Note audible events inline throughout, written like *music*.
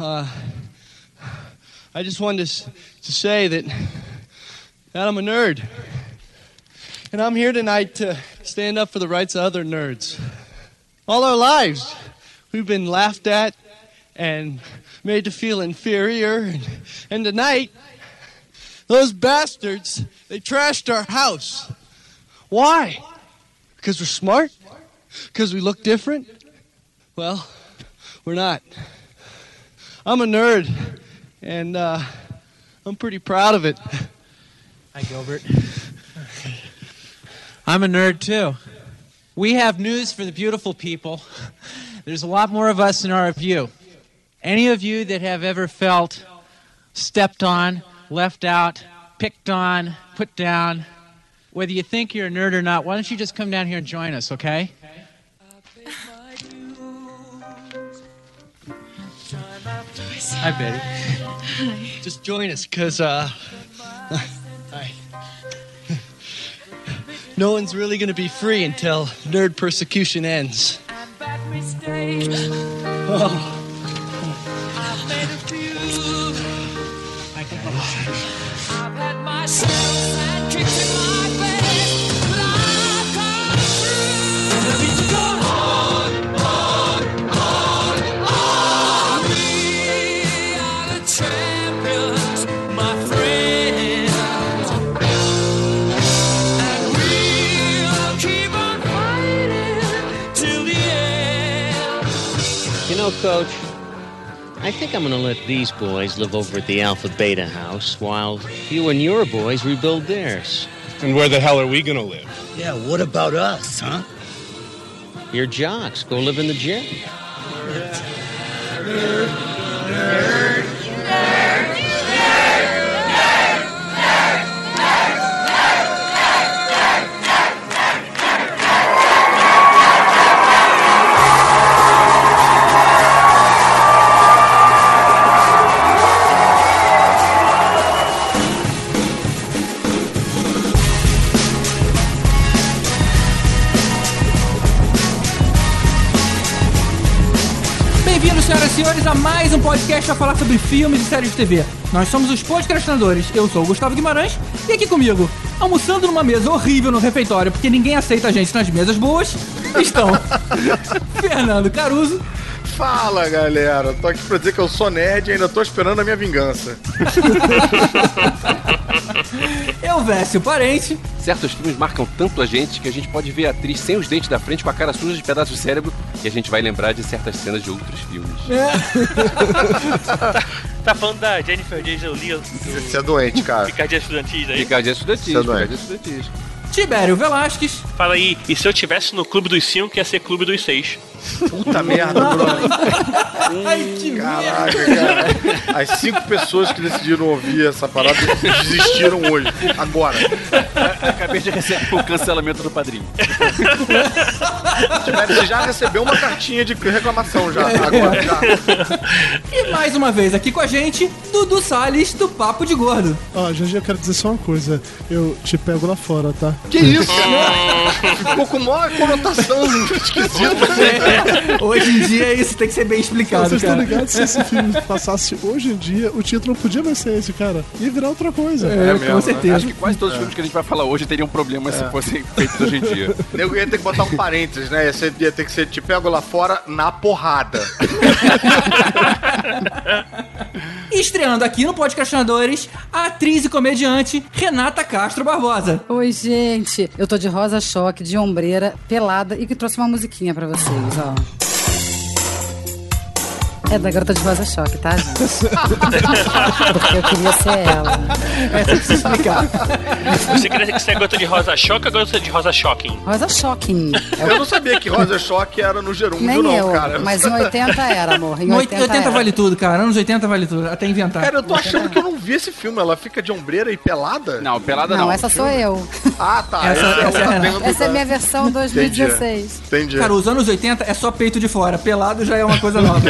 Uh, I just wanted to, to say that, that I'm a nerd. And I'm here tonight to stand up for the rights of other nerds. All our lives, we've been laughed at and made to feel inferior. And, and tonight, those bastards, they trashed our house. Why? Because we're smart? Because we look different? Well, we're not. I'm a nerd, and uh, I'm pretty proud of it. Hi, Gilbert. I'm a nerd too. We have news for the beautiful people. There's a lot more of us than are of you. Any of you that have ever felt stepped on, left out, picked on, put down, whether you think you're a nerd or not, why don't you just come down here and join us, okay? *laughs* Hi, Betty. Hi. Just join us, because, uh, *laughs* I, no one's really going to be free until nerd persecution ends. *laughs* Oh. Coach, I think I'm going to let these boys live over at the Alpha Beta house while you and your boys rebuild theirs. And where the hell are we gonna live? Yeah, what about us, huh? Your jocks go live in the gym. Bem-vindos, mais um podcast a falar sobre filmes e séries de TV. Nós somos os podcastinadores. Eu sou o Gustavo Guimarães e aqui comigo, almoçando numa mesa horrível no refeitório, porque ninguém aceita a gente nas mesas boas, estão *laughs* Fernando Caruso, Fala galera, tô aqui pra dizer que eu sou nerd e ainda tô esperando a minha vingança. *laughs* Elvésio Parente Certos filmes marcam tanto a gente que a gente pode ver a atriz sem os dentes da frente com a cara suja de pedaços de cérebro e a gente vai lembrar de certas cenas de outros filmes. *laughs* Tá falando da Jennifer Jason Leigh do Você é doente, cara. Picardia Estudantis aí? Picadinha estudantis, Isso é estudantis. Tibério Velasquez, Fala aí, e se eu tivesse no clube dos cinco, ia ser clube dos seis? Puta merda, Bruno. *laughs* Ai, que Caralho, cara. As cinco pessoas que decidiram ouvir essa parada desistiram hoje. Agora. Acabei de receber o cancelamento do padrinho. Você já recebeu uma cartinha de reclamação já. Agora, já. E mais uma vez aqui com a gente, Dudu Salles do Papo de Gordo. Ó, GG, eu quero dizer só uma coisa. Eu te pego lá fora, tá? Que isso? Ficou com maior conotação *laughs* esquisita. *laughs* Hoje em dia isso tem que ser bem explicado, Vocês estão ligados se esse filme *laughs* passasse hoje em dia, o título não podia mais ser esse, cara. Ia virar outra coisa. É, mesmo, com né? certeza. Acho que quase todos os filmes que a gente vai falar hoje teriam problemas se fossem feitos hoje em dia. O *laughs* nego ia ter que botar um parênteses, né? Ia, ser- ia ter que ser te pego lá fora na porrada. Estreando aqui no Podcastinadores, a atriz e comediante Renata Castro Barbosa. Oi, gente. Eu tô de rosa choque, de ombreira, pelada e que trouxe uma musiquinha pra vocês, ó. É da garota de rosa choque, tá, gente? *laughs* Porque eu queria ser ela. É, tem que se explicar. Você queria ser garota de rosa choque ou garota de rosa shocking? Rosa shocking. É Eu não sabia que Rosa Choque era no gerúndio, Nem não, eu, cara. mas em 80 era, amor. Em No 80, 80, era. vale tudo, cara. Anos 80 vale tudo. Até inventar. Cara, eu tô achando que eu não vi esse filme. Ela fica de ombreira e pelada? Não, pelada Não, não. essa sou eu. Ah, tá. Essa- é essa é Essa é da- minha versão 2016. Entendi. Cara, os anos 80 é só peito de fora. Pelado já é uma coisa nova.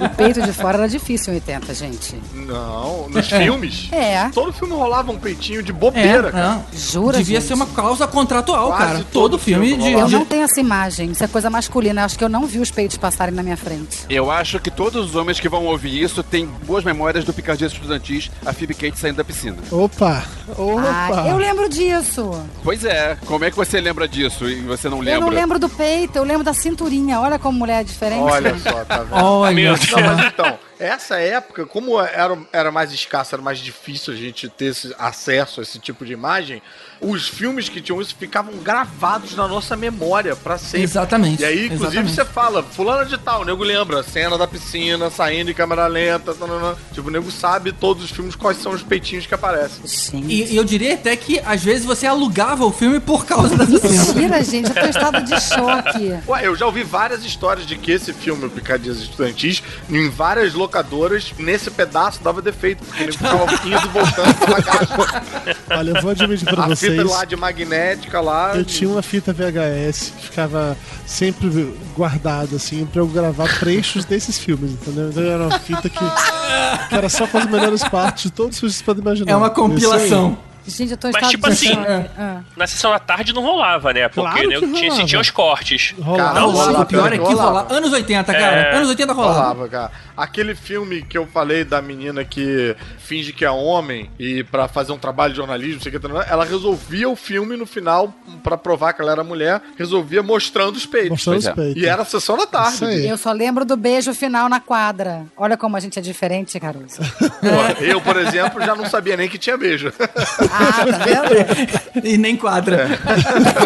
O peito de fora era difícil em 80, gente. Não, nos filmes. É. Todo filme rolava um peitinho de bobeira, É, cara. não. Jura, Devia gente? ser uma causa contratual, Quase cara. todo Todo, filme, filme de. Eu não tenho essa imagem. Isso é coisa masculina. Acho que eu não vi os peitos passarem na minha frente. Eu acho que todos os homens que vão ouvir isso têm boas memórias do Picardias Estudantis, a Phoebe Kate saindo da piscina. Opa! Opa! Ah, eu lembro disso. Pois é, como é que você lembra disso e você não lembra? Eu não lembro do peito, eu lembro da cinturinha. Olha como mulher é diferente. Olha só, tá vendo? Olha. Não, mas então, essa época, como era, era mais escasso, era mais difícil a gente ter esse acesso a esse tipo de imagem, os filmes que tinham isso ficavam gravados na nossa memória pra sempre. Exatamente. E aí, inclusive, exatamente. você fala, fulana de tal, o nego lembra, cena da piscina, saindo em câmera lenta, tanana. tipo, o nego sabe todos os filmes quais são os peitinhos que aparecem. Gente. E, e eu diria até que às vezes você alugava o filme por causa dessa cena. Mentira, gente. Eu tô em estado de choque. Ué, eu já ouvi várias histórias de que esse filme, o Picadinhas Estudantis, em várias locadoras, nesse pedaço dava defeito, porque ele ficava indo e voltando pela caixa. Olha, eu vou admitir pra A vocês. fita lá de magnética lá. Eu tinha uma fita VHS que ficava sempre guardada, assim, pra eu gravar trechos desses filmes, entendeu? Então era uma fita que, que era só com as melhores partes de todos os filmes que vocês podem imaginar. É uma Isso compilação. Gente, eu tô Mas, tipo assim. Ah. Na sessão da tarde não rolava, né? Porque Claro né, que tinha, rolava. tinha os cortes. Rolava. Não, rolava. o pior é que rolava. rola. Anos 80, cara. É. Anos 80 rolava. Rolava, cara. Aquele filme que eu falei da menina que finge que é homem e pra fazer um trabalho de jornalismo, não sei o que, ela resolvia o filme no final pra provar que ela era mulher, resolvia mostrando os peitos. Mostrando os é. peitos. E era a sessão da tarde. aí. Eu só lembro do beijo final na quadra. Olha como a gente é diferente, Caruso. Pô, Eu, por exemplo, já não sabia nem que tinha beijo. *laughs* Ah, tá vendo? E nem quadra.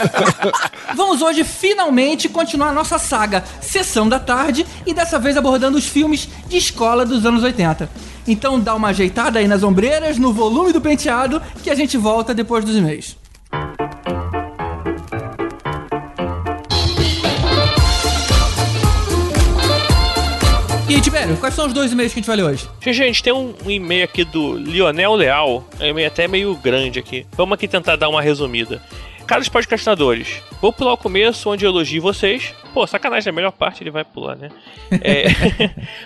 *laughs* Vamos hoje finalmente continuar a nossa saga Sessão da Tarde e dessa vez abordando os filmes de escola dos anos 80. Então dá uma ajeitada aí nas ombreiras, no volume do penteado, que a gente volta depois dos e-mails. Tibério, quais são os dois e-mails que a gente vai ler hoje? Gente, tem um, e-mail aqui do Lionel Leal. É um e-mail até meio grande aqui. Vamos aqui tentar dar uma resumida. Caros podcastinadores, vou pular o começo onde eu elogio vocês. Pô, sacanagem, a melhor parte ele vai pular, né? É...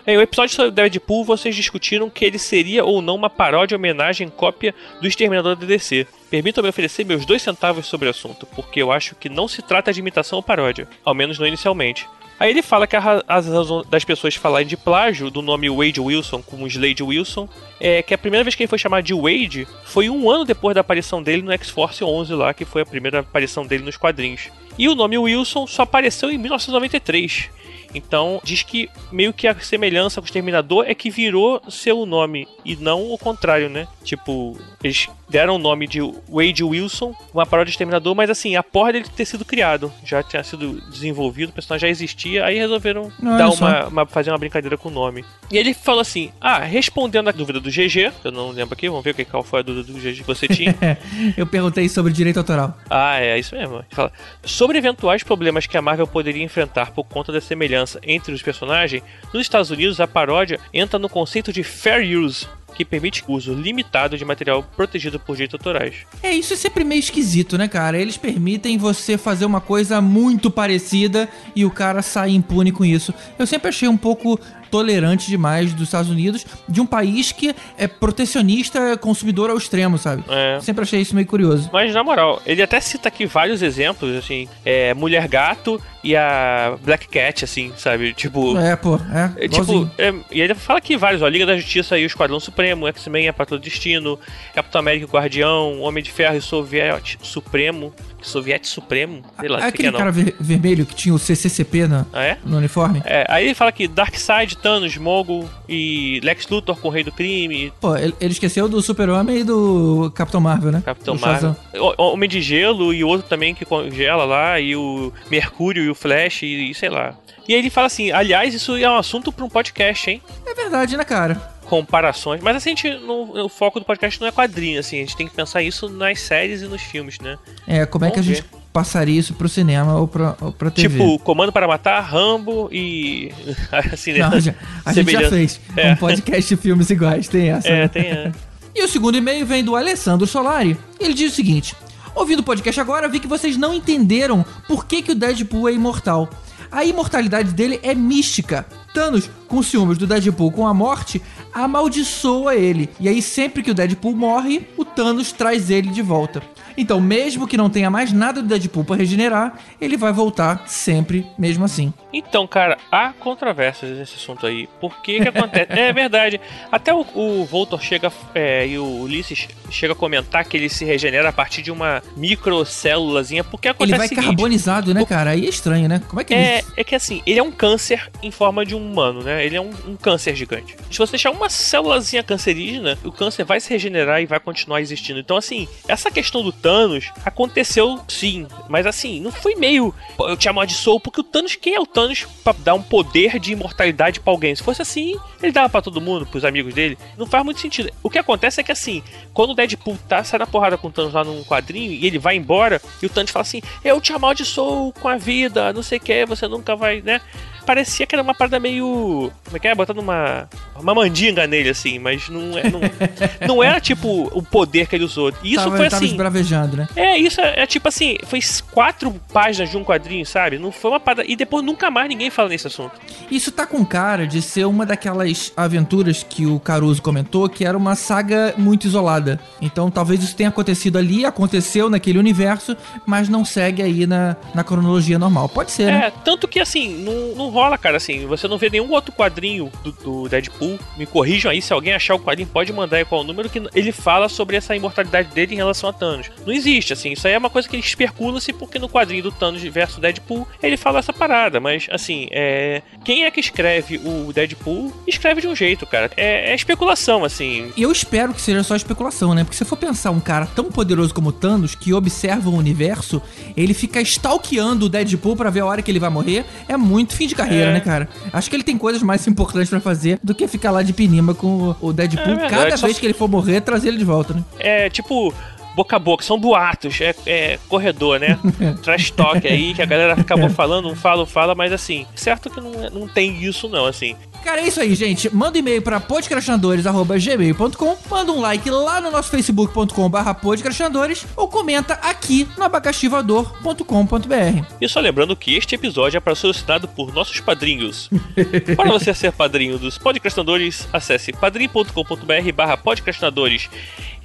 Bem, *laughs* o episódio sobre Deadpool, vocês discutiram que ele seria ou não uma paródia homenagem cópia do Exterminador da DC. Permitam-me oferecer meus dois centavos sobre o assunto, porque eu acho que não se trata de imitação ou paródia, ao menos não inicialmente. Aí ele fala que a ra- as razões das pessoas falarem de plágio do nome Wade Wilson como Slade Wilson é que a primeira vez que ele foi chamado de Wade foi um ano depois da aparição dele no X-Force 11 lá, que foi a primeira aparição dele nos quadrinhos. E o nome Wilson só apareceu em 1993. Então, diz que meio que a semelhança com o Exterminador é que virou seu nome e não o contrário, né? Tipo, eles deram o nome de Wade Wilson, uma paródia de Exterminador, mas assim, a porra dele ter sido criado, já tinha sido desenvolvido, o personagem já existia, aí resolveram Olha dar só. uma, uma- fazer uma brincadeira com o nome. E ele falou assim: Ah, respondendo a dúvida do GG, eu não lembro aqui, vamos ver que- qual foi a dúvida do GG que você tinha. *laughs* Eu perguntei sobre direito autoral. Ah, é isso mesmo. Fala, Sobre eventuais problemas que a Marvel poderia enfrentar por conta da semelhança entre os personagens, nos Estados Unidos a paródia entra no conceito de fair use, que permite uso limitado de material protegido por direitos autorais. É, isso é sempre meio esquisito, né, cara? Eles permitem você fazer uma coisa muito parecida e o cara sai impune com isso. Eu sempre achei um pouco tolerante demais dos Estados Unidos, de um país que é protecionista, consumidor ao extremo, sabe? É. Sempre achei isso meio curioso. Mas na moral, ele até cita aqui vários exemplos, assim, é, Mulher Gato e a Black Cat, assim, sabe? Tipo. É, pô, é. É, tipo, é, e ele fala aqui vários, ó, Liga da Justiça e o Esquadrão Supremo, X-Men, a Patrulha do Destino, Capitão América e o Guardião, Homem de Ferro e Soviete Supremo, Soviete Supremo, sei lá, Aquele é não. cara ver- vermelho que tinha o CCCP na, Ah, é? no uniforme. É, aí ele fala que Darkseid, Thanos, Mogul e Lex Luthor com o Rei do Crime, Pô, ele, ele esqueceu do Super-Homem e do Capitão Marvel, né? Capitão Do. Marvel, o- Homem de Gelo e outro também que congela lá, e o Mercúrio e o Flash e, e sei lá. E aí ele fala assim, aliás, isso é um assunto para um podcast, hein? É verdade, né, cara? Comparações. Mas assim, a gente, no, o foco do podcast não é quadrinho, assim, a gente tem que pensar isso nas séries e nos filmes, né? É, como é que a Vamos gente passaria isso pro cinema ou pra, ou pra TV? Tipo, Comando para Matar, Rambo e. *laughs* assim, né? Não, já- a gente já fez É. um podcast de filmes iguais, tem essa. É, né? tem. É. E o segundo e-mail vem do Alessandro Solari. Ele diz o seguinte: Ouvindo o podcast agora, vi que vocês não entenderam por que, que o Deadpool é imortal. A imortalidade dele é mística. Thanos com ciúmes do Deadpool com a morte, amaldiçoa ele. E aí, sempre que o Deadpool morre, o Thanos traz ele de volta. Então, mesmo que não tenha mais nada do Deadpool pra regenerar, ele vai voltar sempre, mesmo assim. Então, cara, há controvérsias nesse assunto aí. Por que que acontece? *laughs* é verdade. Até o, o Voltor chega é, e o Ulisses chega a comentar que ele se regenera a partir de uma microcélulazinha. Porque acontece Ele vai seguinte, carbonizado, né, cara? Aí é estranho, né? Como é que É, ele... é que assim, ele é um câncer em forma de um humano, né? Ele é um, um câncer gigante. Se você deixar uma célulazinha cancerígena, o câncer vai se regenerar e vai continuar existindo. Então, assim, essa questão do Thanos aconteceu sim, mas assim, não foi meio. "Pô, Eu te amaldiçoo, porque o Thanos, quem é o Thanos pra dar um poder de imortalidade pra alguém? Se fosse assim, ele dava pra todo mundo, pros amigos dele. Não faz muito sentido. O que acontece é que assim, quando o Deadpool tá, sai na porrada com o Thanos lá num quadrinho e ele vai embora, e o Thanos fala assim: Eu te amaldiçoo com a vida, não sei o que, você nunca vai, né? Parecia que era uma parada meio. Como é que é? Botando uma. Uma mandinga nele, assim, mas não, é, não, *laughs* não era tipo o poder que ele usou. E Isso tava, foi tava assim. esbravejando, né? É, isso é, é tipo assim, foi quatro páginas de um quadrinho, sabe? Não foi uma parada. E depois nunca mais ninguém fala nesse assunto. Isso tá com cara de ser uma daquelas aventuras que o Caruso comentou, que era uma saga muito isolada. Então talvez isso tenha acontecido ali, aconteceu naquele universo, mas não segue aí na, na cronologia normal. Pode ser, né? É, tanto que assim, não, não rola, cara, assim, você não vê nenhum outro quadrinho do, do Deadpool. Me corrijam aí, se alguém achar o quadrinho, pode mandar aí qual o número que ele fala sobre essa imortalidade dele em relação a Thanos. Não existe, assim, isso aí é uma coisa que especula-se porque no quadrinho do Thanos versus Deadpool ele fala essa parada, mas assim, é. Quem é que escreve o Deadpool? Escreve de um jeito, cara. É, é especulação, assim. E eu espero que seja só especulação, né? Porque se for pensar um cara tão poderoso como Thanos, que observa o universo, ele fica stalkeando o Deadpool pra ver a hora que ele vai morrer, é muito fim de É. né, cara? Acho que ele tem coisas mais *laughs* importantes pra fazer do que ficar lá de pinima com o- Deadpool. É Cada vez que ele for morrer, trazer ele de volta, né? É tipo. Boca a boca, são boatos, é, é corredor, né? *laughs* Trash talk aí, que a galera acabou falando, um fala, um fala, mas assim, certo que não, é- não tem isso não, assim. Cara, é isso aí, gente. Manda um e-mail pra podcastinadores.gmail.com, manda um like lá no nosso facebook.com barra podcastinadores ou comenta aqui no abacaxivador.com.br. E só lembrando que este episódio é para solicitado por nossos padrinhos. *laughs* para você ser padrinho dos podcastinadores, acesse padrim.com.br barra podcastinadores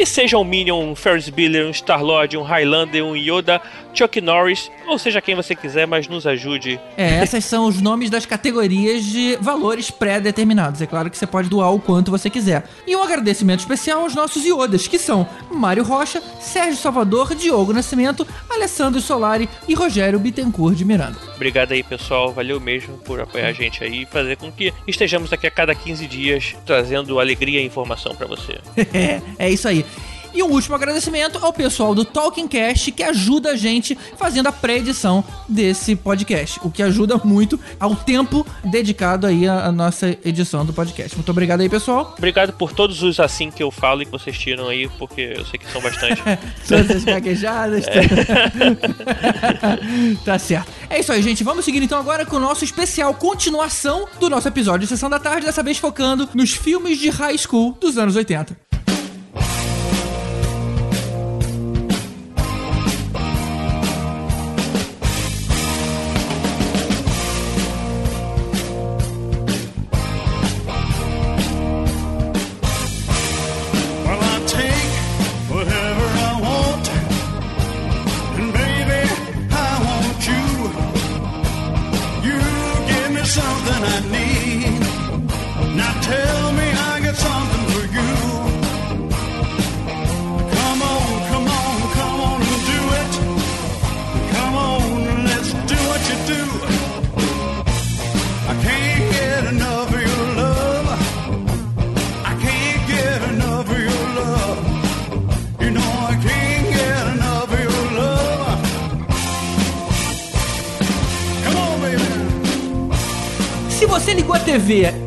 e seja um Minion, um Ferris Bueller, um Star-Lord, um Highlander, um Yoda, Chuck Norris, ou seja quem você quiser, mas nos ajude. É, essas são os nomes das categorias de valores pré-determinados. É claro que você pode doar o quanto você quiser. E um agradecimento especial aos nossos iodas, que são Mário Rocha, Sérgio Salvador, Diogo Nascimento, Alessandro Solari e Rogério Bittencourt de Miranda. Obrigado aí, pessoal. Valeu mesmo por apoiar a gente aí e fazer com que estejamos aqui a cada 15 dias trazendo alegria e informação para você. É, *laughs* é isso aí. E um último agradecimento ao pessoal do Talking Cast que ajuda a gente fazendo a pré-edição desse podcast, o que ajuda muito ao tempo dedicado aí à, nossa edição do podcast. Muito obrigado aí, pessoal. Obrigado por todos os assim que eu falo e que vocês tiram aí, porque eu sei que são bastante. *laughs* Todas as gaguejadas. *laughs* tá certo. É isso aí, gente. Vamos seguir então agora com o nosso especial continuação do nosso episódio de Sessão da Tarde, dessa vez focando nos filmes de high school dos anos 80.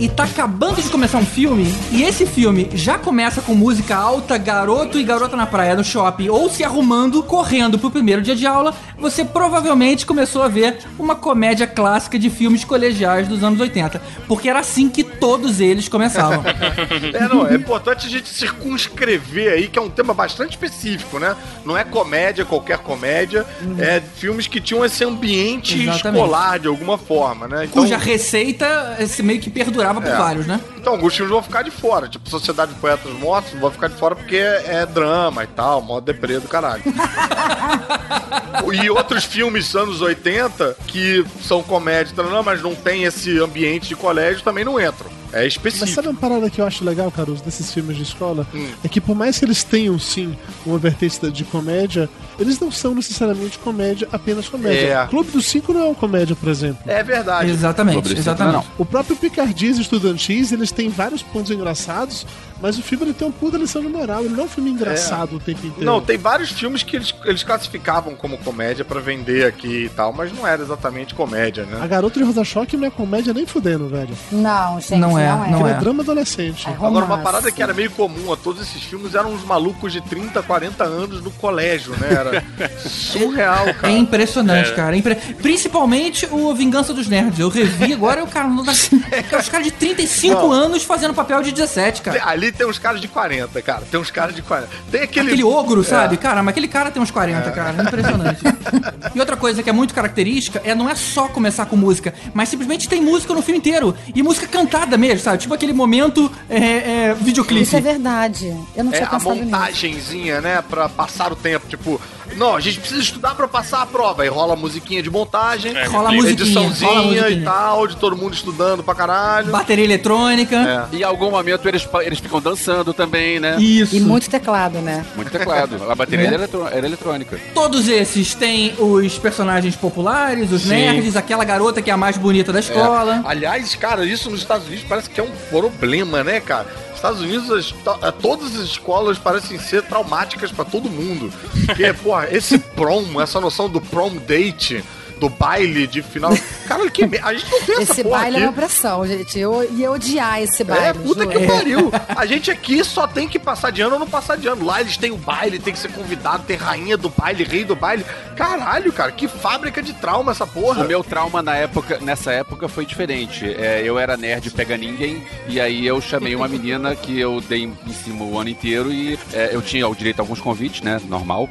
E tá acabando de começar um filme, e esse filme já começa com música alta, garoto e garota na praia no shopping, ou se arrumando, correndo pro primeiro dia de aula, você provavelmente começou a ver uma comédia clássica de filmes colegiais dos anos 80. Porque era assim que todos eles começavam. *laughs* É, não, é importante a gente circunscrever aí, que é um tema bastante específico, né? Não é comédia, qualquer comédia, é filmes que tinham esse ambiente Exatamente. escolar de alguma forma, né? Então, Cuja receita 80 esse meio que perdurava por É. vários, né? Então, alguns filmes vão ficar de fora. Tipo, Sociedade de Poetas Mortos vão ficar de fora porque é, é drama e tal, modo deprê do caralho. *laughs* e outros filmes dos anos 80 que são comédia, mas não tem esse ambiente de colégio, também não entram. É Mas específico. sabe uma parada que eu acho legal, Caruso, desses filmes de escola? Hum. É que por mais que eles tenham, sim, uma vertente de comédia, eles não são necessariamente comédia, apenas comédia. É. Clube dos Cinco não é uma comédia, por exemplo. É verdade. Exatamente, exatamente. O próprio Picardias Estudantis, eles têm vários pontos engraçados, mas o filme ele tem um puta lição de moral. Ele não é um filme engraçado o tempo inteiro. Não, tem vários filmes que eles, eles classificavam como comédia pra vender aqui e tal, mas não era exatamente comédia, A né? Garota de Rosa Choque não é comédia nem fudendo, velho. Não, gente, Não não é, é. não é é. drama adolescente. É Agora, uma parada que era meio comum a todos esses filmes eram uns malucos de 30, 40 anos no colégio, né? Era *laughs* surreal, É cara. impressionante, É. cara. É impre- Principalmente o Vingança dos Nerds. Eu revi agora e o cara não dá. Cara, os caras de 35 Não. anos fazendo papel de 17, Tem- cara. Ali tem uns caras de 40, cara. Tem uns caras de 40. Tem aquele. Aquele ogro, É. sabe? Cara, mas aquele cara tem uns 40, cara. Impressionante. e outra coisa que é muito característica é não é só começar com música, mas simplesmente tem música no filme inteiro. E música cantada mesmo, sabe? Tipo aquele momento é, é, videoclipe. Isso é verdade. Eu não É tinha a pensado nisso. montagenzinha, né? Pra passar o tempo. Tipo, não, a gente precisa estudar pra passar a prova. Aí rola a musiquinha de montagem, É, Rola a musiquinha, ediçãozinha rola a musiquinha. e tal, de todo mundo estudando pra caralho. Bateria eletrônica. É. E em algum momento eles, eles ficam dançando também, né? Isso. E muito teclado, né? Muito teclado. A bateria *laughs* era, eletro- era eletrônica. Todos esses têm os personagens populares, os Sim. nerds, aquela garota que é a mais bonita da escola. Aliás, cara, isso nos Estados Unidos parece que é um problema, né, cara? Estados Unidos, as- eh, todas as escolas parecem ser traumáticas pra todo mundo. Porque, *laughs* porra, esse prom, essa noção do prom date, do baile de final. Cara, que me- a gente não tem essa Esse porra baile é aqui. uma opressão, gente. Eu ia odiar esse baile. É, puta juro. que pariu. A gente aqui só tem que passar de ano ou não passar de ano. Lá eles têm o baile, tem que ser convidado, tem rainha do baile, rei do baile. Caralho, cara, que fábrica de trauma essa porra. O meu trauma na época, nessa época foi diferente. É, eu era nerd pega ninguém, e aí eu chamei uma menina que eu dei em cima o ano inteiro e é, eu tinha o direito a alguns convites, né? Normal.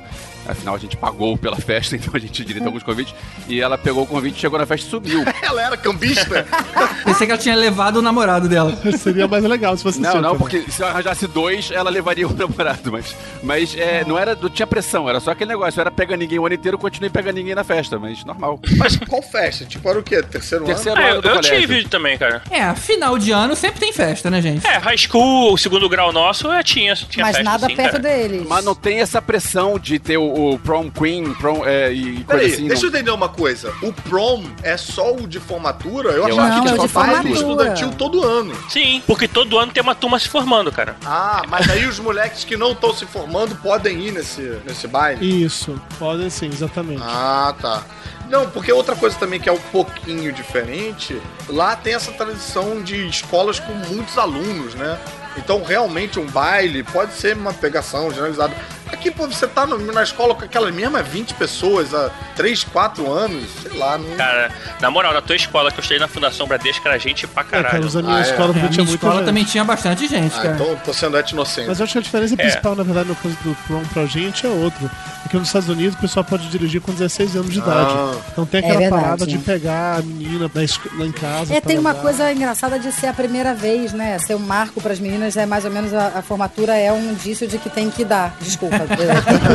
Afinal, a gente pagou pela festa, *laughs* então a gente tinha direito a alguns convites. E ela pegou o convite, chegou na festa e sumiu. *laughs* Ela era cambista. *laughs* Pensei que ela tinha levado o namorado dela. Seria mais legal se fosse Não, assim não, também. porque se eu arranjasse dois, ela levaria o namorado, mas, mas é, não era, não tinha pressão, era só aquele negócio, era pega ninguém o ano inteiro, eu continuei pega ninguém na festa, mas normal. Mas qual festa? Tipo, era o quê? Terceiro, Terceiro Ah, ano eu, do eu colégio. tive também, cara. É, final de ano sempre tem festa, né, gente? É, high school, o segundo grau nosso, é, tinha, tinha Mas festa, nada sim, perto cara. deles. Mas não tem essa pressão de ter o, o prom queen, prom, é, e coisa Peraí, assim. deixa eu não- entender uma coisa. O prom é só o de formatura? Eu, Eu achava acho que tinha é só de baile formatura. estudantil todo ano. Sim, porque todo ano tem uma turma se formando, cara. Ah, mas aí os moleques que não estão se formando podem ir nesse, nesse baile? Isso, podem sim, exatamente. Ah, tá. Não, porque outra coisa também que é um pouquinho diferente, lá tem essa tradição de escolas com muitos alunos, né? Então, realmente, um baile pode ser uma pegação generalizada. Aqui, pô, você tá no- na escola com aquelas mesmas 20 pessoas há 3, 4 anos, sei lá, não... Cara, na moral, na tua escola que eu estudei na Fundação Bradesco era gente pra É, cara, caralho. os da minha Ah, é? escola É, também a tinha minha escola gente. também tinha bastante gente, Ah, cara. então tô sendo etnocente. Mas eu acho que a diferença É. principal, na verdade, no caso do prom pra gente é outra. Porque nos Estados Unidos o pessoal pode dirigir com 16 anos de idade. Ah. Então tem É aquela verdade. parada de pegar a menina na esco- lá em casa. É, tem uma coisa engraçada de ser a primeira vez, né? Ser um marco para as meninas é mais ou menos a, a formatura é um indício de que tem que dar. Desculpa,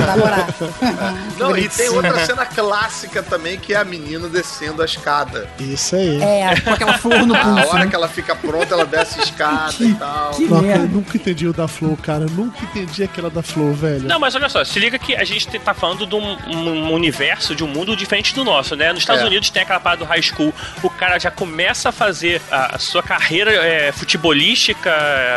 namorar. Não, e tem outra cena clássica também, que é a menina descendo a escada. Isso aí. É, Com aquela flor no A pulso. hora né? que ela fica pronta, ela desce a escada e tal. Que Nossa, eu nunca entendi o da Flow, cara. Eu nunca entendi aquela da Flow, velho. Não, mas olha só, se liga que a gente tá falando de um, um universo, de um mundo diferente do nosso, né? Nos Estados É. Unidos tem aquela parada do high school, o cara já começa a fazer a, a sua carreira é, futebolística,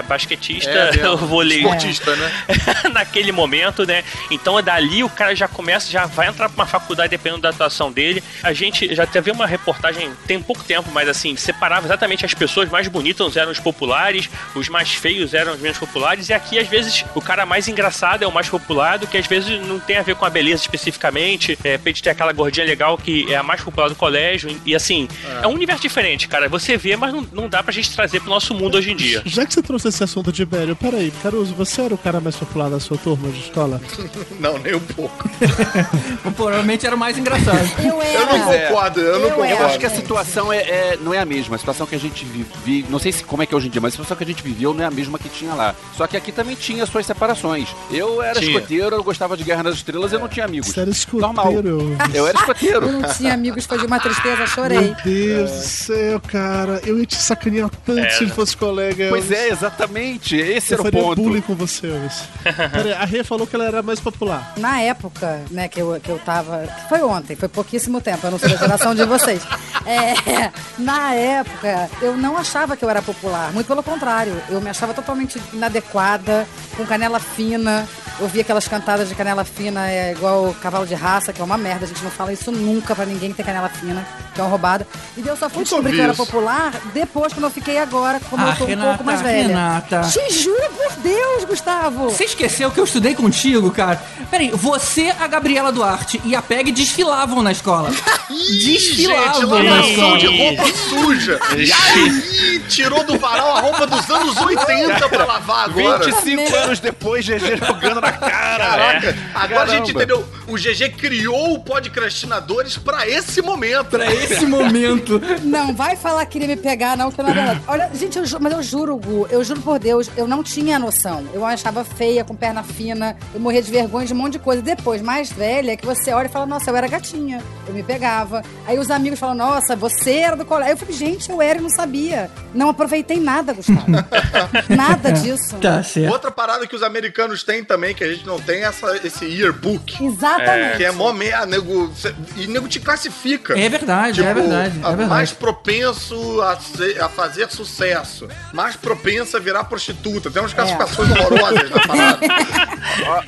basquetista, É, *laughs* vôlei. Esportista, né? *laughs* naquele momento, né? Então dali o cara já começa, já vai entrar pra uma faculdade dependendo da atuação dele. A gente já teve uma reportagem tem pouco tempo, mas assim, separava exatamente as pessoas mais bonitas eram os populares, os mais feios eram os menos populares, e aqui às vezes o cara mais engraçado é o mais popular, do que às vezes não tem a ver com a beleza especificamente. É, gente ter aquela gordinha legal que é a mais popular do colégio. E assim, é, um universo diferente, cara. Você vê, mas não, não dá pra gente trazer pro nosso mundo hoje em dia. Já que você trouxe esse assunto de Ibério, peraí, Caruso, você era o cara mais popular da sua turma de escola? *laughs* Não, nem um pouco. *laughs* Provavelmente era o mais engraçado. Eu era. Eu não concordo, eu não Eu concordo. Eu acho que a situação é, é- não é a mesma. A situação que a gente vive, não sei se como é que é hoje em dia, mas a situação que a gente viveu não é a mesma que tinha lá. Só que aqui também tinha suas separações. Eu era Tinha. escoteiro, eu gostava de Guerra nas Estrelas, eu não tinha amigos. Você era Normal. escoteiro. Eu era escoteiro. Eu não tinha amigos, foi de uma tristeza, chorei. Meu Deus do céu, cara. Eu ia te sacanear tanto se ele fosse colega. Pois Elvis. é, exatamente. Esse Eu era o faria ponto. bullying com você, Elvis. *laughs* Peraí, a Rê falou que ela era mais popular. Na época, né, que eu, que eu tava. Foi ontem, foi pouquíssimo tempo, eu não sou da geração de vocês. *laughs* É, *laughs* na época, eu não achava que eu era popular, muito pelo contrário. Eu me achava totalmente inadequada, com canela fina. Eu via aquelas cantadas de canela fina, é igual cavalo de raça, que é uma merda. A gente não fala isso nunca pra ninguém que tem canela fina, que é uma roubada. E eu só fui descobrir que eu era popular depois, quando eu fiquei agora, quando Ah, eu tô um Renata, pouco mais velha. Renata. Te juro por Deus, Gustavo! Você esqueceu que eu estudei contigo, cara? Peraí, você, a Gabriela Duarte e a Peg desfilavam na escola. *laughs* Gente, desfilavam na lavação de roupa suja. E aí, tirou do varal a roupa dos anos 80 pra lavar agora. 25 anos depois, GG jogando na cara. Caraca, agora a gente Caramba. entendeu. O GG criou o Podcastinadores pra esse momento. Pra esse momento. Não, vai falar que queria me pegar, não, que na verdade. Olha, gente, eu mas eu juro, Gu, eu juro por Deus, eu não tinha noção. Eu achava feia, com perna fina, eu morria de vergonha de um monte de coisa. Depois, mais velha, que você olha e fala, nossa, eu era gatinha. Eu me pegava. Aí os amigos falam, nossa, você era do colégio. Eu falei, gente, eu era e não sabia. Não aproveitei nada, Gustavo. *laughs* nada disso. Tá certo. Outra parada que os americanos têm também, que a gente não tem, é essa, esse yearbook. Exatamente. Que é mó merda, nego. E nego te classifica. É verdade, é verdade, é a- verdade. Mais propenso a, ser- a fazer sucesso. Mais propenso a virar prostituta. Tem umas classificações horrorosas na parada.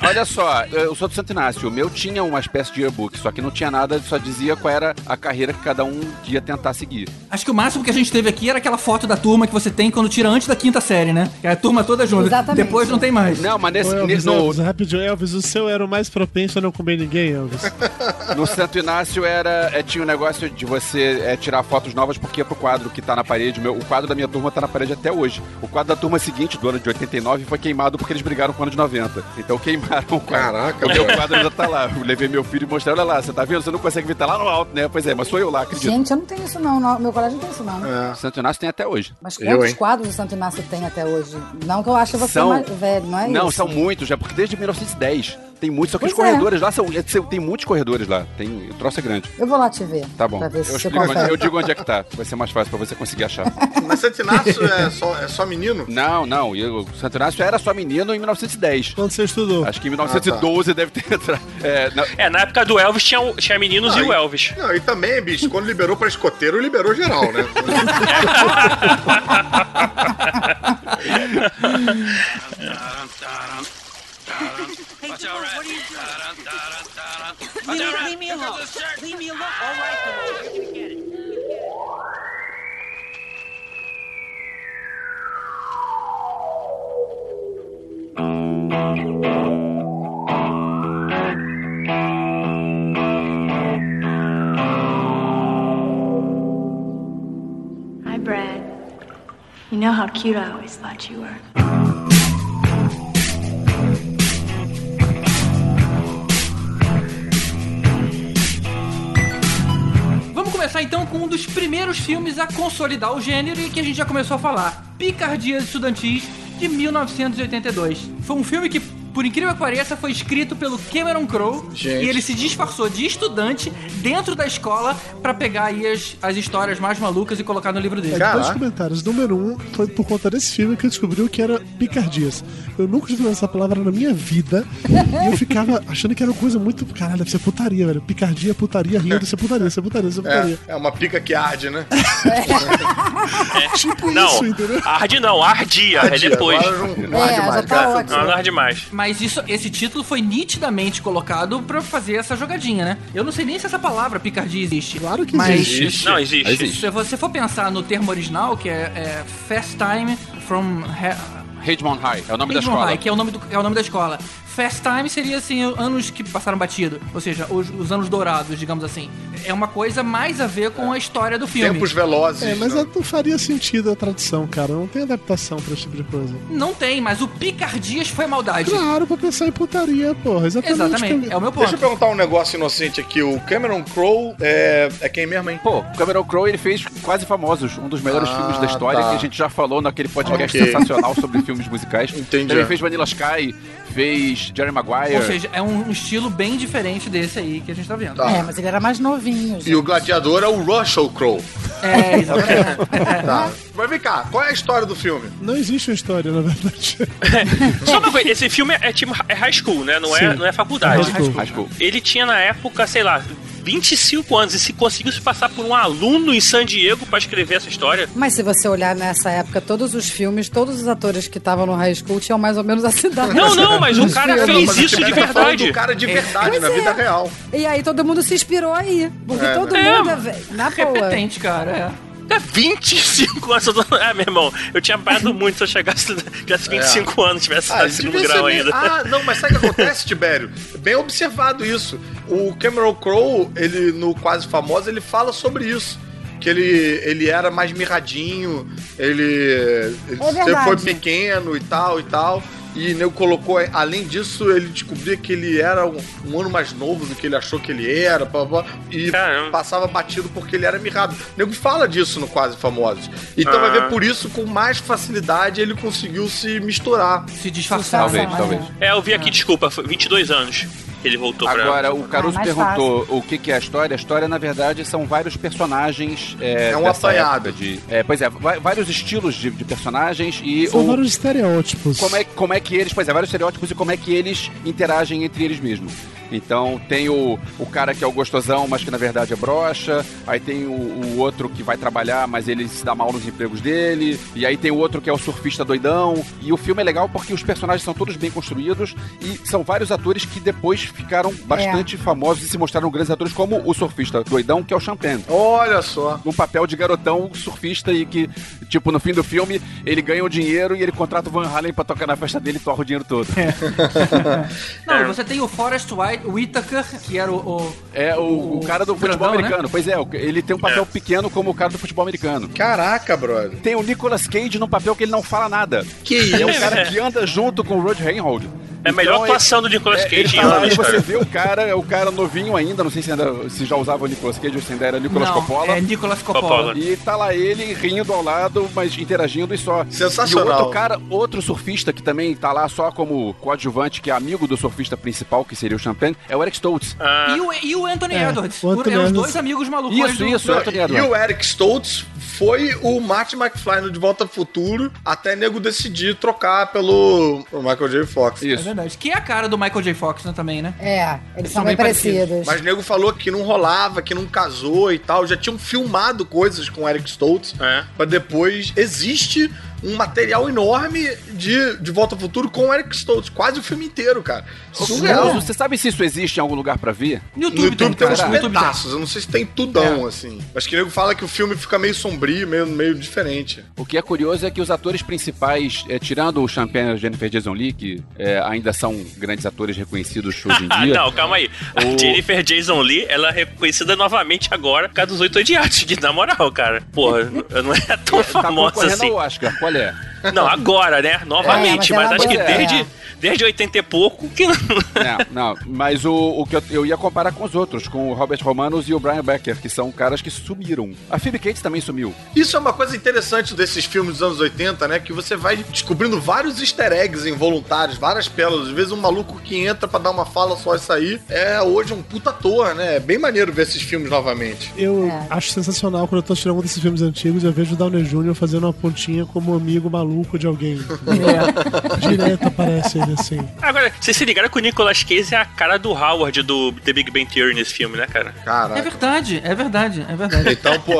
*laughs* Olha só, eu sou do Santo Inácio. O meu tinha uma espécie de yearbook, só que não tinha nada, só dizia qual era a carreira que cada um ia tentar seguir. Acho que o máximo que a gente teve aqui era aquela foto da turma que você tem quando tira antes da quinta série, né? Que é a turma toda junta. Exatamente. Depois não tem mais. Não, mas nesse, Ô, Elvis, no, Elvis, rapidinho, Elvis, o seu era o mais propenso a não comer ninguém, Elvis. *laughs* no Santo Inácio era, é, tinha um negócio de você é, tirar fotos novas porque ia pro quadro que tá na parede. Meu, o quadro da minha turma tá na parede até hoje. O quadro da turma seguinte, do ano de 89, foi queimado porque eles brigaram com o ano de 90. Então queimaram o quadro. Caraca, o meu quadro ainda tá lá. Eu levei meu filho e mostrei, olha lá, você tá vendo? Você não consegue ver, tá lá no alto, né? Pois é, mas sou eu lá, acredito. Gente, eu não tenho isso não. Meu colégio não tem isso não. É. Santo Inácio tem até hoje. Mas Eu, quantos hein? quadros o Santo Inácio tem até hoje? Não que eu ache você São- mais velho, não é Não, isso? são muitos, já, porque desde 1910 tem muitos, só que os é. corredores lá são. é, Tem muitos corredores lá. Tem, o troço é grande. Eu vou lá te ver. Tá bom. Pra ver Eu, se você explico onde- eu digo onde é que tá. Vai ser mais fácil pra você conseguir achar. *laughs* Mas Santo Inácio é só, é só menino? Não, não. e O Santo Inácio era só menino em 1910. Quando você estudou? Acho que em 1912 deve ter *laughs* entrado. É, na- É, na época do Elvis tinha, tinha meninos Não, e o Elvis. Não, e também, bicho, quando liberou pra escoteiro, liberou geral, né? *laughs* Hey, right. what are you doing? leave, me, me alone. Leave me alone. All right, you're gonna get it. Hi, Brad. You know how cute I always thought you were. Começar então com um dos primeiros filmes a consolidar o gênero e que a gente já começou a falar: Picardias Estudantis, de 1982. Foi um filme que, por incrível que pareça, foi escrito pelo Cameron Crowe Gente. e ele se disfarçou de estudante dentro da escola pra pegar aí as, as histórias mais malucas e colocar no livro dele. É, dois comentários. Número um, foi por conta desse filme que eu descobri o que era picardias. Eu nunca tinha falado essa palavra na minha vida. e eu ficava achando que era uma coisa muito. Caralho, deve ser putaria, velho. Picardia, putaria, rio, deve ser putaria, deve ser putaria, deve ser putaria. É, é uma pica que arde, né? *laughs* Tipo Não, isso, entendeu? arde não, ardia. É Ardia, depois. agora não- não arde É, já mais, tá. Não, não arde mais. Mas isso, esse título foi nitidamente colocado pra fazer essa jogadinha, né? Eu não sei nem se essa palavra picardia existe. Claro que mas existe. Não, existe. Existe. Se você for pensar no termo original, que é, é Fast Time from He- Ridgemont High, é o nome da escola. High, que é o nome, do, é o nome da escola. Fast Time seria assim, anos que passaram batido. Ou seja, os, os anos dourados, digamos assim. É uma coisa mais a ver com a história do filme. Tempos velozes. É, mas né? não faria sentido a tradução, cara. Não tem adaptação pra esse tipo de coisa. Não tem, mas o Picardias foi maldade. Claro, pra pensar em putaria, porra. Exatamente. Exatamente, é o meu ponto. Deixa eu perguntar um negócio inocente aqui. O Cameron Crowe é, é quem mesmo, hein? Pô, o Cameron Crowe ele fez Quase Famosos, um dos melhores Ah, filmes da história tá. que a gente já falou naquele podcast Ok. sensacional sobre filmes musicais. *laughs* Entendi. Também fez Vanilla Sky, fez Jerry Maguire. Ou seja, é um estilo bem diferente desse aí que a gente tá vendo. Tá. É, mas ele era mais novinho. E o gladiador é o Russell Crowe. É, exatamente. *laughs* Tá. Mas vem cá, qual é a história do filme? Não existe uma história, na verdade. *laughs* Só uma coisa, esse filme é, tipo, é high school, né? Não é, não é faculdade. High school. High School. Ele tinha na época, sei lá, 25 anos e se conseguiu se passar por um aluno em San Diego pra escrever essa história. Mas se você olhar nessa época, todos os filmes, todos os atores que estavam no high school tinham mais ou menos a cidade. Não, não, mas o cara filmes. fez a isso de tá verdade. do cara de verdade, Pois na é. vida real. E aí todo mundo se inspirou aí. Porque É, todo né? mundo é velho. Na boa. Repetente, cara. É. É 25 anos. Ah, *laughs* meu irmão, eu tinha parado muito se eu chegasse, tivesse 25 anos, tivesse Ah, no segundo grau ser ainda. meio- Ah, não, mas sabe o que acontece, *laughs* Tibério? Bem observado isso. O Cameron Crowe, ele no Quase Famoso, ele fala sobre isso. Que ele, ele era mais mirradinho, ele, ele É sempre foi pequeno e tal e tal. E nego colocou, além disso, ele descobria que ele era um, um ano mais novo do que ele achou que ele era, blá, blá, e Caramba. passava batido porque ele era mirrado. O nego fala disso no Quase Famosos. Então vai Ah. ver por isso, com mais facilidade, ele conseguiu se misturar. Se disfarçar. Talvez, talvez. É, eu vi aqui, desculpa, foi 22 anos que ele voltou pra. Agora, o Caruso Ah, perguntou o que, que é a história. A história, na verdade, são vários personagens. É, É um apanhado. De, é, pois é, vários estilos de, de personagens e São o- vários estereótipos. como, é, como é que eles. Pois é, vários estereótipos e como é que eles interagem entre eles mesmos. Então tem o, o cara que é o gostosão, mas que na verdade é broxa. Aí tem o, o outro que vai trabalhar, mas ele se dá mal nos empregos dele. E aí tem o outro que é o surfista doidão. E o filme é legal porque os personagens são todos bem construídos e são vários atores que depois ficaram bastante famosos e se mostraram grandes atores, como o surfista doidão, que é o Champagne. Olha só. Um papel de garotão surfista e que, tipo, no fim do filme, ele ganha o dinheiro e ele contrata o Van Halen pra tocar na festa dele e torra o dinheiro todo. *laughs* Não, e você tem o Forrest White, Whitaker, que era o. o- É o, o cara do futebol grandão, né? americano. Pois é, o- ele tem um papel pequeno como o cara do futebol americano. Caraca, brother. Tem o Nicolas Cage num papel que ele não fala nada. Que Ele é o isso? cara que anda junto com o Rod Reinhold. É a melhor Então, atuação do Nicolas é, Cage ele em tá lá você vê o cara, é o cara novinho ainda, não sei se ainda se já usava o Nicolas Cage ou se ainda era Nicolas não, Coppola. É Nicolas Coppola. Coppola. E tá lá ele rindo ao lado, mas interagindo e só. Sensacional. E o outro cara, outro surfista que também tá lá só como coadjuvante, que é amigo do surfista principal, que seria o Champagne, é o Eric Stoltz. Ah, E o, e o Anthony É, Edwards. o Anthony é os dois amigos malucos Isso, do... isso, Não, Anthony e Edwards. o Eric Stoltz foi o Marty McFly no De Volta ao Futuro até nego decidir trocar pelo Michael J. Fox. É Isso. verdade. Que é a cara do Michael J. Fox, né, também, né? É, eles são são bem bem parecidos. parecidos. Mas nego falou que não rolava, que não casou e tal. Já tinham filmado coisas com o Eric Stoltz. É. Pra depois. Existe um material enorme de De Volta ao Futuro com o Eric Stoltz. Quase o filme inteiro, cara. Surreal. Você sabe se isso existe em algum lugar pra ver? No No YouTube, YouTube tem uns YouTube tem. pedaços, eu não sei se tem tudão, assim. Mas que nego fala que o filme fica meio sombrio, meio, meio diferente. O que é curioso é que os atores principais, é, tirando o Champagne e a Jennifer Jason Leigh, que é, ainda são grandes atores reconhecidos hoje em Ah, *laughs* dia. não, calma aí. A O- Jennifer Jason Lee, ela é reconhecida novamente agora por causa dos oito odiados, que na moral, cara. Porra, não é tão tá famosa concorrendo assim. ao Oscar, qual é? Não, agora, né? Novamente, É, mas mas, acho que é. desde, desde 80 e pouco que não. Não, não, mas o, o que eu, eu ia comparar com os outros, com o Robert Romanos e o Brian Becker, que são caras que sumiram. A Phoebe Cates também sumiu. Isso é uma coisa interessante desses filmes dos anos 80, né? Que você vai descobrindo vários easter eggs involuntários, várias pérolas. Às vezes um maluco que entra pra dar uma fala só e sair é hoje um puta ator, né? É bem maneiro ver esses filmes novamente. Eu É. acho sensacional quando eu tô algum desses filmes antigos, eu vejo o Downey Jr. fazendo uma pontinha como amigo maluco de alguém. *laughs* Direto aparece ele assim. Agora, vocês se ligaram que o Nicolas Cage é a cara do Howard do The Big Bang Theory nesse filme, né, cara? É Caraca. verdade, é verdade, é verdade. Então, pô,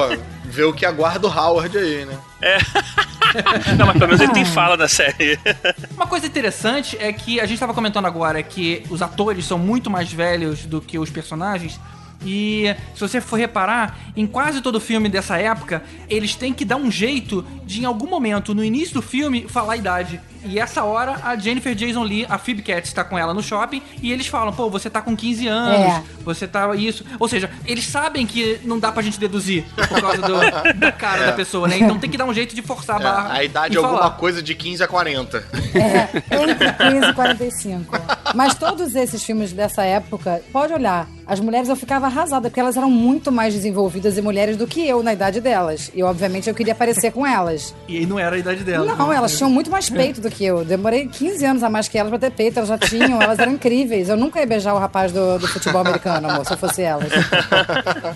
vê o que aguarda o Howard aí, né? *laughs* Não, mas pelo menos ele tem fala na série. *laughs* Uma coisa interessante é que a gente estava comentando agora que os atores são muito mais velhos do que os personagens. E se você for reparar, em quase todo filme dessa época, eles têm que dar um jeito de, em algum momento, no início do filme, falar a idade. E essa hora, a Jennifer Jason Lee, a Phoebe Cates, está com ela no shopping e eles falam, pô, você tá com 15 anos, É. você tá isso. Ou seja, eles sabem que não dá pra gente deduzir por causa do- da cara *laughs* É. da pessoa, né? Então tem que dar um jeito de forçar a É, barra. a idade e é alguma falar. coisa de 15 a 40. *laughs* Entre 15 e 45. Mas todos esses filmes dessa época, pode olhar. As mulheres eu ficava arrasada, porque elas eram muito mais desenvolvidas e mulheres do que eu na idade delas. E obviamente eu queria parecer com elas. E aí não era a idade dela. Não, elas tinham muito mais peito do que eu. Demorei 15 anos a mais que elas pra ter peito, elas já tinham, elas eram incríveis. Eu nunca ia beijar o rapaz do, do futebol americano, amor, se eu fosse elas. *laughs*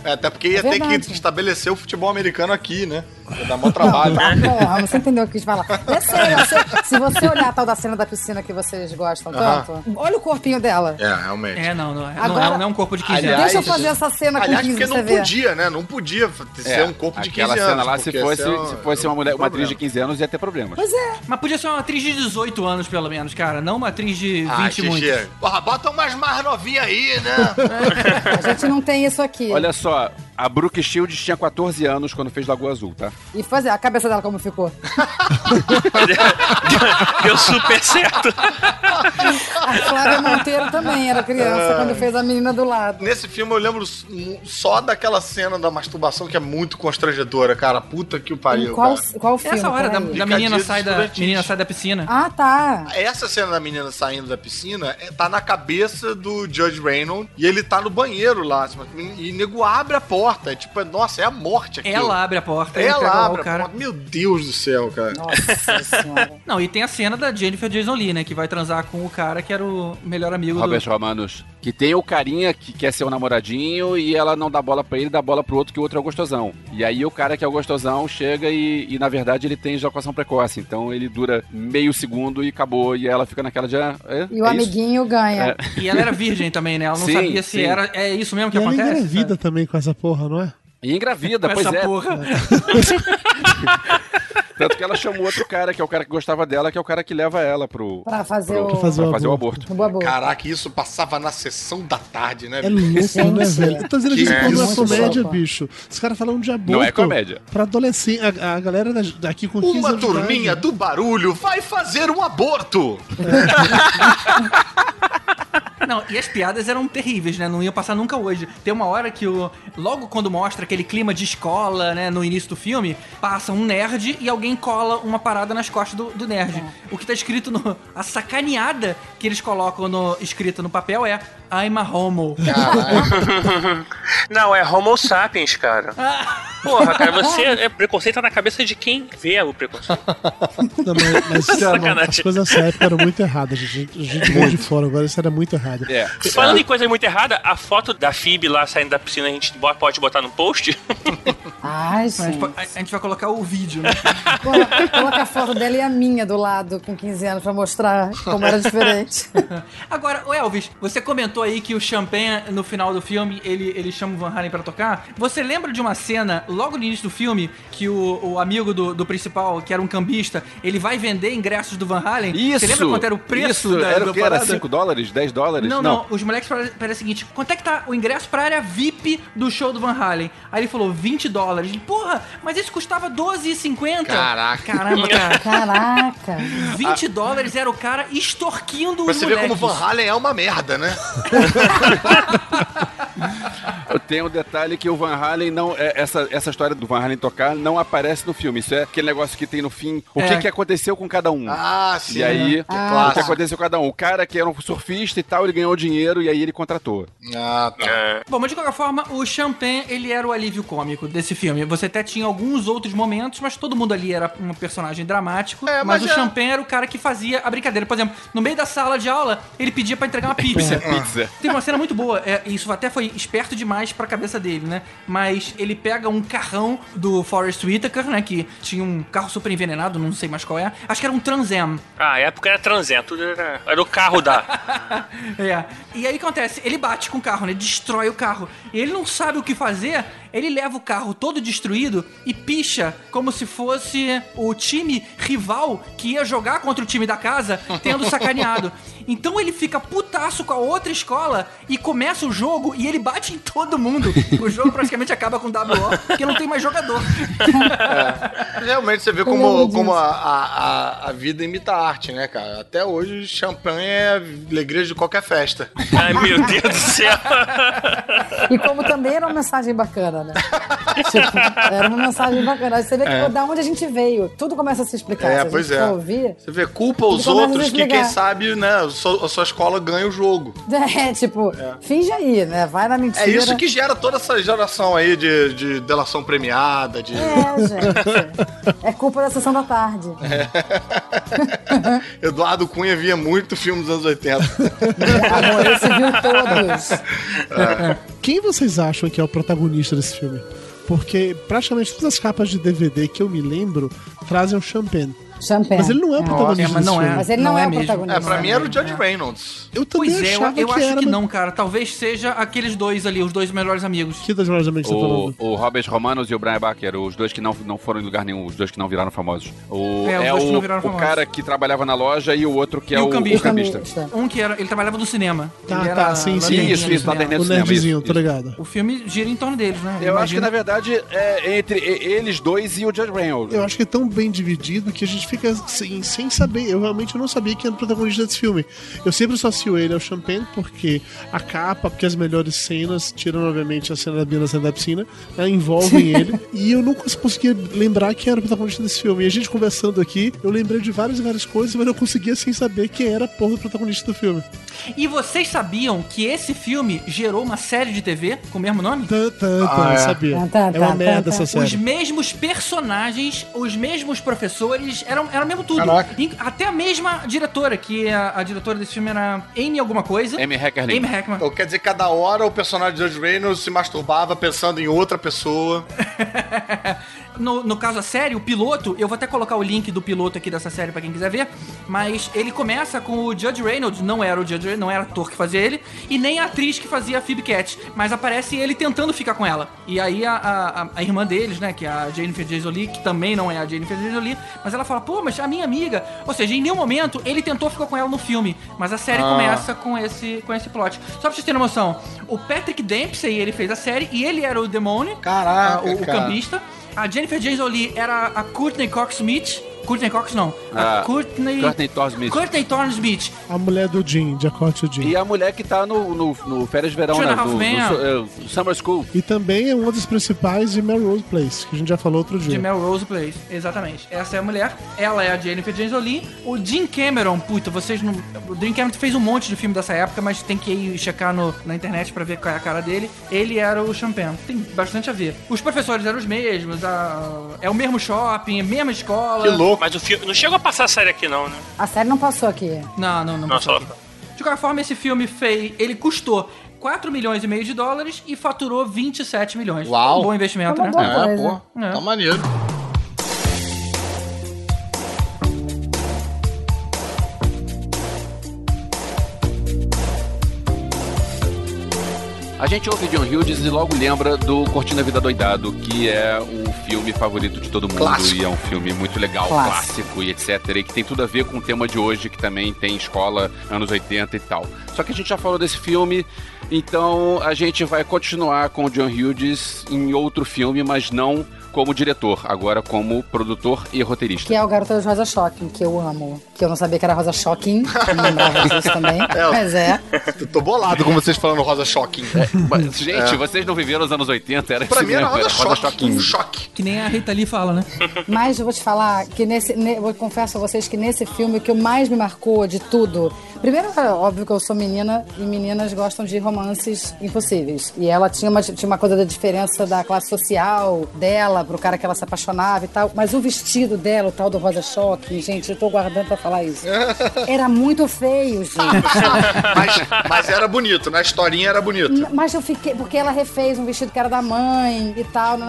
É, até porque ia É ter que estabelecer o futebol americano aqui, né? Dar mó trabalho. Ah, porra, você entendeu o que eu quis falar. É sério, você- se você olhar a tal da cena da piscina que vocês gostam tanto, olha o corpinho dela. É, realmente. É, não, não é, não Agora- é, não é um corpo de 15 Aliás, anos. Deixa eu fazer essa cena com Aliás, 15 porque pra não podia, né? Não podia ser É, um corpo de 15 aquela anos. cena lá, se porque fosse, é um- se fosse uma mulher, uma atriz de 15 anos, ia ter problemas. Pois é. Mas podia ser uma atriz de 18 anos, pelo menos, cara. Não uma atriz de 20 Ah, muitos. Porra, bota umas mais novinhas aí, né? *laughs* A gente não tem isso aqui. Olha só, a Brooke Shields tinha 14 anos quando fez Lagoa Azul, tá? E fazer a cabeça dela como ficou. *laughs* Deu super certo. A Flávia Monteiro também era criança quando fez a menina do lado. Nesse filme eu lembro só daquela cena da masturbação que é muito constrangedora, cara. Puta que o pariu. Em qual, cara. qual filme? Essa hora da, da menina sai da, menina sai da piscina. Ah, tá. Essa cena da menina saindo da piscina é- tá na cabeça do Judge Reynolds e ele tá no banheiro lá. assim, E o nego abre a porta. É tipo, nossa, é a morte aqui. Ela abre a porta. Ela abre o a cara. porta. Meu Deus do céu, cara. Nossa *laughs* senhora. Não, e tem a cena da Jennifer Jason Lee, né? Que vai transar com o cara que era o melhor amigo Robert do... Romanos. Que tem o carinha que quer ser o namoradinho e ela não dá bola pra ele, dá bola pro outro que o outro é o gostosão. E aí o cara que é o gostosão chega e, e, na verdade ele tem ejaculação precoce. Então ele dura meio segundo e acabou. E ela fica naquela de. ah, é, E o é isso? amiguinho ganha. É. E ela era virgem também, né? Ela não Sim, sabia se sim. era... É isso mesmo que E ela acontece? engravida também com essa porra, não é? E engravida, Com pois essa é. porra. *laughs* *laughs* Tanto que ela chamou outro cara, que é o cara que gostava dela, que é o cara que leva ela pro. Pra fazer pro- o... pra fazer o aborto. o aborto. Caraca, isso passava na sessão da tarde, né? É louco, né, velho? Eu tô dizendo que que isso não é isso, comédia, Sopa. bicho. Os caras falando de aborto. Não é comédia. Pra adolescente. A, a galera da- daqui com 15 Uma turminha idade. do barulho vai fazer um aborto. *laughs* e as piadas eram terríveis, né? Não iam passar nunca hoje. Tem uma hora que o. Logo quando mostra aquele clima de escola, né? No início do filme, passa um nerd e alguém cola uma parada nas costas do, do nerd. O que tá escrito no. A sacaneada que eles colocam no, escrita no papel é I'm a homo. *laughs* Não, é Homo sapiens, cara. *laughs* Porra, cara, você é preconceito na cabeça de quem vê o preconceito. *laughs* Não, mas, mas *laughs* Sacanagem. as coisas dessa época eram muito erradas, gente. A gente veio de fora, agora isso era muito errado. É. Falando em coisa muito errada, a foto da Phoebe lá saindo da piscina a gente pode botar no post? *laughs* Ai, A gente, gente. a- a gente vai colocar o vídeo, né? Coloca, coloca a foto dela e a minha do lado com 15 anos pra mostrar como era diferente. Agora, o Elvis, você comentou aí que o Champagne, no final do filme, ele, ele chama o Van Halen pra tocar. Você lembra de uma cena, logo no início do filme, que o, o amigo do, do principal, que era um cambista, ele vai vender ingressos do Van Halen? Isso! Você lembra quanto era o preço Isso, da, era da o que? Era parada? 5 dólares? 10 dólares? Não, não, os moleques falaram o seguinte: quanto é que tá o ingresso pra área VIP do show do Van Halen? Aí ele falou 20 dólares. Porra, mas esse custava 12,50. Caraca. Caramba, cara. *laughs* Caraca. 20 dólares era o cara extorquindo Pra os você moleques. como Van Halen é uma merda, né? *laughs* Eu tenho um detalhe que o Van Halen não. é, essa, essa história do Van Halen tocar não aparece no filme. Isso é aquele negócio que tem no fim. O É. que, que aconteceu com cada um? Ah, sim. E aí, Ah, o que aconteceu com cada um? O cara que era um surfista e tal, ele ganhou dinheiro e aí ele contratou. Ah, tá. Bom, mas de qualquer forma, o Champagne, ele era o alívio cômico desse filme. Você até tinha alguns outros momentos, mas todo mundo ali era um personagem dramático. É, mas, mas o é- Champagne era o cara que fazia a brincadeira. Por exemplo, no meio da sala de aula, ele pedia pra entregar uma *laughs* pizza. Pizza. Tem uma cena muito boa, é, isso até foi esperto demais pra cabeça dele, né? Mas ele pega um carrão do Forrest Whitaker, né? Que tinha um carro super envenenado, não sei mais qual é. Acho que era um Trans Am. Ah, a época era transento, tudo era, era o carro da. *laughs* É. E aí acontece? Ele bate com o carro, né? Destrói o carro. E ele não sabe o que fazer. Ele leva o carro todo destruído e picha como se fosse o time rival que ia jogar contra o time da casa, tendo *laughs* sacaneado. Então ele fica putaço com a outra escola e começa o jogo e ele bate em todo mundo. O jogo praticamente acaba com WO, porque não tem mais jogador. Realmente você vê como, como a, a, a- a vida imita a arte, né, cara? Até hoje, champanhe é alegria de qualquer festa. Ai, meu Deus do céu. E como também era uma mensagem bacana, né? Tipo, era uma mensagem bacana. Aí Você vê que É. da onde a gente veio, tudo começa a se explicar. É, Se a pois gente é. ouvir, Você vê, culpa os outros que, quem sabe, né, a sua, a sua escola ganha o jogo. *laughs* é, tipo, finge aí, né? Vai na mentira. É isso que gera toda essa geração aí de, de delação premiada, de... É, gente. É culpa da sessão da tarde. *laughs* Eduardo Cunha via muito filme dos anos 80. *laughs* Amor, esse viu todos. É. Quem vocês acham que é o protagonista desse filme? Porque praticamente todas as capas de DVD que eu me lembro trazem o Champagne. Champagne. Mas ele não é o protagonista É, mas não é. Mas ele não, Não é, é o mesmo. protagonista. É, pra mim era o Judge Reynolds. Eu também Pois é, eu, eu que acho era. que mas- não, cara. Talvez seja aqueles dois ali, os dois melhores amigos. Que das melhores amigos você tá O, falando? o Robert Romanos e o Brian Baker, os dois que não, não foram em lugar nenhum, os dois que não viraram famosos. O, É, os é dois que o, não viraram o famosos. cara que trabalhava na loja e o outro que E é o o, cambista. o cambista. Um que era. Ele trabalhava no cinema. Tá, ele tá, era sim, sim. Isso, isso, lanterninha O do cinema, nerdzinho, isso, tô isso. ligado. O filme gira em torno deles, né? Eu acho que, na verdade, é entre eles dois e o Judge Reynolds. Eu acho que é tão bem dividido que a gente fica sem, sem saber. Eu realmente não sabia quem era o protagonista desse filme. Eu sempre associo ele ao Champagne porque a capa, porque as melhores cenas, tirando obviamente a cena da Bia saindo da piscina, né, envolvem *laughs* ele. E eu nunca conseguia lembrar quem era o protagonista desse filme. E a gente conversando aqui, eu lembrei de várias e várias coisas, mas eu conseguia sem saber quem era a porra do protagonista do filme. E vocês sabiam que esse filme gerou uma série de TV com o mesmo nome? Tá, tá, tá, Ah, é. eu sabia. Tá, tá, é uma tá, merda tá, essa tá. Os série. mesmos personagens, os mesmos professores, eram, era mesmo tudo. Caraca. Até a mesma diretora, que a, a diretora desse filme era Amy alguma coisa. Amy Heckerling. Amy Hackman. Então quer dizer, cada hora o personagem de Judge Reynolds se masturbava pensando em outra pessoa. *laughs* No, no caso a série, o piloto, eu vou até colocar o link do piloto aqui dessa série pra quem quiser ver, mas ele começa com o Judge Reynolds, não era o Judge Reynolds, não era ator que fazia ele, e nem a atriz que fazia a Phoebe Cat, mas aparece ele tentando ficar com ela. E aí a, a, a- a irmã deles, né, que é a Jennifer Jason Lee, que também não é a Jennifer Jason Lee, mas ela fala, pô, mas a minha amiga. Ou seja, em nenhum momento ele tentou ficar com ela no filme, mas a série Ah. começa com esse, com esse plot. Só pra vocês terem noção, o Patrick Dempsey, ele fez a série, e ele era o demônio, Caraca, ah, o, o cara. A Jennifer Jason Lee era a Courtney Cox Smith. Courtney Cox não. A Ah, Courtney. Courtney Thorne Smith. Courtney Thorne Smith. A mulher do Jim, de Acorte o Jim. E a mulher que tá no, no, no Férias de Verão, né? No, no, no, Summer School. E também é uma das principais de Melrose Place, que a gente já falou outro dia. De Melrose Place, exatamente. Essa é a mulher. Ela é a Jennifer Jason Lee. O Jim Cameron, puta, vocês não. O Jim Cameron fez um monte de filme dessa época, mas tem que ir checar no, na internet pra ver qual é a cara dele. Ele era o Champagne. Tem bastante a ver. Os professores eram os mesmos, a- é o mesmo shopping, a mesma escola. Que louco. Mas o filme não chegou a passar a série aqui, não, né? A série não passou aqui. Não, não, não. Não, passou aqui. De qualquer forma, esse filme fez. Ele custou 4 milhões e meio de dólares e faturou 27 milhões. Uau. Um bom investimento, É uma né? boa É, pô, É. tá maneiro. A gente ouve John Hughes e logo lembra do Cortina Vida Doidado, que é o filme favorito de todo mundo. Clássico. E é um filme muito legal, Clássico. clássico e etc. E que tem tudo a ver com o tema de hoje, que também tem escola, anos 80 e tal. Só que a gente já falou desse filme, então a gente vai continuar com o John Hughes em outro filme, mas não como diretor, agora como produtor e roteirista. Que é o Garota de Rosa Shocking, que eu amo. Que eu não sabia que era Rosa Shocking. Não lembrava disso também. *laughs* É, Mas é. Eu tô bolado com vocês falando Rosa Shocking. Mas, gente, É. vocês não viveram os anos 80, era Pra mim era Rosa Choque. Choquinho. Um choque. Que nem a Rita Lee fala, né? *laughs* Mas eu vou te falar que nesse. ne- eu confesso a vocês que nesse filme o que mais me marcou de tudo. Primeiro, é óbvio que eu sou menina e meninas gostam de romances impossíveis. E ela tinha uma, tinha uma coisa da diferença da classe social dela ela, pro cara que ela se apaixonava e tal. Mas o vestido dela, o tal do rosa choque, gente, eu tô guardando pra falar isso. *laughs* Era muito feio, gente. *laughs* mas, mas era bonito, na historinha era bonito. N- Mas eu fiquei, porque ela refez um vestido que era da mãe e tal. Não,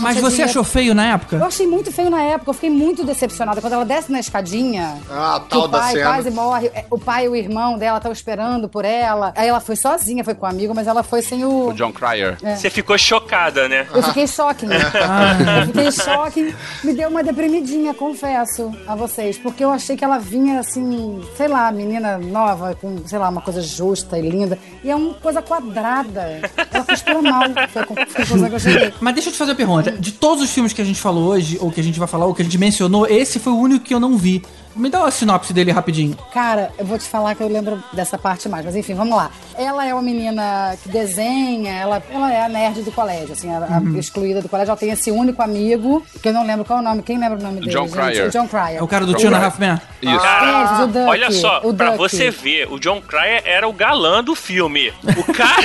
Mas você dinheiro. achou feio na Eu época? achei muito feio na época, eu fiquei muito decepcionada. Quando ela desce na escadinha, Ah, tal o da pai cena. quase morre, é, o pai e o irmão dela estão esperando por ela. Aí ela foi sozinha, foi com o amigo, mas ela foi sem o. O John Cryer. É. Você ficou chocada, né? Eu fiquei choque, né? *laughs* Eu *laughs* fiquei choque, me deu uma deprimidinha, confesso a vocês, porque eu achei que ela vinha assim, sei lá, menina nova, com, sei lá, uma coisa justa e linda, e é uma coisa quadrada. Ela costura mal, foi a con- foi a coisa que eu cheguei. Mas deixa eu te fazer uma pergunta. De todos os filmes que a gente falou hoje, ou que a gente vai falar, ou que a gente mencionou, esse foi o único que eu não vi. Me dá uma sinopse dele rapidinho. Cara, eu vou te falar que eu lembro dessa parte mais, mas enfim, vamos lá. Ela é uma menina que desenha, ela, ela é a nerd do colégio, assim, a, a Uhum. excluída do colégio. Ela tem esse único amigo, que eu não lembro qual é o nome. Quem lembra o nome dele? John gente? Cryer. O John Cryer. É o cara do Tio na. Half-Man? Isso. É, ele fez o Duck, olha só, o pra Duck. você ver, o John Cryer era o galã do filme. O cara.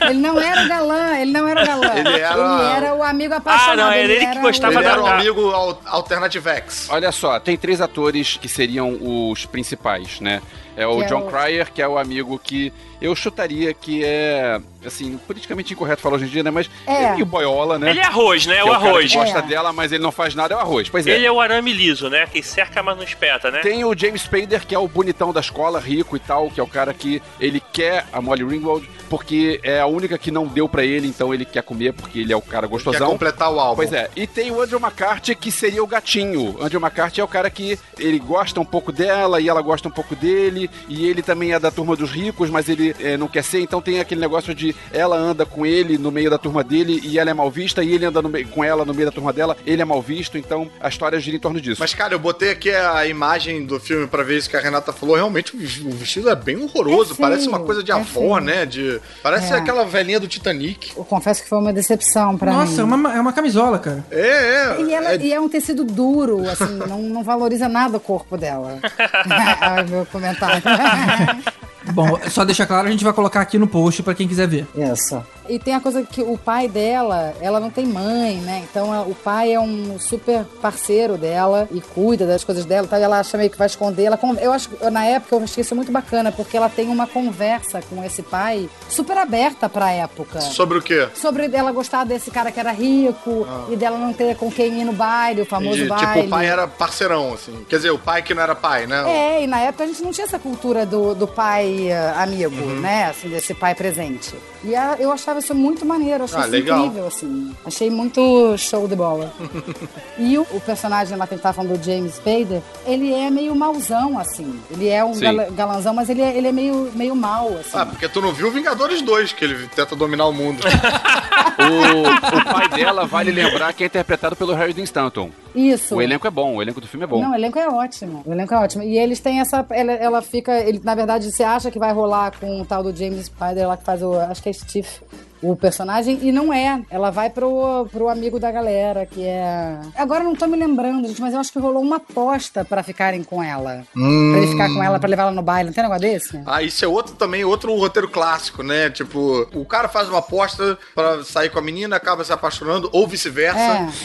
*laughs* Ele não era o galã, ele não era o galã. Ele era- Ele era o amigo apaixonado. Ah, não, era ele que era gostava Ele da- era um da- amigo al- Alternative X. Olha só, tem três atores que seriam os principais, né? É o Que é John o- Cryer, que é o amigo que eu chutaria que é, assim, politicamente incorreto falar hoje em dia, né? Mas É. é meio boiola, né? Ele é arroz, né? Que O é o cara arroz. que gosta É. dela, mas ele não faz nada, é o arroz. Pois é. Ele é o arame liso, né? Que cerca, mas não espeta, né? Tem o James Spader, que é o bonitão da escola, rico e tal, que é o cara que ele quer a Molly Ringwald, porque é a única que não deu pra ele, então ele quer comer, porque ele é o cara Quer gostosão. completar o álbum. Pois é, e tem o Andrew McCarthy, que seria o gatinho. O Andrew McCarthy é o cara que ele gosta um pouco dela e ela gosta um pouco dele, e ele também é da turma dos ricos, mas ele eh, não quer ser, então tem aquele negócio de ela anda com ele no meio da turma dele e ela é mal vista, e ele anda no meio- com ela no meio da turma dela, ele é mal visto, então a história gira em torno disso. Mas, cara, eu botei aqui a imagem do filme pra ver isso que a Renata falou. Realmente, o ves- o vestido é bem horroroso. É parece uma coisa de é avó, né? De... Parece É. aquela velhinha do Titanic. Eu confesso que foi uma decepção pra mim. Nossa, é uma, é uma camisola, cara. É, é. E, ela- é- e é um tecido duro, assim, *laughs* não, não valoriza nada o corpo dela. *laughs* *laughs* Ai, meu comentário. Bom, só deixar claro, a gente vai colocar aqui no post pra quem quiser ver. Isso. E tem a coisa que o pai dela, ela não tem mãe, né? Então a- o pai é um super parceiro dela e cuida das coisas dela e tal. E ela acha meio que vai esconder. Ela, eu acho, na época eu achei isso muito bacana, porque ela tem uma conversa com esse pai super aberta pra época. Sobre o quê? Sobre ela gostar desse cara que era rico e dela não ter com quem ir no baile, o famoso Entendi. baile. Tipo, o pai era parceirão, assim. Quer dizer, o pai que não era pai, né? É, e na época a gente não tinha essa cultura do, do pai eh, amigo, Uhum. né? Assim, desse pai presente. E a- eu achava isso muito maneiro, eu achei Ah, incrível, assim. Achei muito show de bola. *laughs* e o, o personagem lá que gente tava falando do James Spader, ele é meio mauzão, assim. Ele é um gala- galanzão, mas ele é, ele é meio, meio mal, assim. Ah, porque tu não viu Vingadores 2, que ele tenta dominar o mundo. *laughs* O, o pai dela, vale lembrar que é interpretado pelo Harry Dean Stanton. Isso. O elenco é bom, o elenco do filme é bom. Não, o elenco é ótimo. O elenco é ótimo. E eles têm essa. Ela, ela fica. Ele, na verdade, você acha que vai rolar com o tal do James Spider lá que faz o. Acho que é Steve. O personagem, e não é. Ela vai pro, pro amigo da galera, que é. Agora eu não tô me lembrando, gente, mas eu acho que rolou uma aposta pra ficarem com ela. Hum. Pra ele ficar com ela, pra levar ela no baile. Não tem negócio desse? Ah, isso é outro também, outro roteiro clássico, né? Tipo, o cara faz uma aposta pra sair com a menina, acaba se apaixonando, ou vice-versa.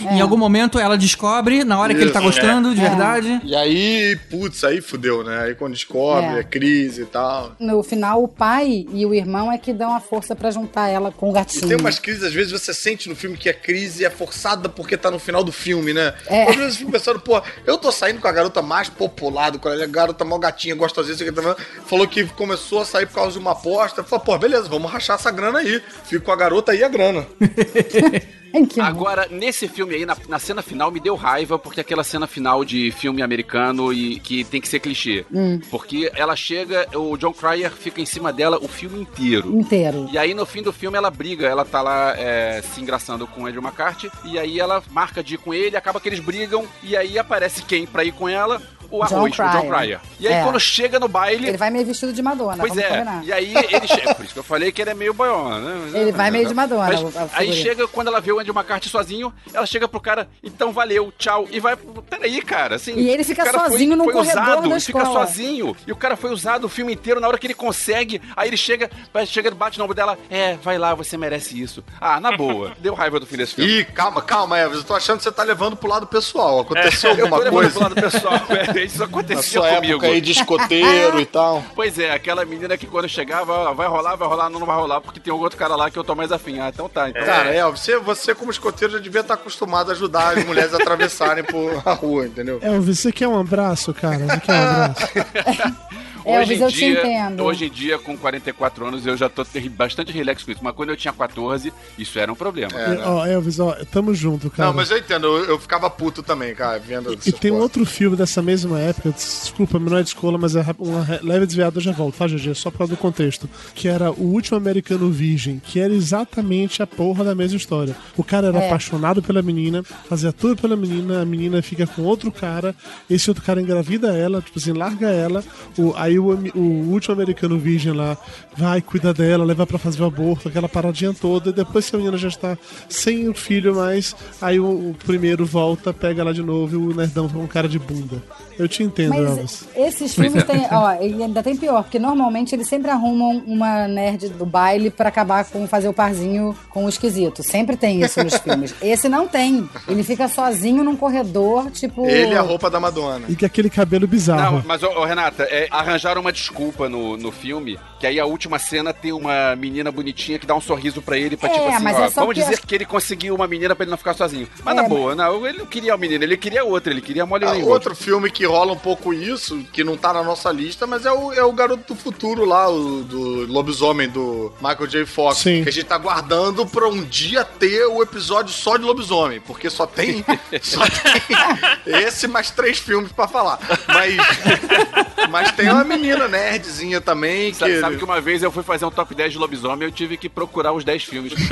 É, Em é. algum momento ela descobre, na hora que ele tá Isso, gostando, de É. verdade. E aí, putz, aí fudeu, né? Aí quando descobre, É. é, crise e tal. No final, o pai e o irmão é que dão a força pra juntar ela com o E gatinho. tem umas crises, às vezes você sente no filme que a crise é forçada porque tá no final do filme, né? É. Às vezes eu fico pensando, pô, eu tô saindo com a garota mais popular colégio, a garota mó gatinha, gostosinha, sei o que também. Falou que começou a sair por causa de uma aposta. Falei, pô, beleza, vamos rachar essa grana aí. Fico com a garota e a grana. *laughs* Agora, nesse filme aí, na, na cena final, me deu raiva, porque aquela cena final de filme americano e que tem que ser clichê. Hum. Porque ela chega, o John Cryer fica em cima dela o filme inteiro. Inteiro. E aí, no fim do filme, ela briga. Ela tá lá é, se engraçando com o Andrew McCarthy. E aí, ela marca de ir com ele, acaba que eles brigam. E aí, aparece quem pra ir com ela? O John arroz, o John Cryer. E aí É. quando chega no baile. Ele vai meio vestido de Madonna, Pois vamos é, combinar. e aí ele chega. Por isso que eu falei que ele é meio boiona, né? *laughs* Ele vai meio de Madonna, Mas o- aí chega, quando ela vê o Andy McCarthy sozinho, ela chega pro cara, então valeu, tchau. E vai. Peraí, cara, assim. E ele fica o cara sozinho foi corredor usado, da fica sozinho. E o cara foi usado o filme inteiro, na hora que ele consegue, aí ele chega, vai- chega, bate no ombro dela, é, vai lá, você merece isso. Ah, na boa. *laughs* Deu raiva do fim desse filme. Ih, calma, calma, Elvis. Eu tô achando que você tá levando pro lado pessoal. Aconteceu É, eu alguma tô levando coisa? pro lado pessoal, é, isso Na acontecia sua comigo. época aí de escoteiro e tal. *laughs* Pois é, aquela menina que quando chegava, ó, vai rolar, vai rolar, não, não vai rolar, porque tem um outro cara lá que eu tô mais afim. Ah, então tá. Então. Cara, Elvis, você, você como escoteiro já devia estar acostumado a ajudar as mulheres a atravessarem por a rua, entendeu? Elvis, você quer um abraço, cara? Você quer um *laughs* abraço? *laughs* Elvis, eu te dia, entendo. Hoje em dia, com 44 anos, eu já tô bastante relax com isso. Mas quando eu tinha 14, isso era um problema. É, né? Ó, Elvis, ó, tamo junto, cara. Não, mas eu entendo, eu, eu ficava puto também, cara, vendo E essas tem um outro filme dessa mesma época, desculpa, não é de escola, mas é uma leve desviada, eu já volto, tá, GG? Só por causa do contexto. Que era O Último Americano Virgem, que era exatamente a porra da mesma história. O cara era É. apaixonado pela menina, fazia tudo pela menina, a menina fica com outro cara, esse outro cara engravida ela, tipo assim, larga ela, o, aí o, ami- o Último Americano Virgem lá vai, cuida dela, leva pra fazer o aborto, aquela paradinha toda, e depois que a menina já está sem o filho mais, aí o, o primeiro volta, pega ela de novo e o nerdão fica com cara de bunda. Eu te entendo, Elvis. Mas esses filmes têm. Ó, e ainda tem pior, porque normalmente eles sempre arrumam uma nerd do baile pra acabar com fazer o parzinho com o esquisito. Sempre tem isso nos *laughs* filmes. Esse não tem. Ele fica sozinho num corredor, tipo. Ele é a roupa da Madonna. E com aquele cabelo bizarro. Não, mas, ô, ô, Renata, é, arranjaram uma desculpa no, no filme, que aí a última cena tem uma menina bonitinha que dá um sorriso pra ele, pra É, tipo assim, mas ó, é vamos porque- dizer que ele conseguiu uma menina pra ele não ficar sozinho. Mas É, na mas- boa, não, ele não queria o menino, ele queria outra, ele queria a Molly Ah, Ringwald. outro filme que rola um pouco isso, que não tá na nossa lista, mas é o, é o Garoto do Futuro lá, o do lobisomem do Michael J. Fox. Sim. Que a gente tá guardando pra um dia ter o episódio só de lobisomem, porque só tem, *laughs* só tem esse mais três filmes pra falar. Mas, mas tem uma menina nerdzinha também que... Sabe, sabe que uma vez eu fui fazer um top 10 de lobisomem eu tive que procurar os 10 filmes. *laughs*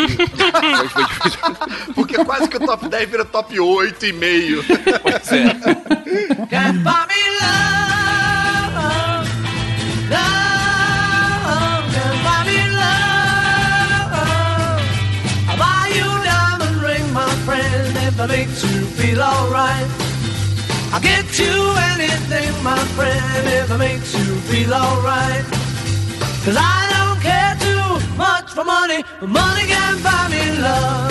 porque-. Porque quase que o top 10 vira top 8 e meio. Pois é. Can't *laughs* that makes you feel alright. I'll get you anything, my friend, if it makes you feel alright. Cause I don't care too much for money, but money can't buy me love.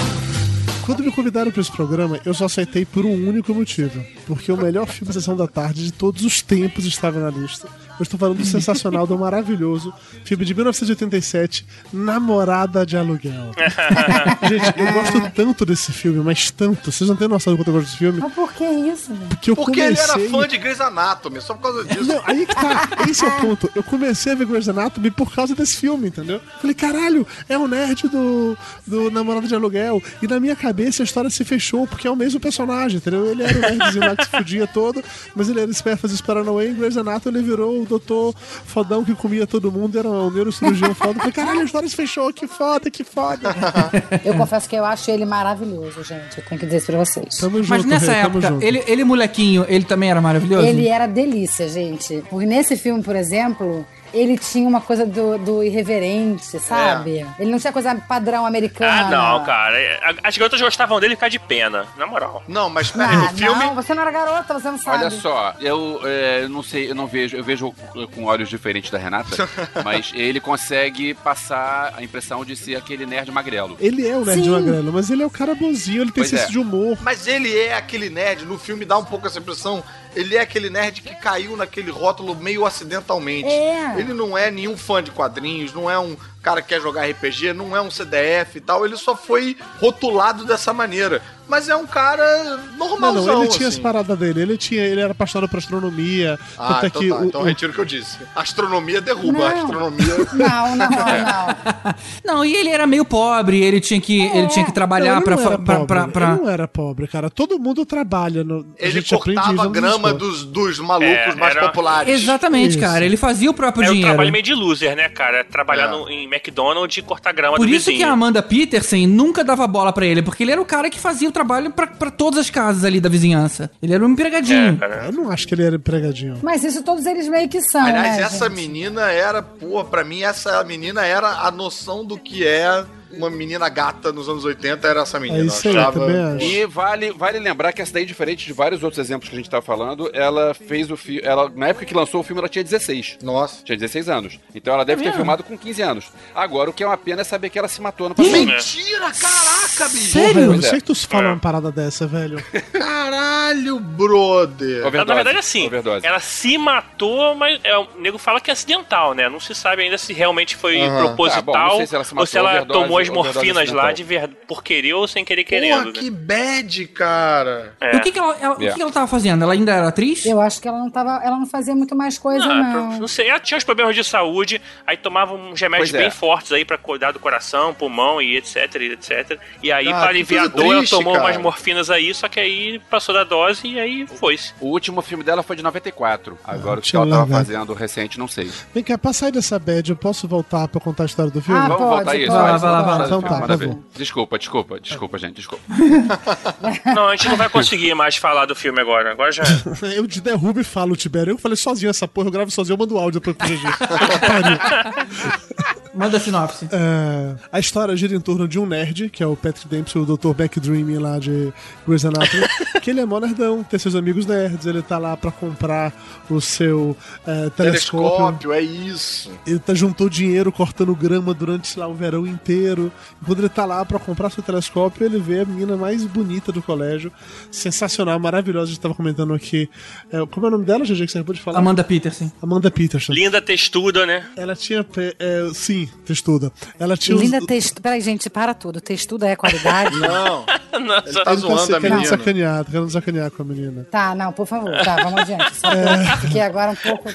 Quando me convidaram para esse programa, eu só aceitei por um único motivo. Porque o melhor filme Sessão da Tarde de todos os tempos estava na lista. Eu estou falando do sensacional, do maravilhoso filme de 1987, Namorada de Aluguel. *laughs* Gente, eu gosto tanto desse filme, mas tanto. Vocês não têm noção do quanto eu gosto desse filme? Mas por que isso, velho? Porque eu Porque ele comecei... era fã de Grey's Anatomy, só por causa disso. Não, aí que tá. Esse é o ponto. Eu comecei a ver Grey's Anatomy por causa desse filme, entendeu? Falei, caralho, é o nerd do, do Namorado de Aluguel. E na minha cabeça a história se fechou, porque é o mesmo personagem, entendeu? Ele era o nerdzinho lá que se fudia todo, mas ele era esperto, fazia esperar no Em Grey's Anatomy ele virou o doutor fodão que comia todo mundo, era um neurocirurgião foda. Falei, caralho, a história se fechou, que foda, que foda. *laughs* Eu confesso que eu acho ele maravilhoso, gente. Eu tenho que dizer isso pra vocês. Tamo junto, Mas nessa Rei, época, ele, ele molequinho, ele também era maravilhoso? Ele era delícia, gente. Porque nesse filme, por exemplo, ele tinha uma coisa do, do irreverente, sabe? Ele não tinha coisa padrão americana. Ah, não, cara. É, As garotas gostavam dele ficar de pena, na moral. Não, mas Ah, peraí, no filme... não, você não era garota, você não sabe. Olha só, eu é, não sei, eu não vejo, eu vejo com olhos diferentes da Renata, *laughs* mas ele consegue passar a impressão de ser aquele nerd magrelo. Ele é o nerd Sim. magrelo, mas ele é o cara bonzinho, ele tem Pois senso é. de humor. Mas ele é aquele nerd, no filme dá um pouco essa impressão, ele é aquele nerd que caiu naquele rótulo meio acidentalmente. É. Ele não é nenhum fã de quadrinhos, não é um cara que quer jogar RPG, não é um CDF e tal, ele só foi rotulado dessa maneira. Mas é um cara Não, normalzão, não, ele tinha as assim. paradas dele, ele tinha, ele era apaixonado por astronomia, Ah, tanto é então que tá, o- então o- retiro o que eu disse. Astronomia derruba, Não. astronomia... *laughs* Não, não, não. *laughs* Não, e ele era meio pobre, ele tinha que, ele tinha que trabalhar Não, ele pra, não era pra, pobre, pra, pra- Ele não era pobre, cara. Todo mundo trabalha. No, a Ele cortava a grama escola. dos, dos malucos É, mais era- populares. Exatamente, Isso. cara. Ele fazia o próprio É um dinheiro. trabalho meio de loser, né, cara? Trabalhar É. no- em McDonald's e cortar grama Por do isso que vizinho. a Amanda Peterson nunca dava bola pra ele, porque ele era o cara que fazia o trabalho pra, pra todas as casas ali da vizinhança. Ele era um empregadinho. Eu não acho que ele era empregadinho. Mas isso todos eles meio que são, Aliás, né, essa gente? menina era, pô, pra mim, essa menina era a noção do que é uma menina gata nos anos 80, era essa menina. É isso aí, achava-. E vale, vale lembrar que essa daí, diferente de vários outros exemplos que a gente tava falando, ela fez o filme. Ela, na época que lançou o filme, ela tinha 16. Nossa. Tinha 16 anos. Então ela deve ter mesmo? filmado com 15 anos. Agora, o que é uma pena é saber que ela se matou no passado. Mentira, caraca, bicho! Porra, eu não é. sei que tu fala uma parada dessa, velho. *laughs* Caralho, brother! Mas, na verdade, assim, Overdose. ela se matou, mas é, o nego fala que é acidental, né? Não se sabe ainda se realmente foi Aham. proposital Tá, bom, não sei se ela se ou se ela overdose, tomou as overdose morfinas lá acidental. de ver... por querer ou sem querer Porra, querendo. que né? bad, cara! É. E O que, que, ela, ela- o que Yeah. que ela tava fazendo? Ela ainda era atriz? Eu acho que ela não tava. Ela não fazia muito mais coisa, Ah, não. pro- não sei, ela tinha uns problemas de saúde, aí tomava uns remédios Pois é. bem fortes aí pra cuidar do coração, pulmão e etc, e etc. E aí, Ah, pra que aliviar a dor, ela tomou cara. umas morfinas aí, só que aí passou da dose e aí foi-se. O último filme dela foi de 94. Agora, o que ela tava fazendo recente, não sei. Vem cá, pra sair dessa bad, eu posso voltar pra contar a história do filme? Ah, Vamos pode, voltar a isso. pode, Vai lá, vai lá, vai lá. Então ver, tá, por ver. favor. Desculpa, desculpa, desculpa, gente, desculpa. *laughs* Não, a gente não vai conseguir mais falar do filme agora. Agora já. *laughs* Eu te derrubo e falo, Tibério. Eu falei sozinho essa porra, eu gravo sozinho, eu mando áudio pra GG. *laughs* Manda a sinopse. É, a história gira em torno de um nerd, que é o Patrick Dempsey, o Dr. Backdreaming lá de Grey's Anatomy, que ele é mó nerdão, tem seus amigos nerds, ele tá lá pra comprar o seu é, telescópio. Telescópio, é isso. Ele tá, juntou dinheiro cortando grama durante, sei lá, o verão inteiro. E quando ele tá lá pra comprar seu telescópio, ele vê a menina mais bonita do colégio. Sensacional, maravilhosa. A gente tava comentando aqui. É, como é o nome dela, GG, que você acabou de falar? Amanda Peterson. Amanda Peterson. Linda textuda, né? Ela tinha. é, sim, textuda. Ela tinha os- Linda textura. Peraí, gente, para tudo. Textuda é qualidade? *laughs* Não, Nossa. ele tá Ele zoando tá a querendo menina. sacanear, tá querendo sacanear com a menina. Tá, não, por favor. Tá, vamos adiante. Só que eu fiquei agora um pouco.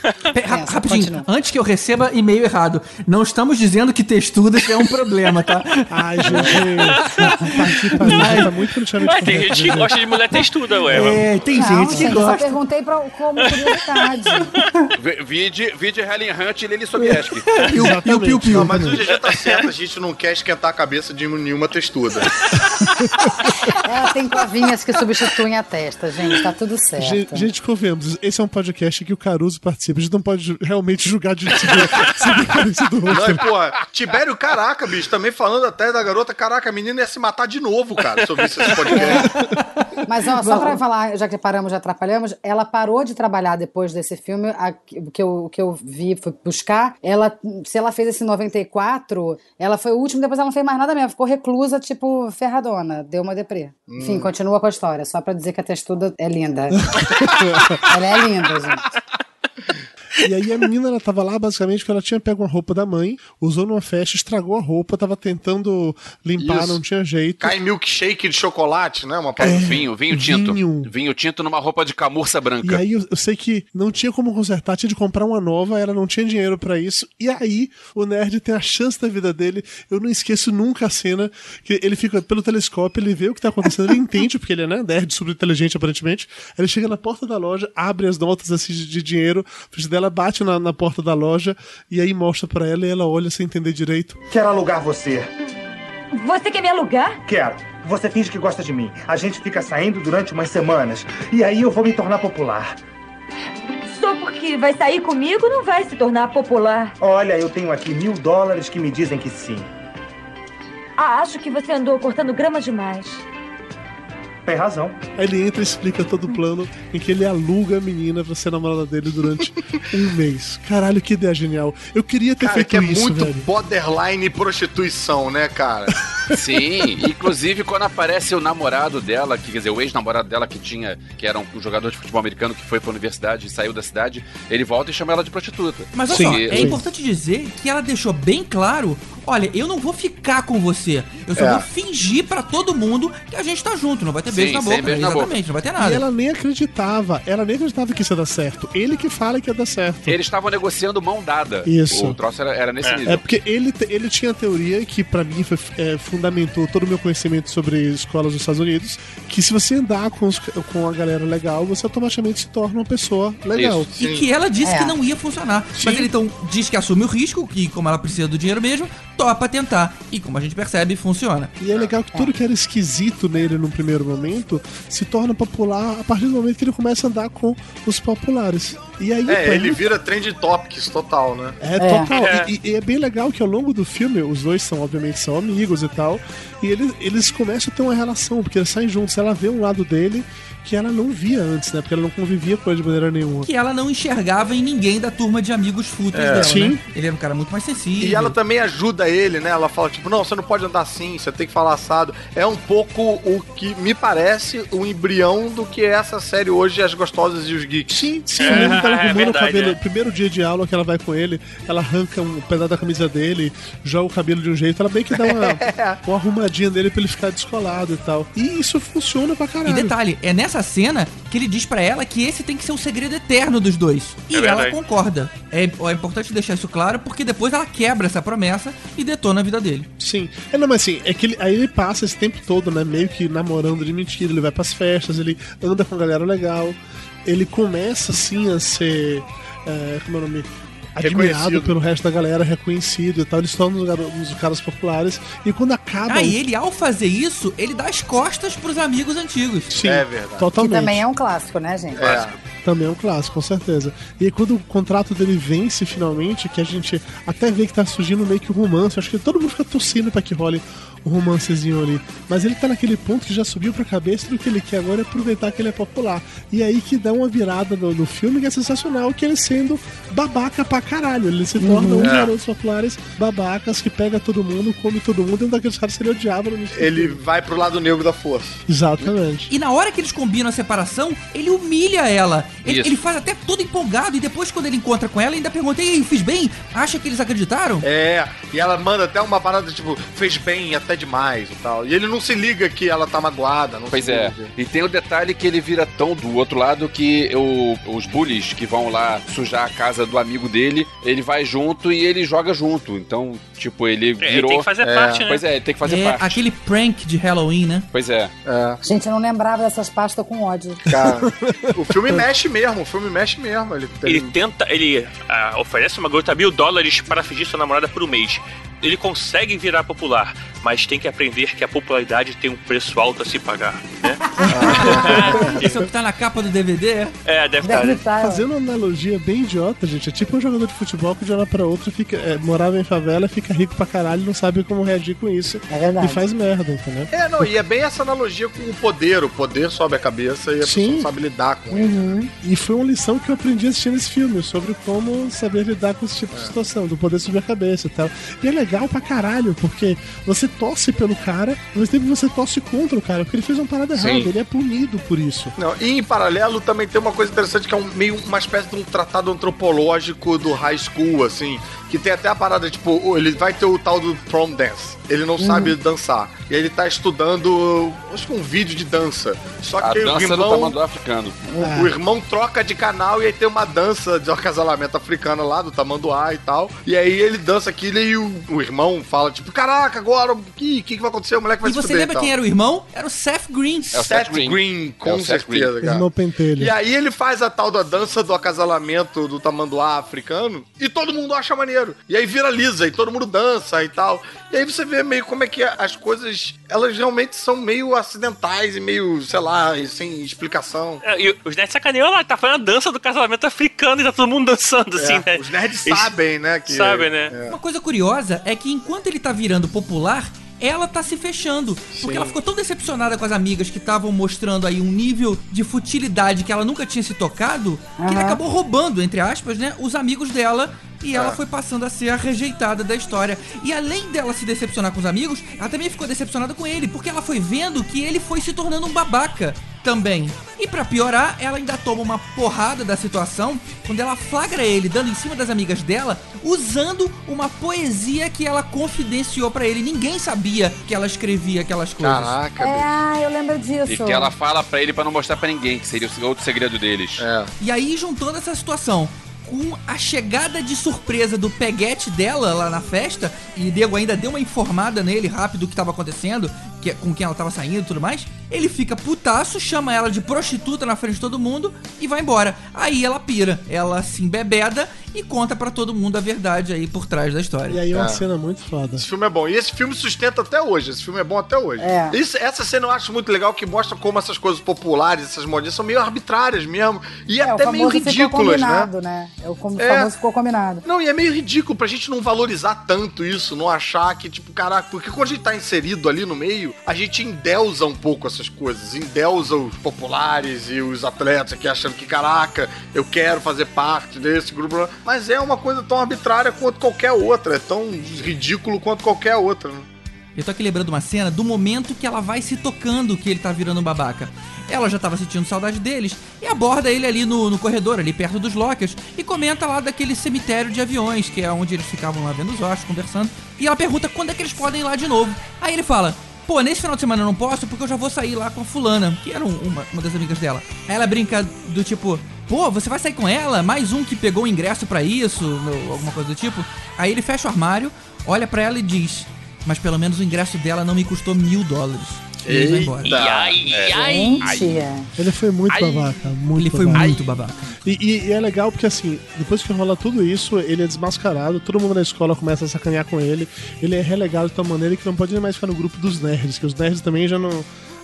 Rapidinho, Continua. antes que eu receba e-mail errado, não estamos dizendo que textudas é um problema, tá? Ai, GG. Participa aí, tá muito politicamente Mas tem gente que GG. gosta de mulher textuda, ué. É, tem Não, gente que gente, eu só gosta. perguntei pra, como curiosidade. *laughs* Vide, vide Helen Hunt e Lily Sobieski. *laughs* E o, e o Piu Piu. Não, mas o GG tá certo, a gente não quer esquentar a cabeça de nenhuma textuda. Ela *laughs* tem covinhas que substituem a testa, gente. Tá tudo certo. Gente, gente, convenhamos, esse é um podcast que o Caruso participa. A gente não pode realmente julgar de seguir do Não, outro. porra, Tibério, caraca, bicho, também falando até da garota, caraca, a menina ia se matar de novo, cara, se eu visse esse podcast. *laughs* Mas ó, só pra falar, já que paramos, já atrapalhamos, ela parou de trabalhar depois desse filme. A, o que eu, o que eu vi, fui buscar. Ela, se ela fez esse 94, ela foi o último, depois ela não fez mais nada mesmo. Ficou reclusa, tipo, ferradona. Deu uma deprê. Enfim, continua com a história, só pra dizer que a textuda é linda. *laughs* ela é linda, gente. E aí a menina ela tava lá basicamente porque ela tinha pego uma roupa da mãe, usou numa festa, estragou a roupa, tava tentando limpar, Isso. não tinha jeito. Cai milkshake de chocolate, né? Uma assim. Vinho, vinho tinto. vinho. Vinho tinto numa roupa de camurça E branca. aí eu, eu sei que não tinha como consertar, tinha de comprar uma nova, ela não tinha dinheiro pra isso. E aí o nerd tem a chance da vida dele. Eu não esqueço nunca a cena que ele fica pelo telescópio, ele vê o que tá acontecendo, ele entende, porque ele é né, nerd, super inteligente aparentemente. Ele chega na porta da loja, abre as notas assim de, de dinheiro, a dela bate na, na porta da loja e aí mostra pra ela e ela olha sem entender direito. Quero alugar você. Você quer me alugar? Quero. Você finge que gosta de mim. A gente fica saindo durante umas semanas. E aí eu vou me tornar popular. Só porque vai sair comigo não vai se tornar popular. Olha, eu tenho aqui mil dólares que me dizem que sim. Ah, acho que você andou cortando grama demais. Tem razão. Aí ele entra e explica todo o plano em que ele aluga a menina pra ser namorada dele durante *laughs* um mês. Caralho, que ideia genial. Eu queria ter Cara, feito que é isso, muito velho. borderline prostituição, né, cara? *laughs* Sim, inclusive quando aparece o namorado dela, que, quer dizer, o ex-namorado dela que tinha, que era um, jogador de futebol americano que foi pra universidade e saiu da cidade, ele volta e chama ela de prostituta. Mas olha Sim, só, é sim. importante dizer que ela deixou bem claro olha, eu não vou ficar com você. Eu só É. vou fingir pra todo mundo que a gente tá junto. Não vai ter beijo Sim, na sem boca. beijo na boca. Exatamente, não vai ter nada. E ela nem acreditava, ela nem acreditava que isso ia dar certo. Ele que fala que ia dar certo. Eles estavam negociando mão dada. Isso. O troço era, era nesse nível. É porque ele, ele tinha a teoria que pra mim foi, é, fundamentou todo o meu conhecimento sobre escolas dos Estados Unidos, que se você andar com, os- com a galera legal, você automaticamente se torna uma pessoa legal. E que ela disse É. que não ia funcionar. Mas ele então diz que assume o risco, que como ela precisa do dinheiro mesmo, topa tentar. E como a gente percebe, funciona. E é legal que tudo que era esquisito nele num primeiro momento se torna popular a partir do momento que ele começa a andar com os populares. E aí, É, ele mim, vira trend topics total, né? É, total. E, e é bem legal que ao longo do filme, os dois são, obviamente, são amigos e tal. E eles, eles começam a ter uma relação, porque eles saem juntos. Ela vê um lado dele que ela não via antes, né? Porque ela não convivia com ele de maneira nenhuma. Que ela não enxergava em ninguém da turma de amigos fúteis É. dela, Sim. né? Ele era um cara muito mais sensível. E ela também ajuda ele, né? Ela fala, tipo, não, você não pode andar assim, você tem que falar assado. É um pouco o que me parece o embrião do que é essa série hoje, As Gostosas e os Geeks. Sim, sim. Eu lembro que ela *laughs* arrumando o cabelo. No primeiro dia de aula que ela vai com ele, ela arranca um pedaço da camisa dele, joga o cabelo de um jeito. Ela bem que dá uma, *laughs* uma arrumadinha nele pra ele ficar descolado e tal. E isso funciona pra caralho. E detalhe, é nessa cena que ele diz pra ela que esse tem que ser o segredo eterno dos dois. E É ela concorda. É, é importante deixar isso claro, porque depois ela quebra essa promessa e detona a vida dele. Sim. É, não, mas assim, é que ele, aí ele passa esse tempo todo, né? Meio que namorando de mentira. Ele vai pras festas, ele anda com a galera legal. Ele começa, assim, a ser. É, como é o nome? Admirado Reconhecido. pelo resto da galera, reconhecido e tal. Eles estão nos, nos caras populares. E quando acaba. Ah, o- e ele, ao fazer isso, ele dá as costas pros amigos antigos. Sim, É verdade. totalmente. Que também é um clássico, né, gente? Também é um clássico, com certeza. E aí, quando o contrato dele vence finalmente, que a gente até vê que tá surgindo meio que um romance, acho que todo mundo fica torcendo pra que role um romancezinho ali. Mas ele tá naquele ponto que já subiu pra cabeça do que ele quer agora é aproveitar que ele é popular. E aí que dá uma virada no, no filme que é sensacional, que ele sendo babaca pra caralho. Ele se torna Uhum. um dos É. garotos populares babacas que pega todo mundo, come todo mundo, e um daqueles caras que ele odiava no início do Ele vai pro lado negro da força. Exatamente. E na hora que eles combinam a separação, ele humilha ela. Ele, ele faz até todo empolgado e depois, quando ele encontra com ela, ainda pergunta: E aí, fiz bem? Acha que eles acreditaram? É, e ela manda até uma parada tipo, fez bem até demais e tal. E ele não se liga que ela tá magoada. Não Pois se é. liga. E tem o detalhe que ele vira tão do outro lado que o- os bullies que vão lá sujar a casa do amigo dele, ele vai junto e ele joga junto. Então, tipo, ele É, virou. tem que fazer parte, né? Pois é, ele tem que fazer é parte. aquele prank de Halloween, né? Pois é. Gente, eu não lembrava dessas pastas com ódio. Cara, *laughs* o filme mexe mesmo, o filme mexe mesmo. Ele, Ele tenta, ele ah, oferece uma garota mil dólares para fingir sua namorada por um mês. Ele consegue virar popular, mas tem que aprender que a popularidade tem um preço alto a se pagar. Né? *laughs* Esse é o que tá na capa do DVD? É, deve estar. Fazendo uma analogia bem idiota, gente, é tipo um jogador de futebol que de uma hora pra outra fica, é, morava em favela, fica rico pra caralho e não sabe como reagir com isso. É verdade. E faz merda, entendeu? É, não, e é bem essa analogia com o poder. O poder sobe a cabeça e a Sim. pessoa sabe lidar com ele. E foi uma lição que eu aprendi assistindo esse filme, sobre como saber lidar com esse tipo de situação, do poder subir a cabeça e tal. E é legal pra caralho, porque você torce pelo cara, mesmo tempo você torce contra o cara, porque ele fez uma parada Sim. errada, ele é punido por isso. Não, e em paralelo também tem uma coisa interessante que é um, meio uma espécie de um tratado antropológico do high school, assim, que tem até a parada, tipo, ele vai ter o tal do prom dance. Ele não sabe dançar. E aí ele tá estudando, acho que um vídeo de dança. Só A que o dança do irmão, tamanduá africano. o, o irmão troca de canal e aí tem uma dança de acasalamento africana lá, do tamanduá e tal. E aí ele dança aquilo e o, o irmão fala, tipo, caraca, agora o que, que, que vai acontecer? O moleque vai E se você fuder lembra quem era o irmão? Era o Seth Green. É o Seth Seth Green, Green. com É o Seth certeza, Green. cara. Irmão pentelho. E aí ele faz a tal da dança do acasalamento do tamanduá africano e todo mundo acha maneiro. E aí viraliza e todo mundo dança e tal. E aí você vê meio como é que as coisas, elas realmente são meio acidentais e meio, sei lá, sem explicação. É, E os nerds sacaneiam lá, tá fazendo a dança do casamento africano e tá todo mundo dançando, assim, É, né? Os nerds Eles sabem, né? Que, Sabem, né? Uma coisa curiosa é que enquanto ele tá virando popular, ela tá se fechando. Porque Sim. ela ficou tão decepcionada com as amigas que estavam mostrando aí um nível de futilidade que ela nunca tinha se tocado, que ele acabou roubando, entre aspas, né, os amigos dela E ela É. foi passando a ser a rejeitada da história. E além dela se decepcionar com os amigos, ela também ficou decepcionada com ele, porque ela foi vendo que ele foi se tornando um babaca também. E pra piorar, ela ainda toma uma porrada da situação quando ela flagra ele dando em cima das amigas dela, usando uma poesia que ela confidenciou pra ele. Ninguém sabia que ela escrevia aquelas coisas. Caraca, É, ah, eu lembro E disso. que ela fala pra ele pra não mostrar pra ninguém, que seria o outro segredo deles. É. E aí, juntando essa situação com a chegada de surpresa do peguete dela lá na festa, e Diego ainda deu uma informada nele rápido do que tava acontecendo, que, com quem ela tava saindo e tudo mais, ele fica putaço, chama ela de prostituta na frente de todo mundo e vai embora. Aí ela pira, ela se embebeda e conta pra todo mundo a verdade aí por trás da história. E aí é uma É. cena muito foda. Esse filme é bom. E esse filme sustenta até hoje. Esse filme é bom até hoje. É. Isso- essa cena eu acho muito legal, que mostra como essas coisas populares, essas modinhas, são meio arbitrárias mesmo. E É, o até meio famoso ficou ridículas, né? combinado, né? É, o É. famoso ficou combinado. Não, e é meio ridículo pra gente não valorizar tanto isso, não achar que, tipo, caraca, porque quando a gente tá inserido ali no meio, a gente endeusa um pouco essas coisas, endeusa os populares e os atletas aqui achando que, caraca, eu quero fazer parte desse grupo, mas é uma coisa tão arbitrária quanto qualquer outra, é tão ridículo quanto qualquer outra, né? Eu tô aqui lembrando uma cena do momento que ela vai se tocando que ele tá virando um babaca. Ela já tava sentindo saudade deles e aborda ele ali no, no corredor, ali perto dos lockers, e comenta lá daquele cemitério de aviões, que é onde eles ficavam lá vendo os ossos, conversando. E ela pergunta quando é que eles podem ir lá de novo. Aí ele fala: Pô, nesse final de semana eu não posso porque eu já vou sair lá com a fulana, que era um- uma, uma das amigas dela. Aí ela brinca do tipo. Pô, você vai sair com ela? Mais um que pegou o ingresso pra isso, alguma coisa do tipo. Aí ele fecha o armário, olha pra ela e diz: Mas pelo menos o ingresso dela não me custou mil dólares. E ele vai embora. Gente. Ele foi muito Ai. babaca. Muito Ele foi babaca. muito babaca. E, e- e é legal porque, assim, depois que rola tudo isso, ele é desmascarado, todo mundo na escola começa a sacanear com ele, ele é relegado de tal maneira que não pode nem mais ficar no grupo dos nerds, que os nerds também já não,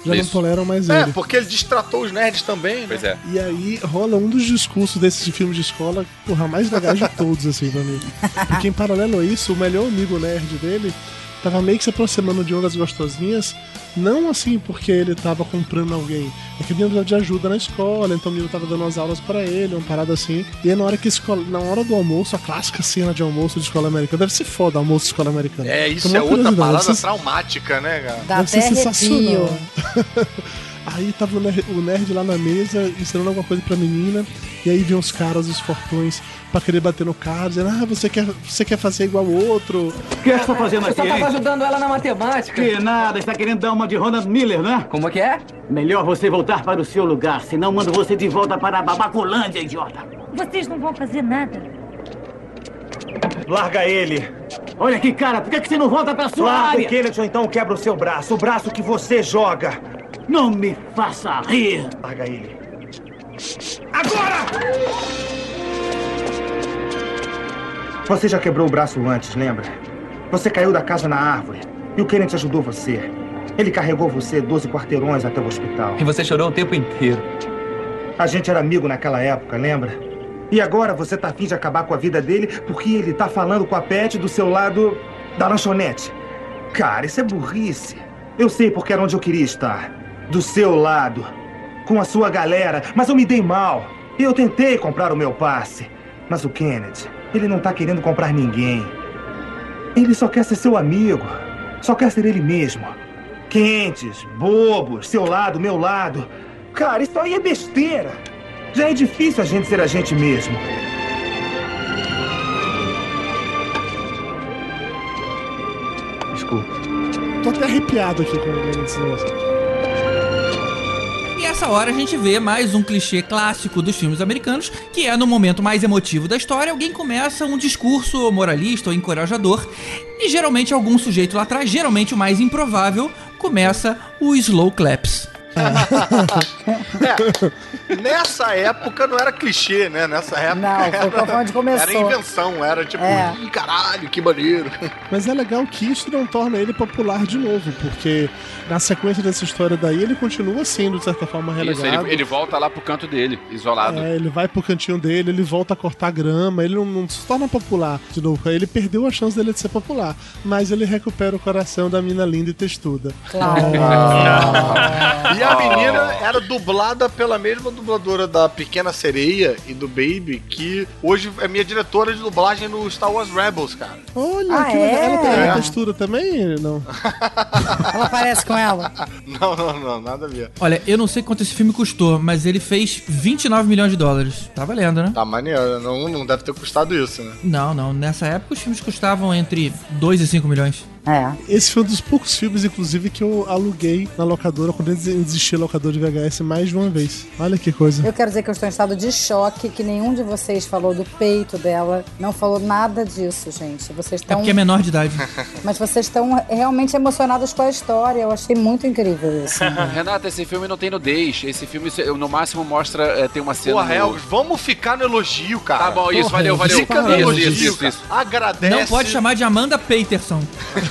já não Isso. toleram mais É, ele. porque ele destratou os nerds também, né? Pois é. E aí rola um dos discursos desses filmes de escola, porra, mais legais de todos, assim, pra mim. Porque em paralelo a isso, o melhor amigo nerd dele tava meio que se aproximando de uma das gostosinhas, não assim porque ele tava comprando alguém, é que o menino de ajuda na escola, então o menino tava dando umas aulas pra ele, uma parada assim. E aí na hora que escola, na hora do almoço, a clássica cena de almoço de escola americana, deve ser foda almoço de escola americana. É, isso é outra parada vocês- traumática, né, cara? Dá Deve ser sensacional. *laughs* Aí tava o nerd, o nerd lá na mesa ensinando alguma coisa pra menina, e aí vem os caras, os fortões, pra querer bater no cara, dizendo: Ah, você quer, você quer fazer igual o outro? O que é que você tá fazendo aqui, hein? ajudando ela na matemática. Que nada, está querendo dar uma de Ronald Miller, né? Como é que é? Melhor você voltar para o seu lugar, senão mando você de volta para a Babacolândia, idiota. Vocês não vão fazer nada. Larga ele. Olha aqui, cara, por que, que você não volta para sua Larga área? o Kennedy ou então quebra o seu braço. O braço que você joga. Não me faça rir. Larga ele. Agora! Você já quebrou o braço antes, lembra? Você caiu da casa na árvore. E o Kennedy ajudou você. Ele carregou você 12 quarteirões até o hospital. E você chorou o tempo inteiro. A gente era amigo naquela época, lembra? E agora você tá afim de acabar com a vida dele porque ele tá falando com a Pet do seu lado da lanchonete. Cara, isso é burrice. Eu sei porque era onde eu queria estar. Do seu lado. Com a sua galera. Mas eu me dei mal. Eu tentei comprar o meu passe. Mas o Kennedy, ele não tá querendo comprar ninguém. Ele só quer ser seu amigo. Só quer ser ele mesmo. Quentes, bobos, seu lado, meu lado. Cara, isso aí é besteira. Já é difícil a gente ser a gente mesmo. Desculpa. Tô até arrepiado aqui com ele nesse negócio. E essa hora a gente vê mais um clichê clássico dos filmes americanos, que é no momento mais emotivo da história, alguém começa um discurso moralista ou encorajador, e geralmente algum sujeito lá atrás, geralmente o mais improvável, começa o slow claps. É, nessa época não era clichê, né? Nessa época Não, foi era, pra onde começou. era invenção, era tipo, É. caralho, que maneiro. Mas é legal que isso não torna ele popular de novo, porque na sequência dessa história daí ele continua sendo, de certa forma, Isso, relegado. ele, ele volta lá pro canto dele, isolado. É, ele vai pro cantinho dele, ele volta a cortar grama, ele não, não se torna popular de novo. Ele perdeu a chance dele de ser popular, mas ele recupera o coração da mina linda e textuda. *laughs* E E a Oh. menina era dublada pela mesma dubladora da Pequena Sereia e do Baby, que hoje é minha diretora de dublagem no Star Wars Rebels, cara. Olha, Ah, que legal. Ela tem é? a textura também? Não. *laughs* Ela parece com ela. Não, não, não, nada a ver. Olha, eu não sei quanto esse filme custou, mas ele fez 29 milhões de dólares. Tá valendo, né? Tá maneiro, não, não deve ter custado isso, né? Não, não. Nessa época os filmes custavam entre 2 e 5 milhões. É. Esse foi um dos poucos filmes, inclusive, que eu aluguei na locadora quando existia locador de VHS mais de uma vez. Olha que coisa. Eu quero dizer que eu estou em estado de choque, que nenhum de vocês falou do peito dela. Não falou nada disso, gente. Vocês É estão. porque é menor de idade. *laughs* Mas vocês estão realmente emocionados com a história. Eu achei muito incrível isso. *laughs* Renata, esse filme não tem nudez. Esse filme, no máximo, mostra. é, tem uma cena. Porra, no- vamos ficar no elogio, cara. Tá bom, isso, Porra, valeu, valeu. Fica no Isso, elogio, isso, isso. Agradece. Não pode chamar de Amanda Peterson. *laughs*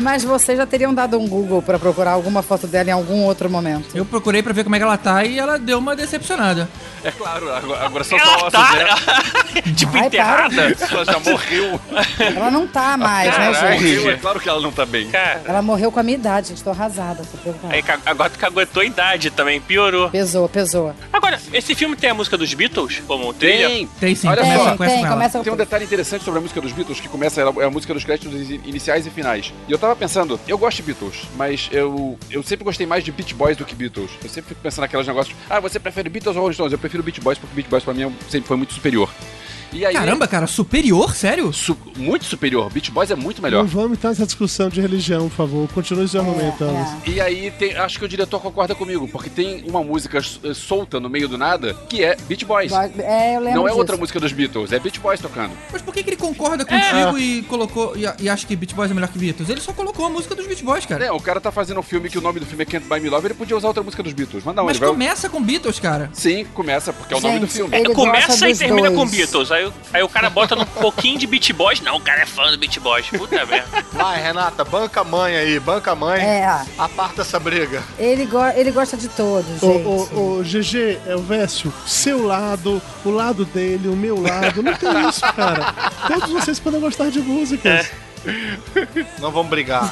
Mas vocês já teriam dado um Google pra procurar alguma foto dela em algum outro momento. Eu procurei pra ver como é que ela tá e ela deu uma decepcionada. É claro, agora, Ela só ossos, tá- né? *laughs* tipo, Ai, enterrada. Ela já morreu. Ela não tá mais, né, Caraca. gente? Morreu, é claro que ela não tá bem. Cara, Ela morreu com a minha idade, gente. Tô arrasada. Tô preocupada. aí agora tu caguetou a idade também, piorou. Pesou, pesou. Agora, esse filme tem a música dos Beatles como trilha? Tem. Tem sim, Olha começa, só. Tem, começa tem, com ela. começa Tem um detalhe interessante sobre a música dos Beatles que começa, ela é a música dos créditos iniciais e finais. E eu tava pensando, eu gosto de Beatles, mas eu, eu sempre gostei mais de Beach Boys do que Beatles. Eu sempre fico pensando naqueles negócios, ah, você prefere Beatles ou Rolling Stones? Eu prefiro Beach Boys porque Beach Boys pra mim é- sempre foi muito superior. E aí, Caramba, cara, superior? Sério? su- muito superior. Beach Boys é muito melhor. Não vamos entrar nessa discussão de religião, por favor. Continue seu argumento, É, é. E aí, tem- acho que o diretor concorda comigo, porque tem uma música eh, solta no meio do nada que é Beach Boys. É, eu lembro Não é disso. outra música dos Beatles, é Beach Boys tocando. Mas por que, que ele concorda contigo e colocou e, e acha que Beach Boys é melhor que Beatles? Ele só colocou a música dos Beach Boys, cara. É, o cara tá fazendo um filme que o nome do filme é Can't Buy Me Love, ele podia usar outra música dos Beatles. Mas não, Mas ele vai... começa com Beatles, cara. Sim, começa, porque é o nome do Gente, filme. ele gosta Começa e termina dois. com Beatles. Aí, o- aí o cara bota um pouquinho de Beat Boys. Não, o cara é fã do Beat Boys. Puta *laughs* merda. Vai, Renata, banca a mãe aí, banca a mãe. É, Aparta essa briga. ele, go ele gosta de todos, Ô, gente. ô, ô, GG, é o Vécio, seu lado, o lado dele, o meu lado. Não tem isso, cara. Todos vocês podem gostar de músicas. Não vamos brigar.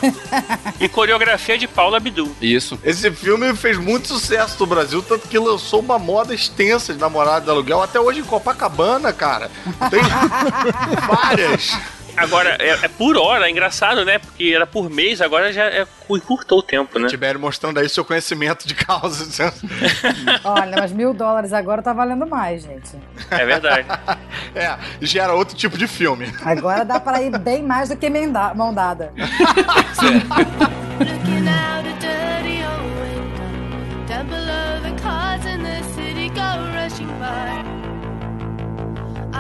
E coreografia de Paula Abdul. Isso. Esse filme fez muito sucesso no Brasil, tanto que lançou uma moda extensa de namorados de aluguel. Até hoje em Copacabana, cara. Tem *laughs* várias. Agora, é, é por hora, é engraçado, né? Porque era por mês, agora já é, encurtou o tempo, né? Tibério mostrando aí seu conhecimento de causa. *laughs* Olha, mas mil dólares agora tá valendo mais, gente. É verdade. *laughs* É, gera outro tipo de filme. Agora dá pra ir bem mais do que mão dada. *laughs* Looking out a dirty old window, down below the cars in the city go rushing by.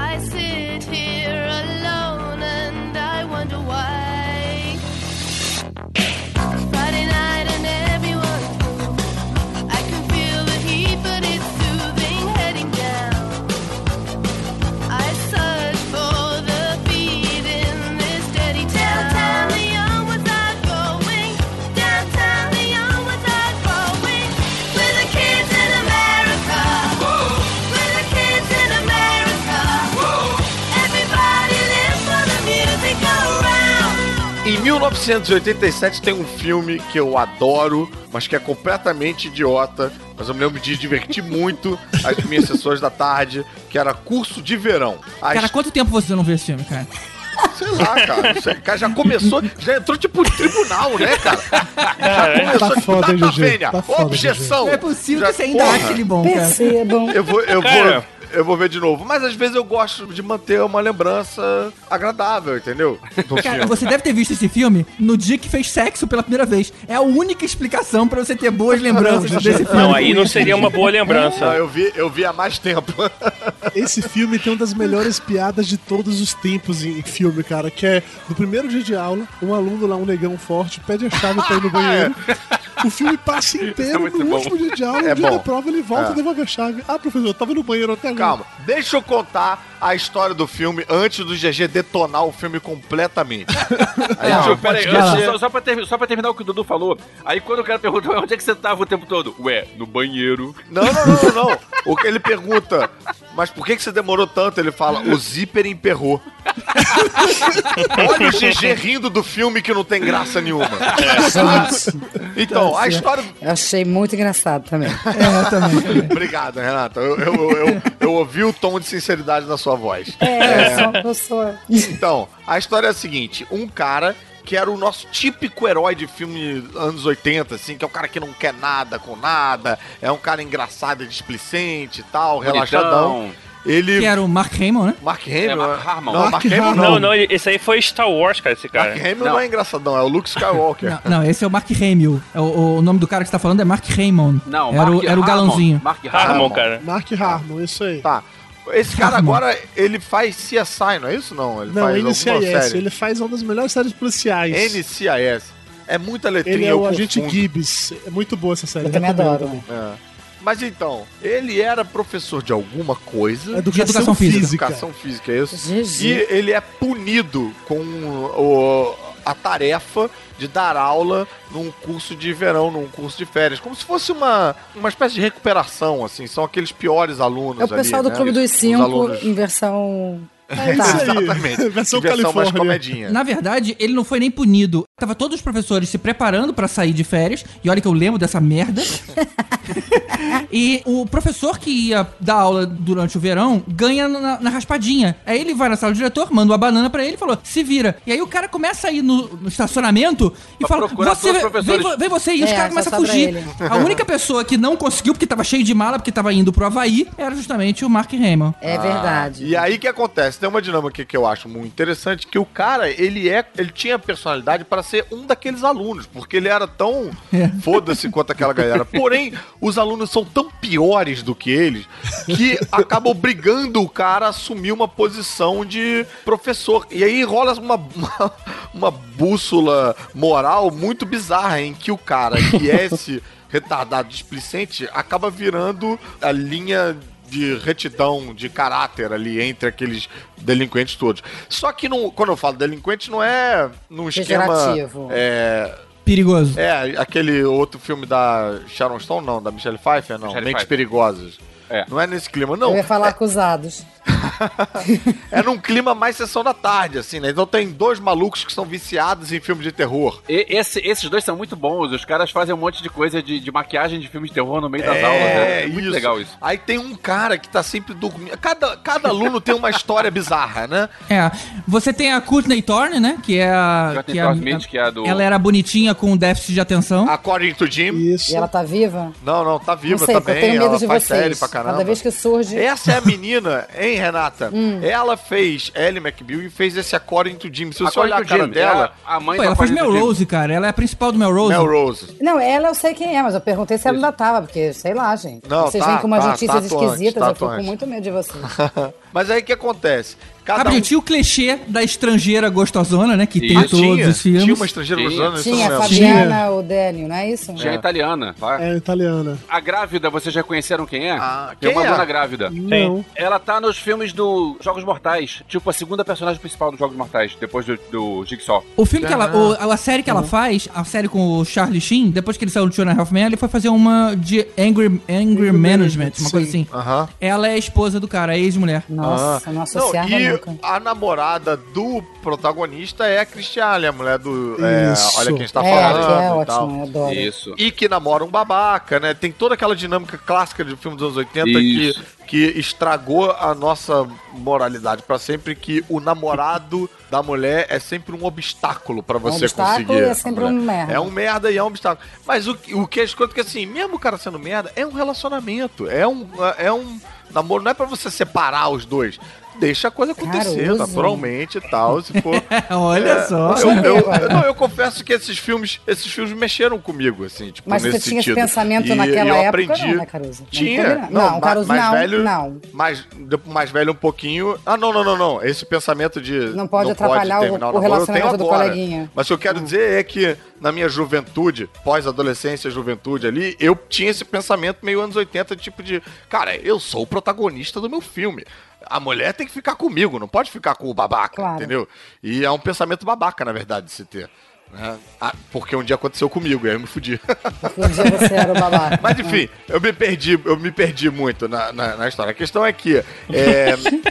I sit here alone and I wonder why. 1987 tem um filme que eu adoro, mas que é completamente idiota. Mas eu me lembro de divertir muito as minhas sessões da tarde, que era curso de verão. As- Cara, quanto tempo você não vê esse filme, cara? Sei lá, cara. Isso aí, cara, já começou, já entrou tipo em tribunal, né, cara? Já começou Tá tipo, foda, data vênia, Tá foda, objeção. Não é possível Já- que você ainda porra. ache ele bom, cara. Percebam. Eu vou, eu Cara. vou, eu vou ver de novo. Mas às vezes eu gosto de manter uma lembrança agradável, entendeu? Cara, filme. você deve ter visto esse filme no dia que fez sexo pela primeira vez. É a única explicação pra você ter boas *laughs* lembranças Não, desse não, filme. Não, aí não seria uma boa lembrança. Não, eu vi, eu vi há mais tempo. Esse filme tem uma das melhores piadas de todos os tempos em em filme, cara, que é no primeiro dia de aula, um aluno lá, um negão forte, pede a chave pra ir no *laughs* banheiro. O filme passa *laughs* inteiro É no bom. último dia de aula, É no dia bom. da prova ele volta É. e devolve a chave. Ah, professor, eu tava no banheiro até agora. Calma, deixa eu contar a história do filme antes do GG detonar o filme completamente. *laughs* Aí, Não, deixa eu- peraí, antes, só, só, pra ter- só pra terminar o que o Dudu falou. Aí quando o cara pergunta onde é que você tava o tempo todo? Ué, no banheiro. Não, não, não, não, não. O que ele pergunta, mas por que, que você demorou tanto? Ele fala, o zíper emperrou. *laughs* Olha o GG rindo do filme que não tem graça nenhuma. Então, a história. Eu achei muito engraçado também. É, também. Obrigado, Renata. Eu, eu, eu, eu ouvi o tom de sinceridade da sua voz. É, eu sou, eu sou. Então, a história é a seguinte: um cara que era o nosso típico herói de filme anos 80, assim, que é o cara que não quer nada com nada, é um cara engraçado e displicente e tal, Bonitão. relaxadão. Ele. Que era o Mark Hamill, né? Mark Hamill? É, Mark? Harmon. Não, Mark, Mark Hamill não. Não, não, esse aí foi Star Wars, cara, esse cara. Mark Hamill não. é engraçadão, é o Luke Skywalker. Não, não, esse é o Mark Hamill. É o, o nome do cara que você tá falando é Mark Raymond. Não, era, o, Mark era o galãozinho. Mark Harmon, Harmon. cara. Mark Harmon, isso aí. Tá. Esse cara agora, ele faz CSI, não é isso não? Ele Não, faz alguma NCIS. série. Ele faz uma das melhores séries policiais. NCIS. É muita letrinha, Ele é eu o agente confundo. Gibbs. É muito boa essa série. Eu também adoro. É. Mas então, ele era professor de alguma coisa. Educação, De educação física. física. Educação física, é isso? GG. E ele é punido com o- a tarefa de dar aula num curso de verão, num curso de férias. Como se fosse uma, uma espécie de recuperação, assim. São aqueles piores alunos É o pessoal ali, do né? Clube dos Os Cinco alunos- em versão. *laughs* É Tá. Exatamente. Versão versão mais comedinha. Na verdade, ele não foi nem punido. Tava todos os professores se preparando pra sair de férias. E olha que eu lembro dessa merda. *laughs* e o professor que ia dar aula durante o verão ganha na, na raspadinha. Aí ele vai na sala do diretor, manda uma banana pra ele e falou: se vira. E aí o cara começa a ir no, no estacionamento e Pra fala: você, os vem, professores." vo- vem você. E os É, caras só começam a fugir. A única pessoa que não conseguiu, porque tava cheio de mala, porque tava indo pro Havaí, era justamente o Mark Hamill. É verdade. E aí que acontece? Tem uma dinâmica que eu acho muito interessante, que o cara, ele é, ele tinha personalidade para ser um daqueles alunos, porque ele era tão É. foda-se quanto aquela galera. Porém, os alunos são tão piores do que eles que acabam obrigando o cara a assumir uma posição de professor. E aí rola uma, uma, uma bússola moral muito bizarra em que o cara que é esse retardado displicente acaba virando a linha de retidão, de caráter ali entre aqueles delinquentes todos. Só que não, quando eu falo delinquente, não é num esquema. É, Perigoso. é, aquele outro filme da Sharon Stone, não, da Michelle Pfeiffer, não. Michelle Mentes Pfeiffer. Perigosas. É. Não é nesse clima, não. Eu ia falar acusados. *laughs* É num clima mais sessão da tarde, assim, né? Então tem dois malucos que são viciados em filme de terror. E esse- esses dois são muito bons. Os caras fazem um monte de coisa de, de maquiagem de filmes de terror no meio das É, aulas. né? É muito isso. legal isso. Aí tem um cara que tá sempre dormindo. Cada, cada aluno tem uma história bizarra, né? É, você tem a Courtney Thorne, né? Que é a. Courtney que é a- Smith, que é a do- Ela era bonitinha com déficit de atenção. According to Jim. Isso. E ela tá viva? Não, não, tá viva não sei, eu também. tenho medo ela de faz vocês. série pra caramba. Cada vez que surge. Essa é a menina, hein, Renata? *laughs* Hum. Ela fez Ellie McBeal e fez esse According to Jim. Se você According olhar a cara Jim, dela, é a, a mãe Pô, ela Jim. Melrose, cara. Ela é a principal do Melrose. Melrose. Não, ela eu sei quem é, mas eu perguntei se ela ainda tava, porque sei lá, gente. Não, vocês tá, vêm com umas tá, notícias tá esquisitas, tá eu fico com muito medo de vocês. *laughs* Mas aí o que acontece? Cada Gabriel, um tinha o clichê da estrangeira gostosona, né? Que tem em Ah, todos tinha, os filmes. tinha uma estrangeira Tinha. gostando, isso eu Tinha a. Fabiana, o Daniel, não é isso? Tinha a italiana. tá? É italiana. A grávida, vocês já conheceram quem é? Ah, Tem quem uma é? dona grávida. Não. Ela tá nos filmes do Jogos Mortais. Tipo, a segunda personagem principal dos Jogos Mortais, depois do, do Jigsaw. O filme que ela. Ah. o- a série que ela faz, a série com o Charlie Sheen, depois que ele saiu do Two and a Half Men, ele foi fazer uma de Angry, Angry Management, uma coisa assim. Ela é a esposa do cara, a ex-mulher. Nossa, Ah. não associava e nunca. a namorada do protagonista é a Cristiane, a mulher do. é, olha quem está É, falando. que é e tal. ótimo, eu adoro. Isso. E que namora um babaca, né? Tem toda aquela dinâmica clássica de filme dos anos 80 Isso. que, que estragou a nossa moralidade pra sempre, que o namorado da mulher é sempre um obstáculo pra você obstáculo conseguir. e é sempre mulher. um merda. É um merda e é um obstáculo. Mas o, que- o que é escroto é que assim, mesmo o cara sendo merda, é um relacionamento. É um, é um namoro, não é pra você separar os dois. Deixa a coisa acontecer, Caruso. naturalmente e tal, se for... *laughs* Olha É, só. Eu, eu- não, eu confesso que esses filmes, esses filmes mexeram comigo, assim, tipo, Mas você nesse tinha esse pensamento E naquela eu época, aprendi. não, né, Caruso? Não Tinha. Não, ma- Caruso, mais não, velho, não. Mais, mais velho um pouquinho. Ah, não, não, não, não. Esse pensamento de. Não pode atrapalhar o- terminar o eu relacionamento do agora. coleguinha. Mas o que eu quero dizer é que na minha juventude, pós-adolescência, juventude ali, eu tinha esse pensamento meio anos 80, tipo de, cara, eu sou o protagonista do meu filme. A mulher tem que ficar comigo, não pode ficar com o babaca, Claro. entendeu? E é um pensamento babaca, na verdade, de se ter. né? Ah, porque um dia aconteceu comigo, e aí eu me fudi. Um dia você era o babaca. *laughs* Mas enfim, eu me perdi, eu me perdi muito na, na, na história. A questão é que é, *laughs*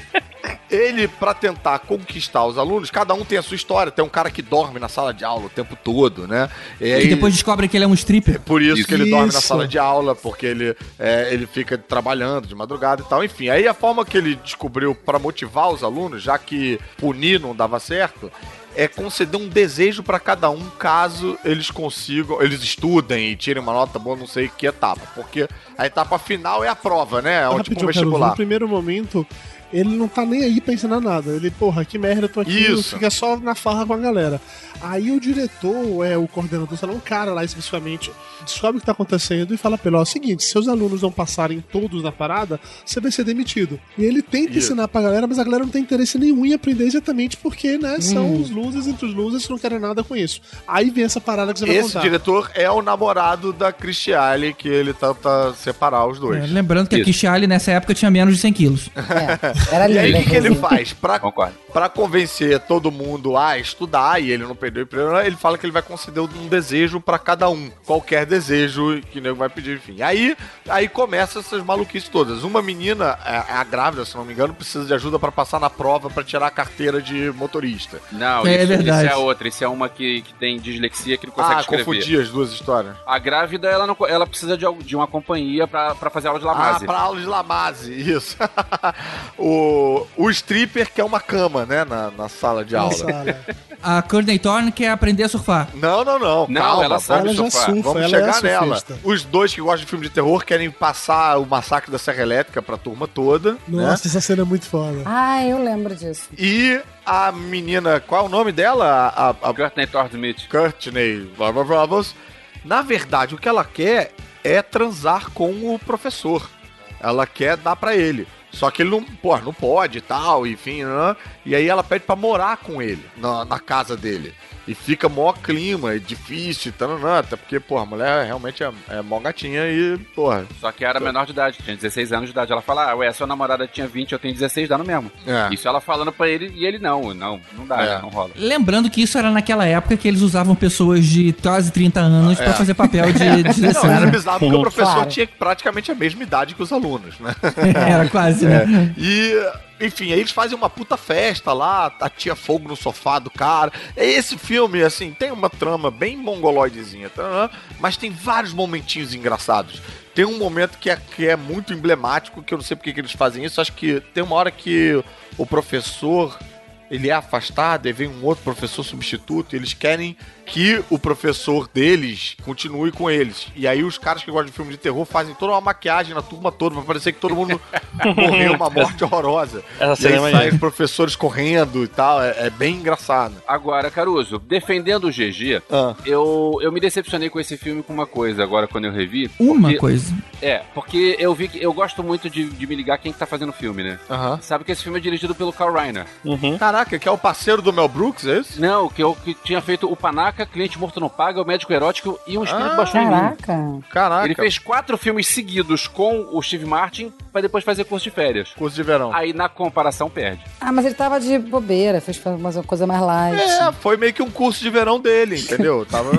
ele pra tentar conquistar os alunos, cada um tem a sua história. Tem um cara que dorme na sala de aula o tempo todo, né? E E aí- depois descobre que ele é um stripper. por isso, que ele dorme na Isso. sala de aula, porque ele, é, ele fica trabalhando de madrugada e tal. Enfim, aí a forma que ele descobriu pra motivar os alunos, já que punir não dava certo, é conceder um desejo pra cada um caso eles consigam, eles estudem e tirem uma nota boa, não sei que etapa. Porque a etapa final é a prova, né? É o tipo um vestibular. No primeiro momento, ele não tá nem aí pra ensinar nada. Ele, porra, que merda, eu tô aqui, Isso. fica só na farra com a galera. Aí o diretor, é o coordenador, sei lá, um cara lá especificamente, descobre o que tá acontecendo e fala pra ele, ó, é o seguinte, se seus alunos não passarem todos na parada, você vai ser demitido. E ele tenta Isso. ensinar pra galera, mas a galera não tem interesse nenhum em aprender exatamente porque, né, são Hum. os losers entre os losers que não querem nada com isso. Aí vem essa parada que você vai Esse contar. diretor é o namorado da Cristiale, que ele tenta separar os dois. É, lembrando que a Isso. Kishali nessa época tinha menos de 100 quilos. *laughs* Era E aí, o que, que ele faz? Pra, pra convencer todo mundo a estudar e ele não perder o emprego, ele fala que ele vai conceder um desejo pra cada um. Qualquer desejo que o nego vai pedir, enfim. Aí, aí começa essas maluquices todas. Uma menina, a, a grávida, se não me engano, precisa de ajuda pra passar na prova pra tirar a carteira de motorista. Não, É isso, verdade. isso é outra. Isso é uma que, que tem dislexia que não consegue Ah, escrever. confundi as duas histórias. A grávida, ela, não, ela precisa de, de uma companhia pra, pra fazer aula de Ah, lamase. pra aula de Lamaze, isso. *laughs* o, o stripper quer uma cama, né, na, na sala de aula. *laughs* A Courtney Thorne quer aprender a surfar. Não, não, não. Não, Calma, ela sabe Ela já surfa, vamos ela é chegar nela. surfista. Os dois que gostam de filme de terror querem passar o massacre da Serra Elétrica pra turma toda. né? Nossa, essa cena é muito foda. Ah, eu lembro disso. E a menina, qual é o nome dela? A, a, a Courtney Thorne Smith. Courtney blá, blá, blá, blá. Na verdade, o que ela quer é transar com o professor. Ela quer dar pra ele. Só que ele não, pô, não pode e tal, enfim, né? E aí ela pede pra morar com ele, na, na casa dele. E fica mó clima, é difícil, tananã, até porque, pô, a mulher realmente é, é mó gatinha e, porra. Só que era menor de idade, tinha 16 anos de idade. Ela fala, ah, ué, sua namorada tinha 20, eu tenho 16, dá no mesmo. É. Isso ela falando pra ele e ele não, não, não dá, É. não rola. Lembrando que isso era naquela época que eles usavam pessoas de quase 30 anos pra É. fazer papel de *laughs* 16. Não, era né? bizarro porque o professor Claro. tinha praticamente a mesma idade que os alunos, né? *laughs* Era quase, né? E, enfim, aí eles fazem uma puta festa lá, atia fogo no sofá do cara. Esse filme, assim, tem uma trama bem mongoloidezinha, tá? mas tem vários momentinhos engraçados. Tem um momento que é, que é muito emblemático, que eu não sei porque que eles fazem isso. Acho que tem uma hora que o professor ele é afastado e vem um outro professor substituto e eles querem que o professor deles continue com eles. E aí os caras que gostam de filme de terror fazem toda uma maquiagem na turma toda pra parecer que todo mundo *laughs* morreu uma morte horrorosa. Essa e cena é aí maneira. saem os professores correndo e tal, é, é bem engraçado. Agora, Caruso, defendendo o GG, Ah. eu, eu me decepcionei com esse filme com uma coisa agora quando eu revi. Uma porque- coisa. É, porque eu vi que eu gosto muito de, de me ligar quem que tá fazendo o filme, né? Aham. Sabe que esse filme é dirigido pelo Carl Reiner. Caraca, que é o parceiro do Mel Brooks, é isso? Não, que eu que tinha feito o Panaca, Cliente Morto Não Paga, o Médico Erótico e um Espírito Ah, Baixou em Mim. Caraca. Caraca. Ele fez quatro filmes seguidos com o Steve Martin pra depois fazer curso de férias. Curso de verão. Aí na comparação perde. Ah, mas ele tava de bobeira, fez uma coisa mais light. É, foi meio que um curso de verão dele, entendeu? *laughs* Tava...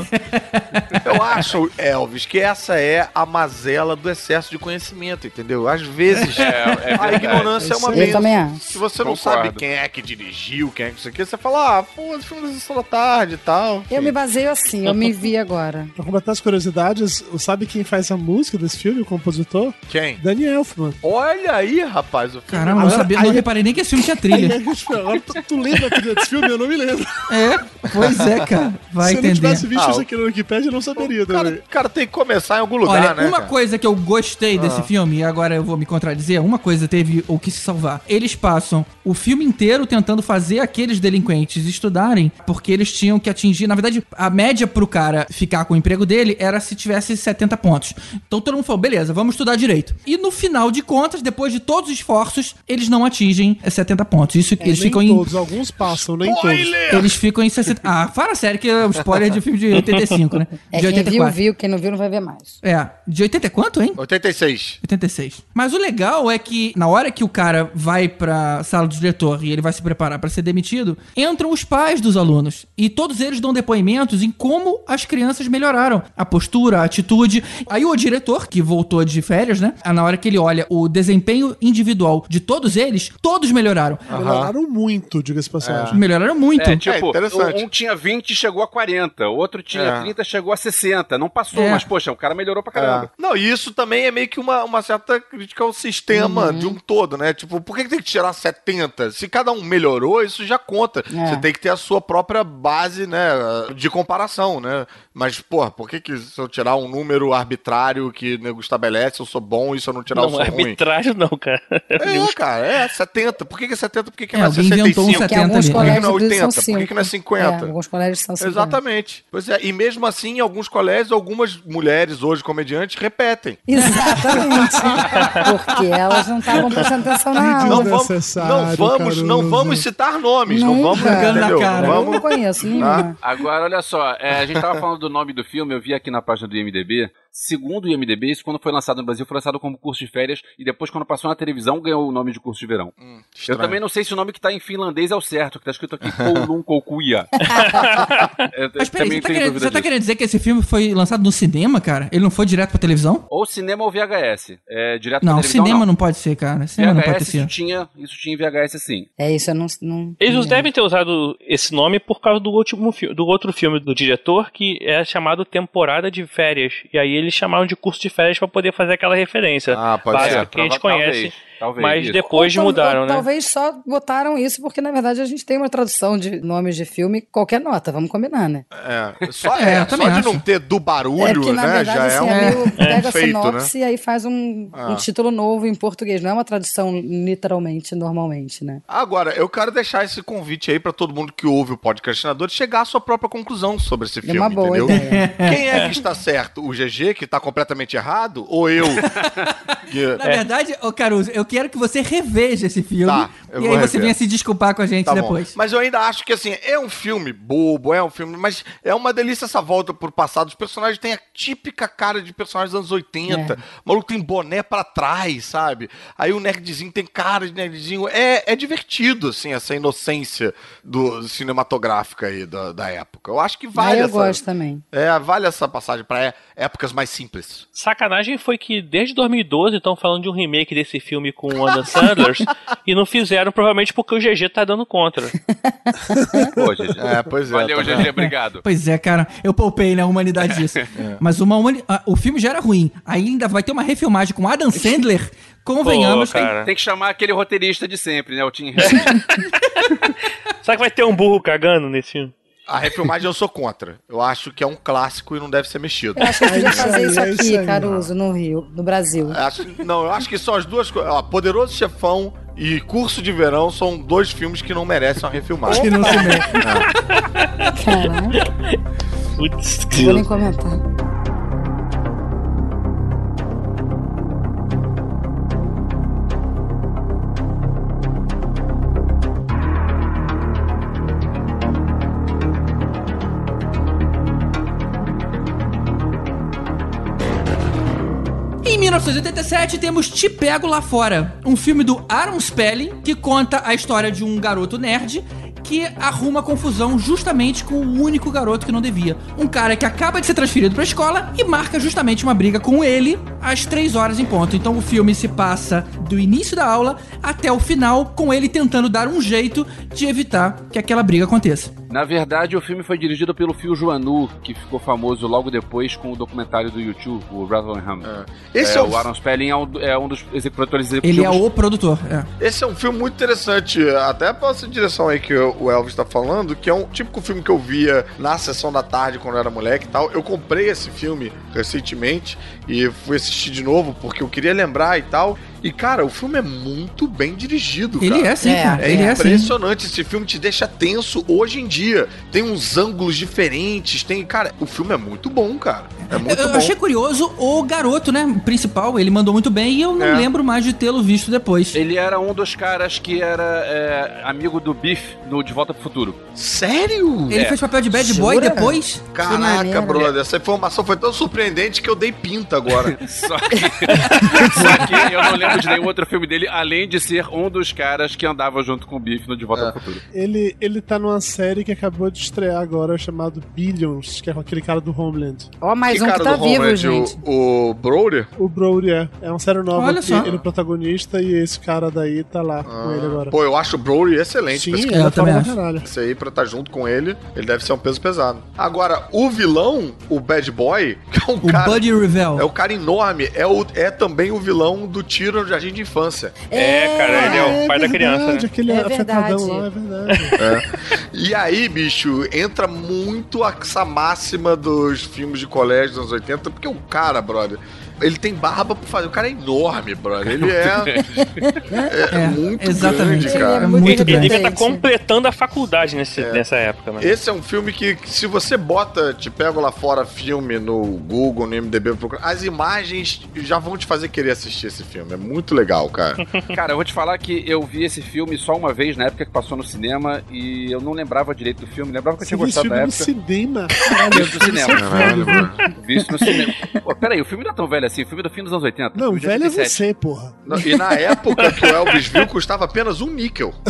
Eu acho, Elvis, que essa é a mazela do excesso de conhecimento, entendeu? Às vezes É, é a ignorância é uma Eu benção. também acho. Se você não Concordo. sabe quem é que dirigiu, quem é que isso aqui, você fala, ah, pô, esse filme da sessão da tarde e tal. Eu me baseio assim, eu me vi agora. Pra completar as curiosidades, sabe quem faz a música desse filme, o compositor? Quem? Danny Elfman. Olha aí, rapaz, o filme. Caramba, não, Agora, sabia, não aí- reparei nem que esse filme tinha trilha. é agora tu, tu lembra desse filme? Eu não me lembro. É, pois é, cara. Vai Se eu não entender. tivesse visto Ah, isso aqui no Wikipedia, eu não saberia O cara, cara tem que começar em algum lugar, Olha, né? uma cara? coisa que eu gostei desse Ah. filme, e agora eu vou me contradizer, uma coisa teve o que se salvar. Eles passam o filme inteiro tentando fazer aqueles delinquentes estudarem, porque eles tinham que atingir, na verdade, a média pro cara ficar com o emprego dele era se tivesse 70 pontos. Então todo mundo falou, beleza, vamos estudar direito. E no final de contas, depois de todos os esforços, eles não atingem 70 pontos. Isso É, eles nem ficam em todos, alguns passam, nem todos. eles ficam em 60. Ah, fala sério que é um spoiler de filme de 85, né? É De quem viu, viu, quem não viu não vai ver mais. É, de 80 e quanto, hein? 86. 86. Mas o legal é que na hora que o cara vai pra sala do diretor e ele vai se preparar pra ser demitido, entram os pais dos alunos e todos eles dão depoimentos em como as crianças melhoraram a postura, a atitude. Aí o diretor, que voltou de férias, né? Na hora que ele olha o desempenho individual de todos eles, todos melhoraram. Melhoraram muito, diga-se passagem. Melhoraram muito. É, tipo, um, um tinha 20 e chegou a 40, o outro tinha É. 30 e chegou a 60. Não passou, É. mas, poxa, o cara melhorou pra caramba. Não, e isso também é meio que uma, uma certa crítica ao sistema Uhum. de um todo, né? Tipo, por que, que tem que tirar 70? Se cada um melhorou, isso já conta. É. Você tem que ter a sua própria base, né, de comparação, né? Mas, porra, por que, que se eu tirar um número arbitrário que o nego estabelece, eu sou bom, e se eu não tirar, eu Não, sou ruim? arbitrário não, cara. É, *laughs* cara, é 70. Por que, que é 70? Por que, que É, não é alguém inventou um 65? 70 alguns ali. Por que, que não é colégios 80? são Por que, que não é 50? É, alguns colégios são 50. Exatamente. Pois é, e mesmo assim, em alguns colégios, algumas mulheres, hoje comediantes, repetem. Exatamente. *laughs* Porque elas não estavam prestando atenção na aula. Não vamos, não vamos, não vamos citar nomes, não vamos, Nunca. entendeu? Eu Vamos, não conheço nenhuma. Agora, olha só, é, a gente tava falando do nome do filme, eu vi aqui na página do IMDB. Segundo o IMDB, isso quando foi lançado no Brasil, foi lançado como curso de férias e depois, quando passou na televisão, ganhou o nome de curso de verão. eu Hum, estranho. também não sei se o nome que tá em finlandês é o certo, que tá escrito aqui *laughs* Koulun Koukuya. *laughs* Eu Mas peraí, você tá, querendo, você tá querendo dizer que esse filme foi lançado no cinema, cara? Ele não foi direto pra televisão? Ou cinema ou VHS. É, direto Não, pra televisão, cinema não. não. pode ser, cara. Cinema não pode VHS sido. isso tinha, isso tinha em VHS sim. É isso, eu não. não Eles não devem ter usado esse nome por causa do último fi- do outro filme do diretor, que é chamado Temporada de Férias. E aí eles chamaram de curso de férias pra poder fazer aquela referência pode básica ser. que a gente Prova- conhece. talvez, talvez, mas isso. depois Ou tal- mudaram, ou né? Talvez só botaram isso porque, na verdade, a gente tem uma tradução de nomes de filme, qualquer nota, vamos combinar, né? É, só, É, é, só de não ter do barulho, é porque, na né? verdade, já assim, é um, é meio, um pega a feito, sinopse né? e aí faz um, Ah. um título novo em português. Não é uma tradução literalmente, normalmente, né? Agora, eu quero deixar esse convite aí pra todo mundo que ouve o podcastinador chegar à sua própria conclusão sobre esse filme, uma boa entendeu? ideia. Quem é que está certo? O GG, que tá completamente errado? Ou eu? *laughs* que... Na verdade, ô Caruso, eu quero que você reveja esse filme. Tá, e aí você venha se desculpar com a gente Tá bom. depois. Mas eu ainda acho que, assim, é um filme bobo, é um filme, mas é uma delícia essa volta pro passado. Os personagens têm a típica cara de personagens dos anos 80. É. O maluco tem boné pra trás, sabe? Aí o nerdzinho tem cara de nerdzinho. É, é divertido, assim, essa inocência do cinematográfica aí da, da época. Eu acho que vale Ah, eu essa... gosto também. É, vale essa passagem pra é- épocas mais simples. Sacanagem foi que desde 2012 estão falando de um remake desse filme com o Adam Sandler *laughs* e não fizeram, provavelmente porque o GG tá dando contra. *laughs* Pô, GG. É, pois é. Valeu, tá GG, obrigado. *laughs* Pois é, cara, eu poupei na humanidade disso. Mas uma humani- o filme já era ruim. Aí ainda vai ter uma refilmagem com Adam Sandler. Convenhamos. Pô, cara. Tem que chamar aquele roteirista de sempre, né? O Tim. Será que vai ter um burro cagando nesse filme? A refilmagem eu sou contra. Eu acho que é um clássico e não deve ser mexido. Eu acho que podia isso fazer isso é isso aqui. Caruso, no Rio, no Brasil. Acho- não, eu acho que são as duas coisas. Poderoso Chefão e Curso de Verão são dois filmes que não merecem uma refilmagem. Que não se mexe. Caraca, Putz, não vou nem comentar. Em 1987 temos Te Pego Lá Fora, um filme do Aaron Spelling que conta a história de um garoto nerd que arruma confusão justamente com o único garoto que não devia. Um cara que acaba de ser transferido pra escola e marca justamente uma briga com ele às três horas em ponto. Então o filme se passa do início da aula até o final com ele tentando dar um jeito de evitar que aquela briga aconteça. Na verdade, o filme foi dirigido pelo Phil Joannou, que ficou famoso logo depois com o documentário do YouTube, o Rotherham. Esse É, é o- o Aaron Spelling é um, é um dos executores executivos. Ele é o produtor, é. Esse é um filme muito interessante, até pra essa direção aí que o Elvis tá falando, que é um típico filme que eu via na sessão da tarde quando eu era moleque e tal. Eu comprei esse filme recentemente e fui assistir de novo porque eu queria lembrar e tal. E, cara, o filme é muito bem dirigido, Ele cara. é sim, É, cara. É Ele é sim. impressionante, esse filme te deixa tenso hoje em dia. Tem uns ângulos diferentes, tem, cara, o filme é muito bom, cara. É muito eu bom. achei curioso o garoto, né? o Principal, ele mandou muito bem e eu não É. lembro mais de tê-lo visto depois. Ele era um dos caras que era é, amigo do Biff no De Volta pro Futuro. Sério? Ele É. fez papel de bad boy Jura? depois. Caraca, brother, essa informação foi tão surpreendente que eu dei pinta agora. *laughs* Só que, só que eu não lembro lembro de nenhum outro filme dele, além de ser um dos caras que andava junto com o Biff no De Volta É. ao Futuro. Ele, ele tá numa série que acabou de estrear agora, chamado Billions, que é com aquele cara do Homeland. Ó, mais Que um que tá do vivo, Homeland, gente. O, o Brody? O Brody é. É uma série nova Olha que só. ele é o protagonista e esse cara daí tá lá com ele agora. Pô, eu acho o Brody excelente. Sim, isso que eu ele também acho. Esse aí, pra estar junto com ele, ele deve ser um peso pesado. Agora, o vilão, o Bad Boy, *laughs* que é um O cara... Buddy Revell. É o cara enorme, é, o, é também o vilão do tiro no Jardim de Infância. É, cara, ele é o pai da criança, né? Aquele É verdade. lá, é verdade. É. E aí, bicho, entra muito essa máxima dos filmes de colégio dos anos 80, porque o cara, brother, ele tem barba pra fazer. O cara é enorme, brother. Ele é, é, É, muito exatamente. grande, cara. É muito Ele grande. devia estar completando a faculdade nesse, nessa época, mano. Esse é um filme que, que se você bota, te pego lá fora filme no Google, no MDB, as imagens já vão te fazer querer assistir esse filme. É muito legal, cara. *laughs* Cara, eu vou te falar que eu vi esse filme só uma vez na época que passou no cinema e eu não lembrava direito do filme. Lembrava que eu tinha gostado da filme no época. cinema? Vi isso no cinema. Caralho, mano. Vi isso no cinema. Pô, peraí, o filme não é tão velho assim. Filme é do fim dos anos 80. Não, velho é 87. você, porra. E na *laughs* época que o Elvis viu, custava apenas um níquel. *laughs*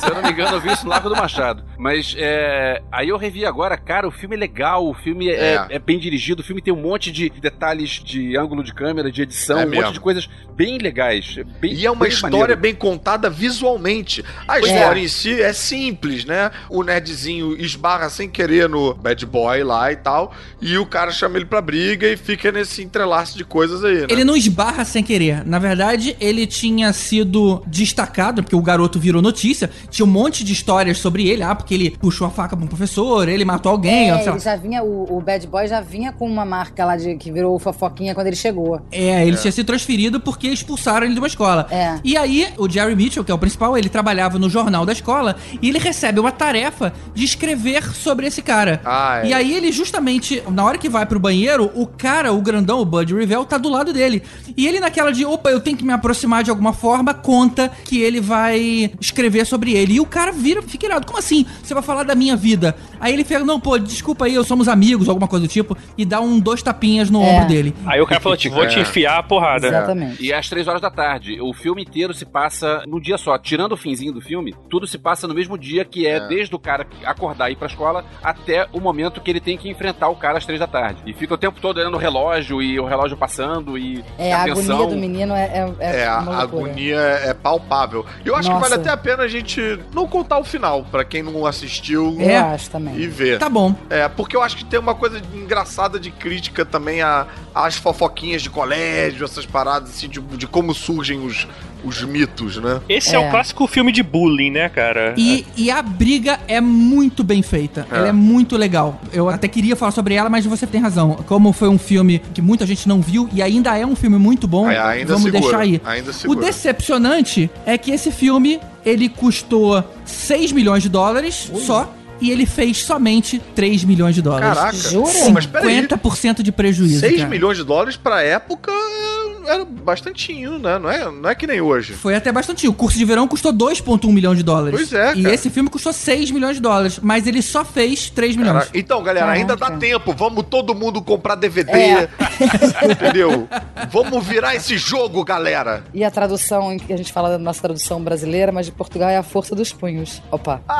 Se eu não me engano, eu vi isso no Lago do Machado. Mas é, aí eu revi agora, cara, o filme é legal, o filme é, É. é bem dirigido, o filme tem um monte de detalhes de ângulo de câmera, de edição, É um mesmo. monte de coisas bem legais. Bem, E é uma bem história maneiro. bem contada visualmente. A história é. em si é simples, né? O nerdzinho esbarra sem querer no bad boy lá e tal. E o cara chama ele pra briga e fica nesse entrelaço de coisas aí, né? Ele não esbarra sem querer. Na verdade, ele tinha sido destacado, porque o garoto virou notícia. Tinha um monte de histórias sobre ele. Ah, porque ele puxou a faca pra um professor, ele matou alguém. É, sei lá. ele já vinha, o, o Bad Boy já vinha com uma marca lá de que virou fofoquinha quando ele chegou. É, ele tinha sido transferido porque expulsaram ele de uma escola. É. E aí, o Jerry Mitchell, que é o principal, ele trabalhava no jornal da escola e ele recebe uma tarefa de escrever sobre esse cara. Ah, é. E aí ele justamente, na hora que vai pro banheiro, o cara, o grandão, o Bud Revell, tá do lado dele. E ele naquela de, opa, eu tenho que me aproximar de alguma forma, conta que ele vai escrever sobre ele. E o cara vira, fica irado. Como assim? Você vai falar da minha vida? Aí ele fala, não, pô, desculpa aí, eu somos amigos, alguma coisa do tipo, e dá um dois tapinhas no É. ombro dele. Aí o cara falou, tipo, vou te É. enfiar a porrada. Exatamente. E é às três horas da tarde. O filme inteiro se passa num dia só. Tirando o finzinho do filme, tudo se passa no mesmo dia, que é, É. desde o cara acordar e ir pra escola até o momento que ele tem que enfrentar o cara às três da tarde. E fica o tempo todo olhando o relógio e o relógio passando e É, a atenção. agonia do menino é, é, é É, a agonia é palpável. E eu acho que Nossa. vale até a pena a gente não contar o final, pra quem não assistiu Eu É. acho também. e ver. Tá bom. É, porque eu acho que tem uma coisa engraçada de crítica também a- às fofoquinhas de colégio, essas paradas assim, de, de como surgem os, os mitos, né? Esse é. É. o clássico filme de bullying, né, cara? E, e a briga é muito bem feita. É. Ela é muito legal. Eu até queria falar sobre ela, mas você tem razão. Como foi um filme que muita gente não viu e ainda é um filme muito bom, ainda vamos segura, deixar aí. ainda O decepcionante é que esse filme, ele custou 6 milhões de dólares só. E ele fez somente 3 milhões de dólares. Caraca. Jura? Pô, mas peraí. 50% de prejuízo. 6 cara. milhões de dólares pra época é- era bastantinho, né? Não é, não é que nem hoje. Foi até bastante. O curso de verão custou 2,1 milhão de dólares. Pois é, E cara. esse filme custou 6 milhões de dólares. Mas ele só fez 3 milhões. Cara, então, galera, ainda dá tempo. Vamos todo mundo comprar DVD. É. *laughs* Entendeu? Vamos virar esse jogo, galera. E a tradução, em que a gente fala da nossa tradução brasileira, mas de Portugal é a força dos punhos. Opa. *laughs*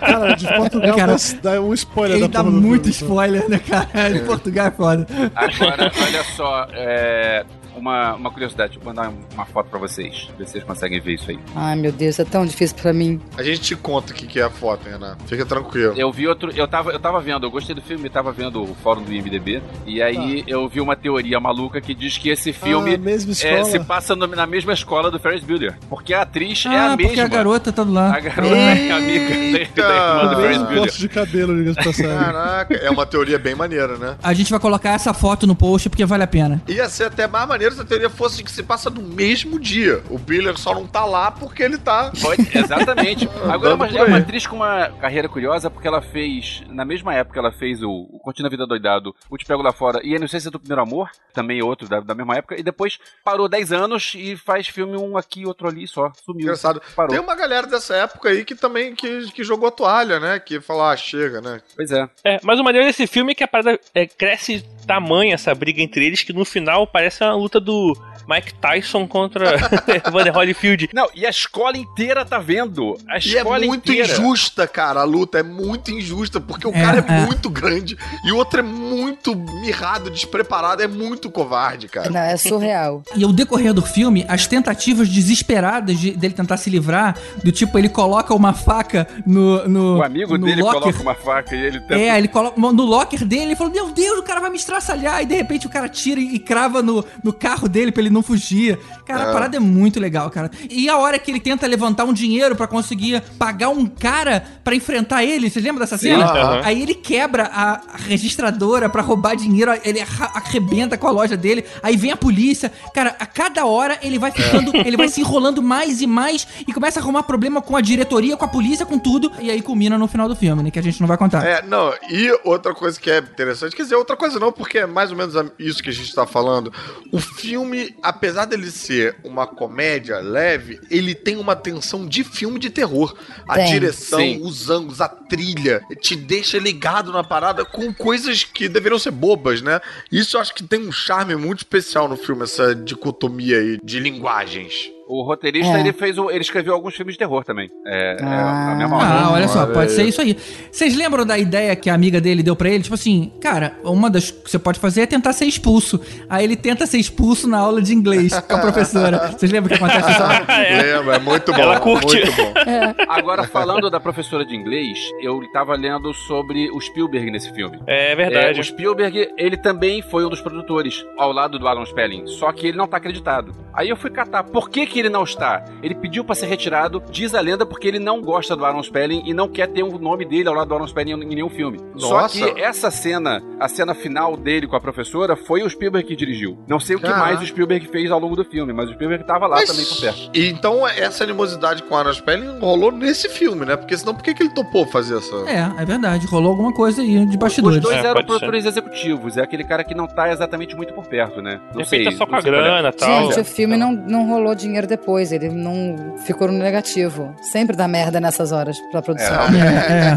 Cara, de Portugal Cara, dá, dá um spoiler Ele da dá muito filme, spoiler, né, cara? De Portugal é foda. Agora, olha só, é, uma, uma curiosidade, vou mandar uma foto pra vocês, ver se vocês conseguem ver isso aí. Ai, meu Deus, é tão difícil pra mim. A gente te conta o que, que é a foto, Renato. Fica tranquilo. Eu vi outro, eu tava, eu tava vendo, eu gostei do filme, tava vendo o fórum do IMDB, e aí eu vi uma teoria maluca que diz que esse filme Ah, mesma é, se passa no- na mesma escola do Ferris Bueller, porque a atriz é ah, a mesma. porque a garota tá do lado. A garota é amiga da, da irmã do Ferris corte de cabelo, passagem. Caraca, é uma teoria bem maneira, né? A gente vai colocar essa foto no post porque vale a pena. Ia ser até mais maneiro se a teoria fosse que se passa no mesmo dia. O Biller só não tá lá porque ele tá. Pode, exatamente. *laughs* Agora é uma, é uma atriz com uma carreira curiosa porque ela fez, na mesma época ela fez o, o Curtindo a Vida Doidado, o Te Pego Lá Fora e a Não sei se é do Primeiro Amor, também outro da, da mesma época, e depois parou 10 anos e faz filme um aqui, outro ali só, sumiu. Engraçado. Parou. Tem uma galera dessa época aí que também que, que jogou toalha, né? Que falou, ah, chega, né? Pois é. É, mas o maneiro desse filme é que a parada é, cresce tamanha essa briga entre eles que no final parece uma luta do Mike Tyson contra *laughs* Vander Holyfield. Não, e a escola inteira tá vendo. A E é escola muito inteira. injusta, cara, a luta. É muito injusta, porque o É, cara é, é. muito grande e o outro é muito mirrado, despreparado, é muito covarde, cara. Não, é surreal. *laughs* E ao decorrer do filme, as tentativas desesperadas de- dele tentar se livrar, do tipo, ele coloca uma faca no. no O amigo no dele locker. coloca uma faca e ele tenta. É, ele coloca no locker dele, ele falou: Meu Deus, o cara vai me estraçalhar. E de repente o cara tira e, e crava no, no carro dele pra ele não fugir. Cara, a É. parada é muito legal, cara. E a hora que ele tenta levantar um dinheiro pra conseguir pagar um cara pra enfrentar ele, vocês lembram dessa Sim, cena? aham. Aí ele quebra a a registradora pra roubar dinheiro, ele arrebenta com a loja dele, aí vem a polícia. Cara, a cada hora ele vai ficando, *laughs* ele vai se enrolando mais e mais e começa a arrumar problema com a diretoria, com a polícia, com tudo. E aí culmina no final do filme, né? Que a gente não vai contar. É, não, e outra coisa que é interessante, quer dizer, outra coisa não, porque é mais ou menos a- isso que a gente tá falando. O filme, apesar dele ser uma comédia leve, ele tem uma tensão de filme de terror. A Tem. direção, Sim. os ângulos, a trilha, te deixa ligado na parada com coisas que deveriam ser bobas, né? Isso eu acho que tem um charme muito especial no filme, essa dicotomia aí de linguagens. O roteirista, É. ele fez o- ele escreveu alguns filmes de terror também. É, é Ah. a mesma Ah, olha só, Olha pode aí. ser isso aí. Vocês lembram da ideia que a amiga dele deu pra ele? Tipo assim, cara, uma das que você pode fazer é tentar ser expulso. Aí ele tenta ser expulso na aula de inglês com a professora. Vocês lembram o que acontece? isso? *laughs* Lembra? É muito bom. Ela curte. Muito bom. *laughs* Agora, falando da professora de inglês, eu tava lendo sobre o Spielberg nesse filme. É É, verdade. o Spielberg, ele também foi um dos produtores, ao lado do Alan Spelling, só que ele não tá acreditado. Aí eu fui catar, por que que ele não está? Ele pediu pra ser retirado, diz a lenda, porque ele não gosta do Alan Spelling e não quer ter o nome dele ao lado do Alan Spelling em nenhum filme. Só Nossa. que essa cena, a cena final dele com a professora, foi o Spielberg que dirigiu. Não sei o que Caraca. mais o Spielberg fez ao longo do filme, mas o Spielberg tava lá Mas- também por perto. E então essa animosidade com a Anna Spelling rolou nesse filme, né? Porque senão por que, que ele topou fazer essa. É, é verdade. Rolou alguma coisa aí de Os bastidores. dois É, eram pode ser. produtores executivos, é aquele cara que não tá exatamente muito por perto, né? Não De repente é só com a sei é. grana e tal. Gente, o filme não, não rolou dinheiro depois, ele não ficou no negativo. Sempre dá merda nessas horas pra produção. É,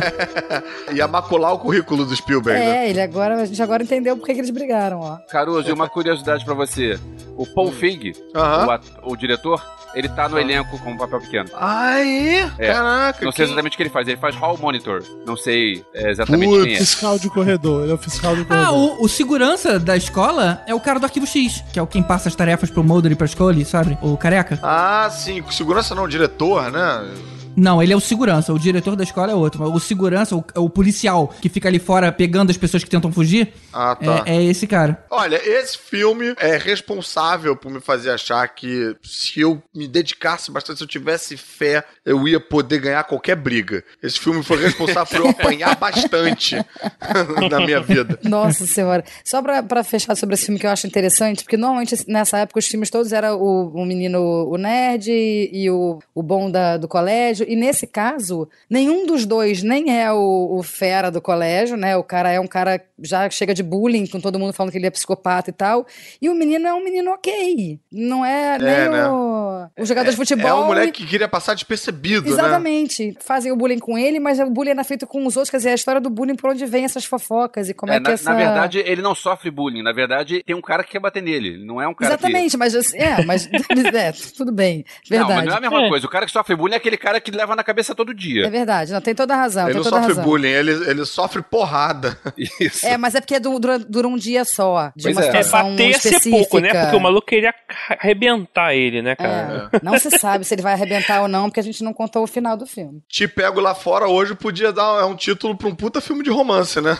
é. *laughs* Ia macular o currículo do Spielberg, né? É, ele agora, a gente agora entendeu por que eles brigaram, ó. Caruso, e uma curiosidade pra você. O Paul Feig, Aham. o, o diretor, ele tá no elenco com um papel pequeno. Aí, É. caraca. Não sei quem- exatamente o que ele faz. Ele faz hall monitor. Não sei é, exatamente quem Putz, é. fiscal de corredor. Ele é o fiscal de corredor. Ah, o, o segurança da escola é o cara do Arquivo X, que é o quem passa as tarefas pro Mulder e pra Scully, sabe? O careca. Ah, sim. Segurança não, diretor, né? Não, ele é o segurança. O diretor da escola é outro. O segurança, o, o policial que fica ali fora pegando as pessoas que tentam fugir, Ah, tá. é, é esse cara. Olha, esse filme é responsável por me fazer achar que se eu me dedicasse bastante, se eu tivesse fé, eu ia poder ganhar qualquer briga. Esse filme foi responsável por eu *laughs* apanhar bastante *laughs* na minha vida. Nossa senhora. Só pra, pra fechar sobre esse filme que eu acho interessante, porque normalmente nessa época os filmes todos eram o, o menino, o nerd e, e o, o bom da, do colégio. E nesse caso, nenhum dos dois nem é o, o fera do colégio, né? O cara é um cara já chega de bullying, com todo mundo falando que ele é psicopata e tal. E o menino é um menino ok. Não é, nem né? o, o jogador de futebol. É um e- moleque que queria passar despercebido, né? Exatamente. Fazem o bullying com ele, mas o bullying é feito com os outros. Quer dizer, a história do bullying por onde vem essas fofocas e como é, É, que na, essa. na verdade, ele não sofre bullying. Na verdade, tem um cara que quer bater nele. Ele Não é um cara Exatamente, mas assim, é, *laughs* mas é, tudo bem. que. Não, Verdade. mas não é a mesma coisa. O cara que sofre bullying é aquele cara que leva na cabeça todo dia. É verdade, não, tem toda a razão. Ele tem não sofre razão. bullying, ele, ele sofre porrada. *laughs* Isso. É, mas é porque du- dura, dura um dia só, de Pois uma é. É, situação bater ia ser específica. pouco, né? Porque o maluco queria arrebentar ele, né, cara? É, não se sabe se ele vai arrebentar ou não, porque a gente não contou o final do filme. Te pego lá fora hoje podia dar é um título pra um puta filme de romance, né?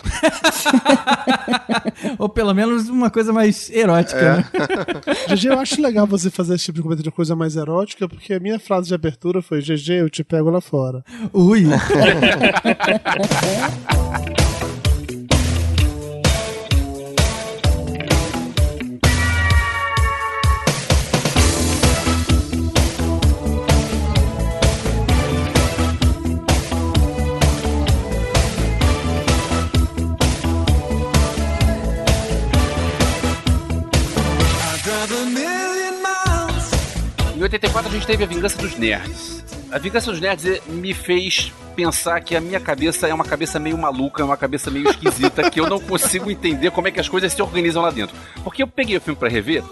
*laughs* Ou pelo menos uma coisa mais erótica, É. né? *laughs* GG, eu acho legal você fazer esse tipo de comentário de coisa mais erótica, porque a minha frase de abertura foi: GG, eu te pego lá fora. Ui. *laughs* 84 a gente teve a Vingança dos Nerds. A Vingança dos Nerds eh, me fez pensar que a minha cabeça é uma cabeça meio maluca, é uma cabeça meio esquisita, que eu não consigo entender como é que as coisas se organizam lá dentro. Porque eu peguei o filme pra rever,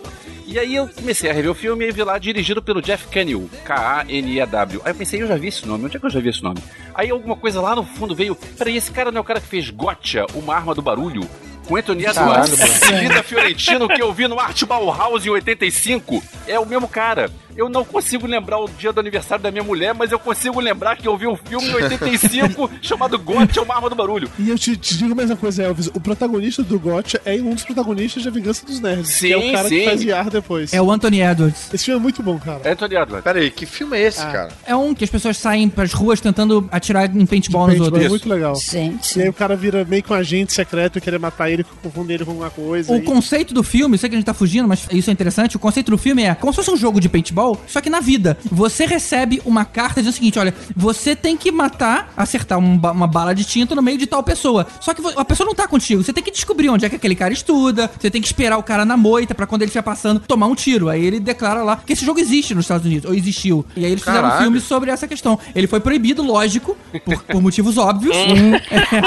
e aí eu comecei a rever o filme e vi lá dirigido pelo Jeff Kaniel, K-A-N-E-W. Aí eu pensei, eu já vi esse nome, onde é que eu já vi esse nome? Aí alguma coisa lá no fundo veio, peraí, esse cara não é o cara que fez Gotcha, uma arma do barulho? Com Anthony Edwards, mano. Vida Fiorentino, que eu vi no Art Bauhaus em 85. É o mesmo cara. Eu não consigo lembrar o dia do aniversário da minha mulher, mas eu consigo lembrar que eu vi um filme em 85 *laughs* chamado Gotcha, uma arma do barulho. E eu te, te digo a mesma coisa, Elvis. O protagonista do Gotcha é um dos protagonistas de A Vingança dos Nerds. que é o Sim, cara sim. que faz IAR depois. É o Anthony Edwards. Esse filme é muito bom, cara. Anthony Edwards. Peraí, que filme é esse, Ah. cara? É um que as pessoas saem pras ruas tentando atirar em paintball nos Paintball, outros. é muito legal. Gente. E aí o cara vira meio que um agente secreto e querer matar ele, confundir ele com alguma coisa. O e- conceito do filme, sei que a gente tá fugindo, mas isso é interessante. O conceito do filme é como se fosse um jogo de paintball, só que na vida. Você recebe uma carta dizendo o seguinte: olha, você tem que matar, acertar um ba- uma bala de tinta no meio de tal pessoa. Só que a pessoa não tá contigo. Você tem que descobrir onde é que aquele cara estuda. Você tem que esperar o cara na moita pra quando ele estiver passando tomar um tiro. Aí ele declara lá que esse jogo existe nos Estados Unidos, ou existiu. E aí eles fizeram um filme sobre essa questão. Ele foi proibido, lógico, por, por motivos óbvios.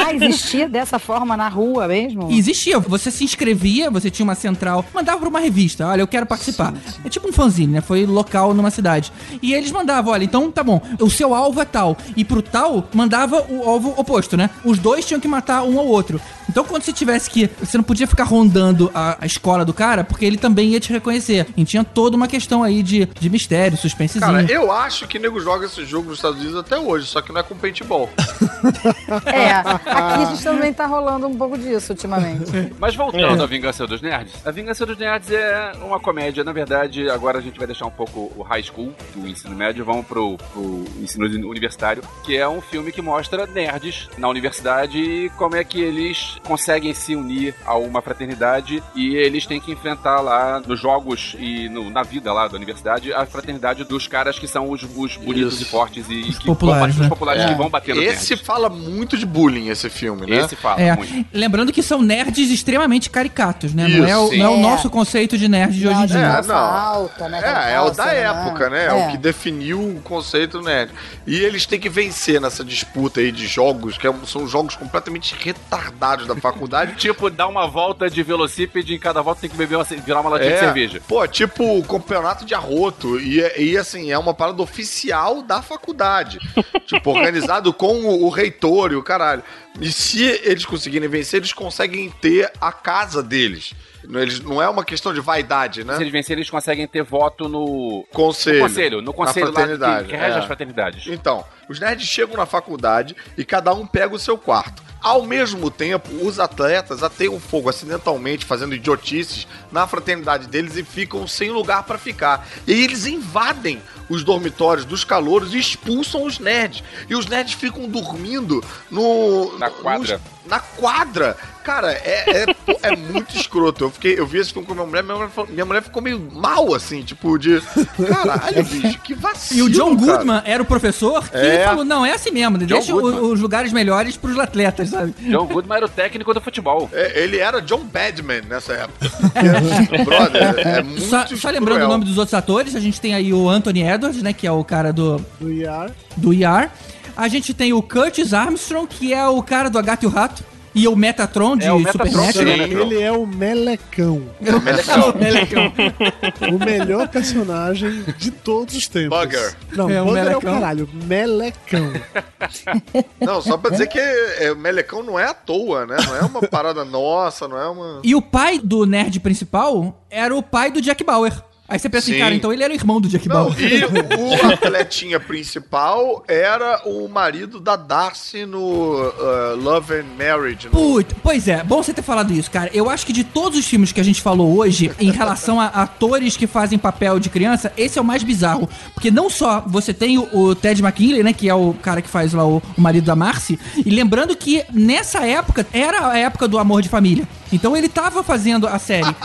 Ah, existia dessa forma na rua mesmo? Existia, você se inscrevia, você tinha uma central, mandava pra uma revista, olha, eu quero participar. É tipo um fanzine, né? Foi local numa cidade. E eles mandavam, olha, então tá bom, o seu alvo é tal. E pro tal, mandava o alvo oposto, né? Os dois tinham que matar um ao outro. Então quando você tivesse que. Você não podia ficar rondando a, a escola do cara, porque ele também ia te reconhecer. E tinha toda uma questão aí de, de mistério, suspensezinho. Cara, eu acho que nego joga esse jogo nos Estados Unidos até hoje, só que não é com paintball. *laughs* É, aqui a gente também tá rolando um pouco disso ultimamente. Mas voltando É. à Vingança dos Nerds, a Vingança dos Nerds é uma comédia, na verdade, agora a gente vai deixar um pouco o high school, do ensino médio, vamos pro, pro ensino universitário, que é um filme que mostra nerds na universidade e como é que eles conseguem se unir a uma fraternidade e eles têm que enfrentar lá nos jogos e no- na vida lá da universidade a fraternidade dos caras que são os, os bonitos Isso. e fortes e, e que populares, vão, né? os populares É. que vão bater no Esse fala muito de bullying, esse filme, né? Esse fala É, muito. lembrando que são nerds extremamente caricatos, né? não é, o, Isso, não é o nosso conceito de nerd de hoje em dia. É, não. alta, né? É, é o da época, né? É. É. o que definiu o conceito nerd. E eles têm que vencer nessa disputa aí de jogos, que é são jogos completamente retardados da faculdade. *laughs* tipo, dar uma volta de velocípede e em cada volta tem que beber uma, virar uma latinha É, de cerveja. Pô, tipo campeonato de arroto. E, e assim, é uma parada oficial da faculdade. *laughs* tipo, organizado com o, o reitor e o caralho. E se eles conseguirem vencer, eles conseguem ter a casa deles. Não- Eles, não é uma questão de vaidade, né? Se eles vencerem, eles conseguem ter voto no Conselho. No conselho, no conselho lá que, que rege é. as fraternidades. Então, os nerds chegam na faculdade e cada um pega o seu quarto. Ao mesmo tempo, os atletas ateiam fogo acidentalmente, fazendo idiotices na fraternidade deles e ficam sem lugar pra ficar. E eles invadem os dormitórios dos calouros e expulsam os nerds. E os nerds ficam dormindo no Na quadra. nos- na quadra. Cara, é, é, é muito escroto. Eu, fiquei, eu vi esse filme com minha mulher, minha mulher, falou- minha mulher ficou meio mal, assim, tipo, de. Caralho, *laughs* bicho, que vacilo. E o John cara. Goodman era o professor que É. falou: não, é assim mesmo, John deixa o- os lugares melhores pros atletas, sabe? John Goodman era o técnico do futebol. É, ele era John Badman nessa época. *laughs* Brother, é muito Só, só lembrando cruel. o nome dos outros atores, a gente tem aí o Anthony Edwards, né? Que é o cara do, Do IAR. do ER. A gente tem o Curtis Armstrong, que é o cara do A Gato e o Rato. E o Metatron de É, o Metatron, Supernatural. sim. Ele é o Melecão. *laughs* É o Melecão. *laughs* o melhor personagem de todos os tempos. Bugger. Não, É, o Bugger é o Melecão. caralho. Melecão. *laughs* Não, só pra dizer que é, o Melecão não é à toa, né? Não é uma parada nossa, não é uma. E o pai do nerd principal era o pai do Jack Bauer. Aí você pensa Sim. cara, então ele era o irmão do Jack Bauer. e *laughs* o atletinha principal era o marido da Darcy no uh, Love and Marriage. No... Puta, pois é, bom você ter falado isso, cara. Eu acho que de todos os filmes que a gente falou hoje, em relação a atores que fazem papel de criança, esse é o mais bizarro. Porque não só você tem o, o Ted McKinley, né, que é o cara que faz lá o, o marido da Marcy, e lembrando que nessa época era a época do amor de família. Então ele tava fazendo a série.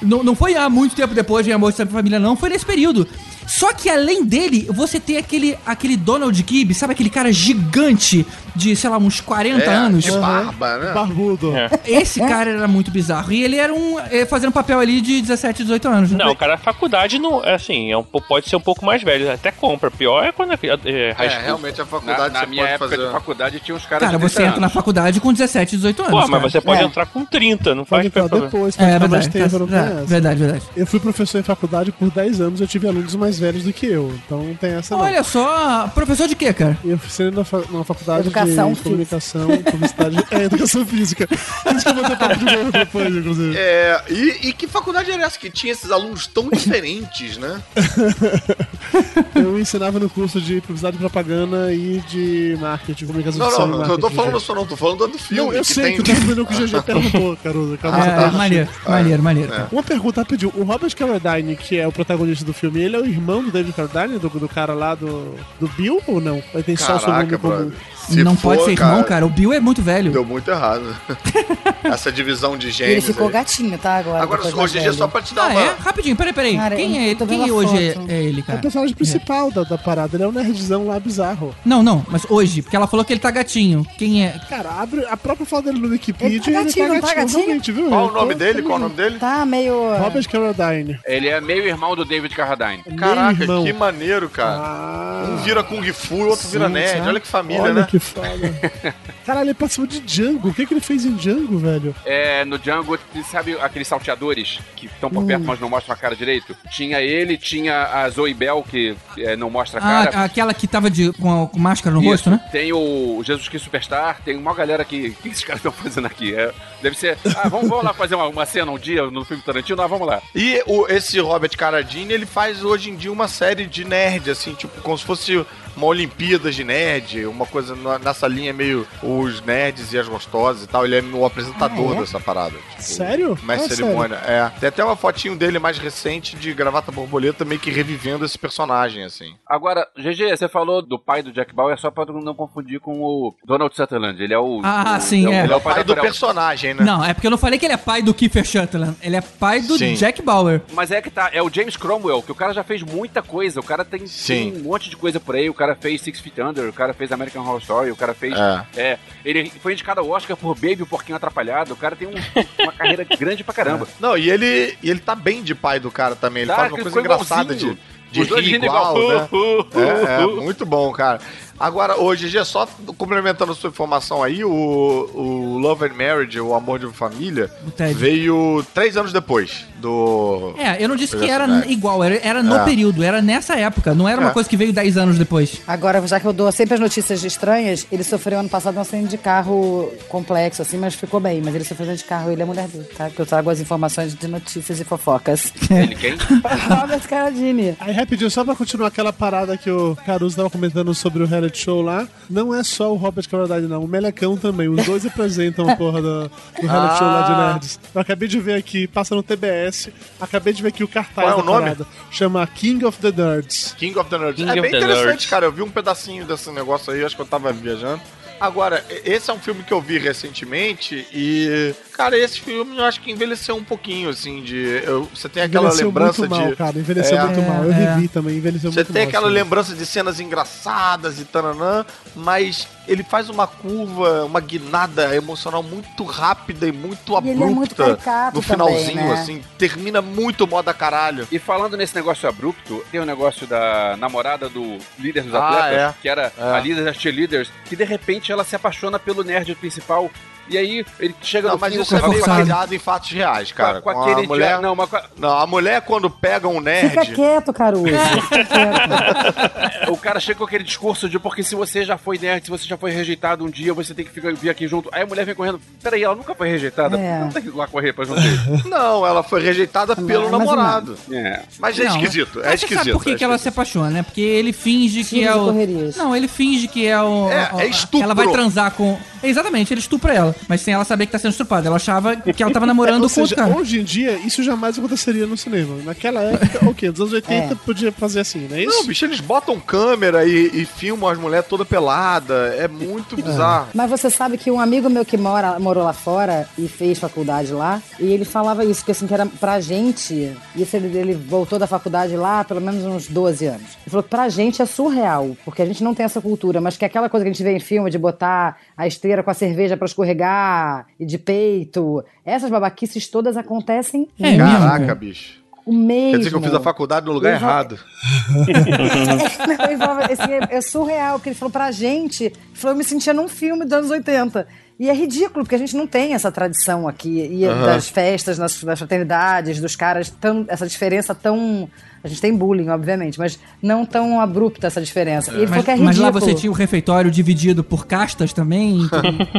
não, não foi há muito tempo depois de Amor de Família, não, foi nesse período. Só que além dele, você tem aquele, aquele Donald Gibb, sabe aquele cara gigante de, sei lá, uns 40 É, anos? de barba, né? Barbudo. Esse cara era muito bizarro. E ele era um. eh, fazendo papel ali de 17, 18 anos. né? Não, cara, a faculdade não. é Assim, é um, po- pode ser um pouco mais velho. Até compra. Pior é quando é, é high É, realmente a Na, faculdade na você minha pode época fazer. de faculdade tinha uns caras Cara, de você 30 entra na faculdade com 17, 18 anos. Pô, mas cara. você pode É. entrar com 30, não Pode faz problema. depois, É, verdade, tempo, tá- não é, verdade, verdade. Eu fui professor em faculdade por 10 anos, eu tive alunos mais velhos do que eu. Então não tem essa não. Olha só, professor de quê, cara? Eu fui na, fa na faculdade Educação de comunicação, publicidade. é, educação física. Por isso que eu vou ter papo de novo depois, inclusive. É, e, e que faculdade era essa que tinha esses alunos tão diferentes, né? *laughs* Eu ensinava no curso de publicidade e propaganda e de marketing, comunicação Não, social não, não, eu tô falando só não, tô falando do filme. Não, eu que sei tem... que eu tô respondendo o que o GG perguntou, Caruso. Calma, É, você tá- maneiro, maneiro, maneiro. É. Uma pergunta rapidinho. O Robert Carradine, que é o protagonista do filme, ele é o irmão do David Carradine, do, do cara lá do, do Bill, ou não? Ele tem só o Caraca, comum? Se não for, pode ser irmão, cara. O Bill é muito velho. Deu muito errado. *laughs* Essa divisão de E ele ficou aí. gatinho, tá? Agora. Agora, hoje em dia, velho. só pra te dar Ah, uma. é? Rapidinho, peraí, peraí. Cara, quem é, quem hoje é, é ele, É o cara? personagem principal da, da parada, ele é o nerdzão lá bizarro. Não, não, mas hoje, porque ela falou que ele tá gatinho. Quem é? Cara, abre a própria foto dele no Wikipedia Ele tá gatinho, não tá gatinho? realmente, viu? Qual o nome dele? Qual o nome dele? Tá meio. Robert Carradine. Ele é meio irmão do David Carradine. Caraca, Meu irmão. que maneiro, cara. Ah, Um vira Kung Fu e outro vira nerd. Olha que família, né? que foda. Caralho, ele participou de Django. O que, que ele fez em Django, velho? É, no Django, sabe aqueles salteadores que estão por Hum. perto, mas não mostram a cara direito? Tinha ele, tinha a Zoe Bell, que é, não mostra a Ah, cara. aquela que tava de, com, a- com máscara no Isso. rosto, né? Tem o Jesus Cristo Superstar, tem uma galera que. O que esses caras estão fazendo aqui? É, deve ser. Ah, vamos, vamos lá fazer uma, uma cena um dia no filme Tarantino? Ah, vamos lá. E o, esse Robert Carradine, ele faz hoje em dia uma série de nerd, assim, tipo, como se fosse uma Olimpíadas de nerd, uma coisa na- nessa linha meio os nerds e as gostosas e tal. Ele é o apresentador Ah, é? dessa parada. Tipo, Sério? Mestre Ah, cerimônia. É. Tem até uma fotinho dele mais recente de gravata borboleta, meio que revivendo esse personagem, assim. Agora, GG, você falou do pai do Jack Bauer, só pra não confundir com o Donald Sutherland. Ele é o. Ah, o- sim, o- é. Ele é o pai, Pai do personagem, né? Não, é porque eu não falei que ele é pai do Kiefer Sutherland. Ele é pai do Sim. Jack Bauer. Mas é que tá, é o James Cromwell, que o cara já fez muita coisa. O cara tem, Sim. tem um monte de coisa por aí. O cara fez Six Feet Under, o cara fez American Horror Story, o cara fez. É. É. ele foi indicado ao Oscar por Baby, o Porquinho Atrapalhado. O cara tem um- uma carreira *laughs* grande pra caramba. Não, e ele, e ele tá bem de pai do cara também. Ele Tá, faz uma coisa engraçada de, igualzinho. de Os rir igual, igual. né? Uh, *laughs* uh, É, é, uh, uh. muito bom, cara. Agora, hoje, Gê, só complementando a sua informação aí, o, o Love and Marriage, o Amor de Família, veio três anos depois do... É, eu não disse que era igual, era, era no É. período, era nessa época, não era uma É. coisa que veio 10 anos depois. Agora, já que eu dou sempre as notícias estranhas, ele sofreu ano passado um acidente de carro complexo, assim, mas ficou bem. Mas ele sofreu um acidente de carro, ele é mulher dele, tá? Que eu trago as informações de notícias e fofocas. Ele quem? *laughs* Robert Carradine. Aí, rapidinho, só pra continuar aquela parada que o Caruso tava comentando sobre o reality show lá, não é só o Robert Carradine, não. O Melecão também. Os dois apresentam a porra do, do reality show lá de Ah. nerds. Eu acabei de ver aqui, passa no TBS, acabei de ver aqui o cartaz Qual é o da nome? parada. Chama King of the Nerds. King of the Nerds. King é bem interessante, Nerds. cara. Eu vi um pedacinho desse negócio aí, acho que eu tava viajando. Agora, e- esse é um filme que eu vi recentemente e, cara, esse filme eu acho que envelheceu um pouquinho, assim, de. eu- você tem aquela Envelheceu lembrança muito mal, de. cara. Envelheceu É. muito mal. Eu É, é. revi também, envelheceu Você muito tem mal. aquela assim. lembrança de cenas engraçadas e tananã, mas ele faz uma curva, uma guinada emocional muito rápida e muito E abrupta. ele é muito no também, finalzinho, né? assim, termina muito moda caralho. E falando nesse negócio abrupto, tem o negócio da namorada do líder dos Ah, atletas, é. que era É. a líder das cheerleaders, que de repente ela se apaixona pelo nerd principal. E aí ele chega Não, no mas fim isso é meio baseado em fatos reais, cara. com, Com aquele a mulher, dia- Não, mas não, a mulher quando pega um nerd, Fica quieto, Caruso. Fica *laughs* quieto. o cara chega com aquele discurso de porque se você já foi nerd, se você já foi rejeitado um dia, você tem que ficar, vir aqui junto. Aí a mulher vem correndo. Peraí, ela nunca foi rejeitada? É. Não tem que ir lá correr pra junto dele. *laughs* não, ela foi rejeitada pelo mais ou namorado. É. Mas é Não, esquisito, é esquisito. sabe por que, é que ela se apaixona, né? Porque ele finge que é o. Não, ele finge que é o. É, o- é estupro. Ela vai transar com. Exatamente, ele estupra ela. Mas sem ela saber que tá sendo estuprada. Ela achava que ela tava *laughs* namorando Ou com outro seja, cara. hoje em dia, isso jamais aconteceria no cinema. Naquela época, *laughs* o quê? Nos anos 80 É. podia fazer assim, não é isso? Não, bicho, eles botam câmera e, e filmam as mulheres toda pelada. É muito bizarro. Mas você sabe que um amigo meu que mora, morou lá fora e fez faculdade lá, e ele falava isso, que assim, que era pra gente, isso ele, ele voltou da faculdade lá há pelo menos uns 12 anos. Ele falou que pra gente é surreal, porque a gente não tem essa cultura, mas que aquela coisa que a gente vê em filme de botar a esteira com a cerveja pra escorregar e de peito, essas babaquices todas acontecem É mesmo. Caraca, bicho. O mesmo. Quer dizer que eu fiz a faculdade no lugar Eu já- errado. *laughs* Não, assim, é, é surreal, porque ele falou pra gente, ele falou, eu me sentia num filme dos anos 80. E é ridículo, porque a gente não tem essa tradição aqui. E Aham. das festas, nas, das fraternidades, dos caras, tão, essa diferença tão. A gente tem bullying, obviamente, mas não tão abrupta essa diferença. E ele falou Mas, que é mas lá você tinha o refeitório dividido por castas também,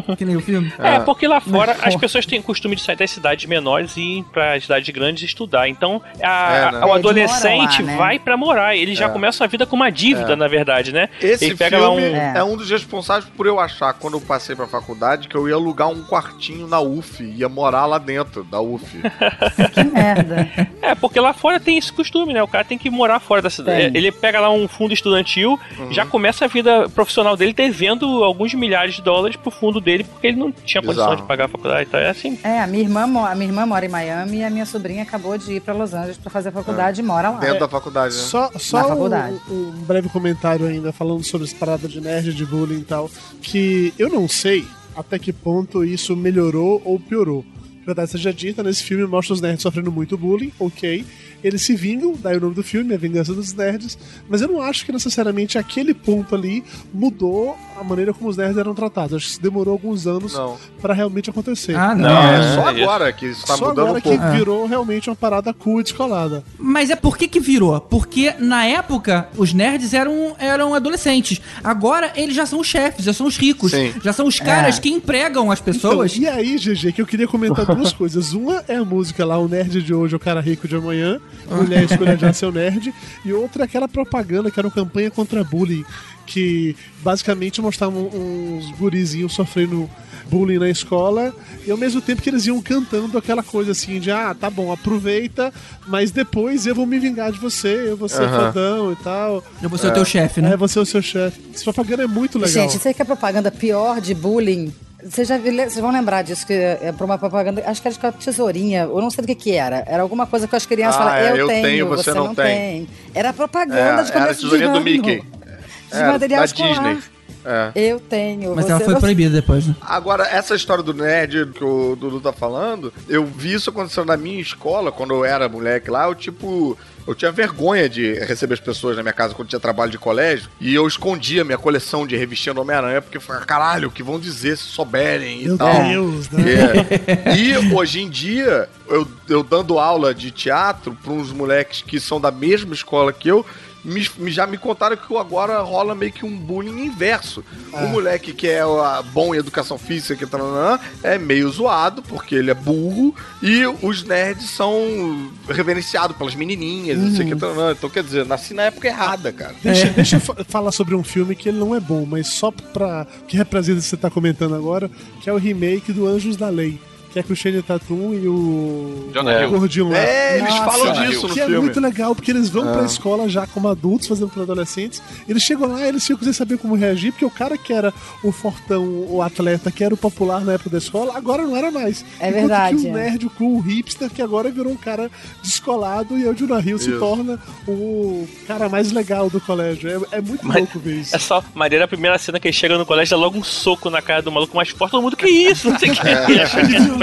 que, *laughs* que nem o filme. É, porque lá fora as pessoas têm o costume de sair das cidades menores e ir pra cidades grandes estudar. Então, a- É, né? o É, adolescente lá, né? vai pra morar. Ele já É. começa a vida com uma dívida, É. na verdade, né? Esse ele pega lá filme um. é. um dos responsáveis por eu achar, quando eu passei pra faculdade, que eu ia alugar um quartinho na UF, ia morar lá dentro da UF. *laughs* Que merda. É, porque lá fora tem esse costume, né? O cara tem que morar fora da cidade. Tem. Ele pega lá um fundo estudantil, Uhum. já começa a vida profissional dele devendo alguns milhares de dólares pro fundo dele, porque ele não tinha condição de pagar a faculdade. Então é assim. É, a minha, irmã, a minha irmã mora em Miami e a minha sobrinha acabou de ir pra Los Angeles pra fazer a faculdade e mora lá. Dentro da faculdade, né? Só, Na só faculdade. um, um breve comentário ainda, falando sobre essa parada de nerd, de bullying e tal, que eu não sei até que ponto isso melhorou ou piorou. Verdade seja dita, nesse filme mostra os nerds sofrendo muito bullying, ok. Eles se vingam, daí o nome do filme, A Vingança dos Nerds, mas eu não acho que necessariamente aquele ponto ali mudou a maneira como os nerds eram tratados. Acho que demorou alguns anos pra realmente acontecer. Ah, não. Não, é É. só agora que isso tá Só mudando agora um pouco. que virou realmente uma parada cool e descolada. Mas é por que que virou? Porque na época os nerds eram, eram adolescentes. Agora eles já são os chefes, já são os ricos. Sim. Já são os caras É. que empregam as pessoas. Então, e aí, GG, que eu queria comentar duas *laughs* coisas. Uma é a música lá, o nerd de hoje é o cara rico de amanhã, mulher escolha já seu nerd. E outra é aquela propaganda que era uma campanha contra bullying, que basicamente mostrava um- uns gurizinhos sofrendo bullying na escola, e ao mesmo tempo que eles iam cantando aquela coisa assim de, ah, tá bom, aproveita, mas depois eu vou me vingar de você, eu vou ser fodão e tal. Eu vou ser o teu chefe, né? É, você é o seu chefe. Essa propaganda é muito legal. Gente, sei que a propaganda pior de bullying. Vocês já vocês vão lembrar disso, que é pra uma propaganda, acho que era a tesourinha, eu não sei do que que era. Era alguma coisa que as crianças Ah, falavam, é, eu, eu tenho, tenho, você, não, tem. Era a propaganda É, de era a começo de tesourinha do. Mickey. De Era, material da escolar. Disney. É. Eu tenho. Mas você ela foi não- proibida depois, né? Agora, essa história do nerd que o Dudu tá falando, eu vi isso acontecendo na minha escola, quando eu era moleque lá, eu tipo. Eu tinha vergonha de receber as pessoas na minha casa quando tinha trabalho de colégio, e eu escondia minha coleção de revistinha do Homem-Aranha, porque eu falava, caralho, o que vão dizer se souberem e Meu tal. Deus, né? É. E hoje em dia, eu, eu dando aula de teatro para uns moleques que são da mesma escola que eu, me- já me contaram que agora rola meio que um bullying inverso. O moleque que é bom em educação física, que tá, é meio zoado, porque ele é burro, e os nerds são reverenciados pelas menininhas, sei o que, tá, então quer dizer, nasci na época errada, cara. Deixa, deixa eu fa- falar sobre um filme que ele não é bom, mas só pra. que representa o que você tá comentando agora, que é o remake do Anjos da Lei. Que é com o Shane Tatum e o. Jonah. Gordinho lá. É, eles falam disso no que é filme. muito legal, porque eles vão Ah. pra escola já como adultos, fazendo pra adolescentes. Eles chegam lá e eles ficam sem saber como reagir, porque o cara que era o fortão, o atleta, que era o popular na época da escola, agora não era mais. É Enquanto verdade, que o é. nerd, o cool, o hipster, que agora virou um cara descolado e o Jonah Hill se Isso. torna o cara mais legal do colégio. É, é muito Mas- louco ver isso. É só, maneira, a primeira cena que ele chega no colégio dá logo um soco na cara do maluco mais forte. Todo mundo, que isso? Não sei o que. É. *laughs*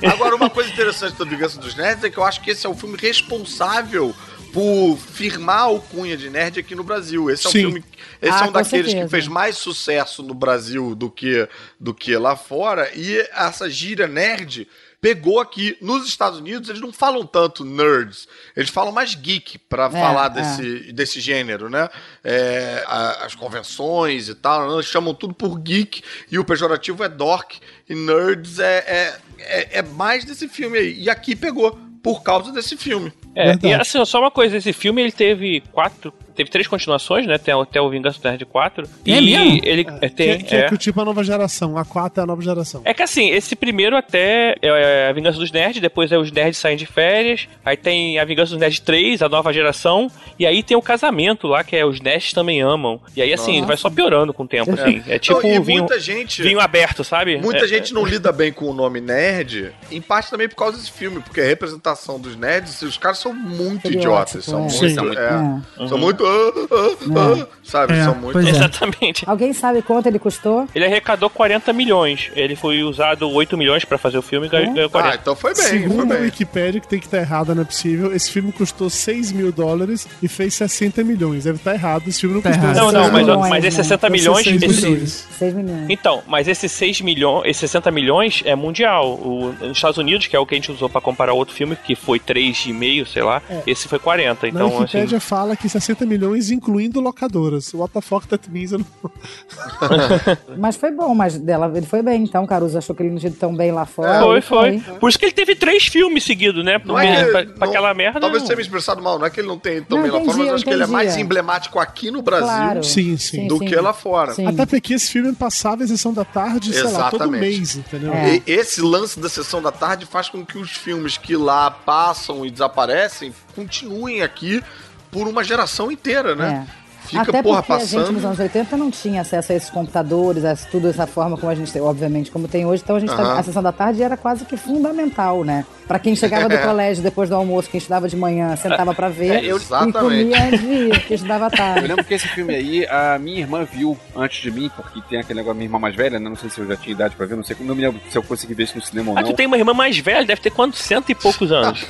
É. Agora, uma coisa interessante da Vingança dos Nerds é que eu acho que esse é o filme responsável por firmar a alcunha de nerd aqui no Brasil. Esse é um Sim. filme. Esse Ah, é um daqueles certeza. que fez mais sucesso no Brasil do que, do que lá fora. E essa gíria nerd pegou aqui. Nos Estados Unidos, eles não falam tanto nerds. Eles falam mais geek pra É, falar é. desse, desse gênero, né? É, a- as convenções e tal, né? chamam tudo por geek e o pejorativo é dork e nerds é, é, é, é mais desse filme aí. E aqui pegou por causa desse filme. É, e assim, só uma coisa, esse filme ele teve quatro, teve três continuações, né? Tem até o Vingança do Nerd 4. É e mesmo? ele é, tem. Que, que é. é. que o tipo é a nova geração. A 4 é a nova geração. É que assim, esse primeiro até é a Vingança dos Nerds, depois é os Nerds saem de férias, aí tem a Vingança dos Nerds 3, a nova geração, e aí tem o casamento lá, que é os Nerds também amam. E aí assim, Nossa. vai só piorando com o tempo, assim. É tipo Não, e vinho, muita gente- vinho aberto, sabe? Muita É- gente não lida bem com o nome nerd, em parte também por causa desse filme, porque a representação dos nerds, os caras são muito idiotas. São é. muito. É, É. São muito. Ah, ah, ah, sabe? É, São muito. é. Exatamente. Alguém sabe quanto ele custou? Ele arrecadou 40 milhões. Ele foi usado 8 milhões pra fazer o filme e ganhou ganhou 40. Ah, então foi Segundo a Wikipedia, que tem que estar errada, não é possível, esse filme custou 6 mil dólares e fez 60 milhões. Deve estar errado, esse filme não Tá custou. Não, 60 não, mas- milhões. mas esses né? 60 Deve ser milhões, 6 esse- milhões. 6 milhões. Então, mas esses 6 milhões, esses 60 milhões é mundial. O, nos Estados Unidos, que é o que a gente usou pra comparar outro filme, que foi 3,5, sei lá, É. esse foi 40. Na Então, assim. Wikipedia fala que 60 milhões incluindo locadoras. What the fuck that means? Eu não... *laughs* Mas foi bom, mas dela, ele foi bem, então, Caruso achou que ele não tinha tão bem lá fora. Foi, ele foi. Por isso que ele teve três filmes seguidos, né? Não é que- pra, pra não- aquela merda. Talvez não. tenha me expressado mal, não é que ele não tem tão Não, bem lá entendi, fora, mas acho que ele é entendi, mais é. emblemático aqui no Brasil Claro. Sim, sim. do que lá fora. Até porque esse filme passava a sessão da tarde, sei lá, todo mês, entendeu? E esse lance da sessão da tarde faz com que os filmes que lá passam e desaparecem continuem aqui por uma geração inteira, né? Fica, Até porra, porque a gente passando. nos anos 80 não tinha acesso a esses computadores, a tudo dessa forma como a gente tem, obviamente, como tem hoje. Então a gente tá- Aham. a sessão da tarde era quase que fundamental, né? Pra quem chegava do *laughs* É. colégio depois do almoço, quem estudava de manhã, sentava pra ver É, eu- e Exatamente. comia antes de ir, porque estudava à Eu tarde. lembro que esse filme aí, a minha irmã viu antes de mim, porque tem aquele negócio, minha irmã mais velha, né? Não sei se eu já tinha idade pra ver, não sei como, não me lembro se eu consegui ver isso no cinema ou Ah, não. tu tem uma irmã mais velha, deve ter quantos? Cento e poucos anos.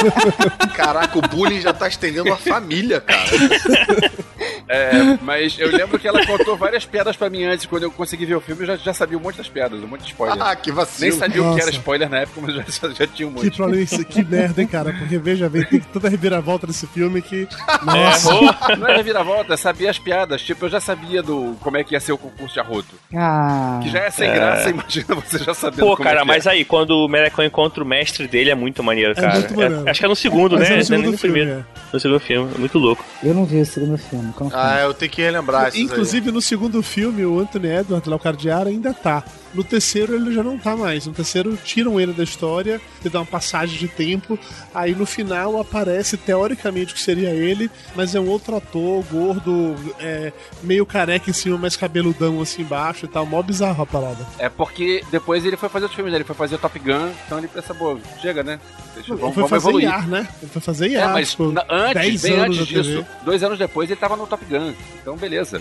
*laughs* Caraca, o bullying já tá estendendo a família, cara. *laughs* É, mas eu lembro que ela contou várias piadas pra mim antes. Quando eu consegui ver o filme, eu já, já sabia um monte das piadas, um monte de spoiler. Ah, que vacilo. Nem sabia o que era Nossa. spoiler na época, mas já, já tinha um Que, monte. problema, isso- que merda, hein, cara? Porque veja bem, tem toda a reviravolta desse filme que. É, Nossa! não é reviravolta, sabia as piadas. Tipo, eu já sabia do como é que ia ser o concurso de arroto. Ah. Que já é sem É. graça, imagina você já sabendo Pô, como cara, é que mas é. aí, quando o Melecão encontra o mestre dele, é muito maneiro, cara. muito maneiro. acho que é no segundo, Mas né? é no segundo Não é nem filme, primeiro. No segundo filme, é muito louco. Eu não vi o segundo filme. confesso. Ah, eu tenho que relembrar aí. Inclusive, no segundo filme, o Anthony Edward, lá o Cardiara, ainda tá. No terceiro, ele já não tá mais. No terceiro, tiram ele da história, e dá uma passagem de tempo. Aí, no final, aparece, teoricamente, que seria ele, mas é um outro ator, gordo, é, meio careca em cima, mais cabeludão assim embaixo e tal. Mó bizarro a parada. É porque depois ele foi fazer outros filmes, né? Ele foi fazer o Top Gun, então ele pensa, pô, chega, né? Deixa, Ele vamos, foi vamos fazer evoluir. IAR, né? Ele foi fazer É, IAR. mas tipo, na- antes, 10 bem anos antes disso, dois anos depois ele tava no Top Gun. Então, beleza.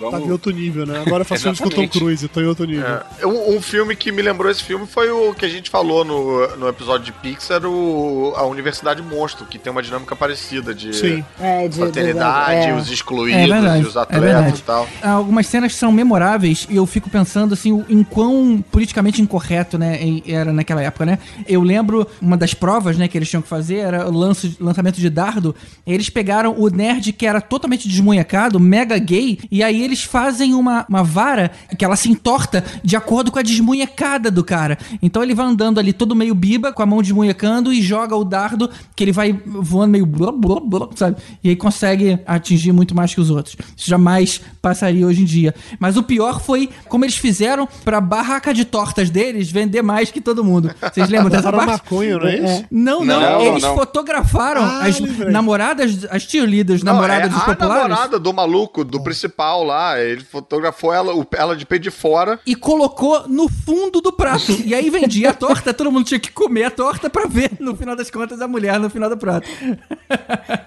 Vamos... Tá em outro nível, né? Agora eu faço *laughs* filmes com o Tom. Cruise, eu tô em outro nível. É, um, um filme que me lembrou esse filme foi o que a gente falou no, no episódio de Pixar, o, a Universidade Monstro, que tem uma dinâmica parecida de Sim. É, de- fraternidade, de- é. os É excluídos verdade, e os é atletas e tal. Algumas cenas são memoráveis e eu fico pensando assim em quão politicamente incorreto, né, era naquela época, né? Eu lembro uma das provas, né, que eles tinham que fazer era o lance, lançamento de dardo. Eles pegaram o nerd que era totalmente desmunhecado, mega gay, e aí eles fazem uma, uma vara que ela se entorta de acordo com a desmunhecada do cara. Então ele vai andando ali todo meio biba, com a mão desmunhecando e joga o dardo que ele vai voando meio blá, blá, blá, sabe? E aí consegue atingir muito mais que os outros. Isso jamais passaria hoje em dia. Mas o pior foi como eles fizeram pra barraca de tortas deles vender mais que todo mundo. Vocês lembram dessa parte? maconha, não é isso? Não, não, Não, Eles não. fotografaram Ah, as lembrei. namoradas, as cheerleaders, Não, namoradas é dos a populares. namorada do maluco, do principal lá. Ele fotografou ela, o- ela de pé de fora. E colocou no fundo do prato. E aí vendia a torta, todo mundo tinha que comer a torta pra ver, no final das contas, a mulher no final do prato.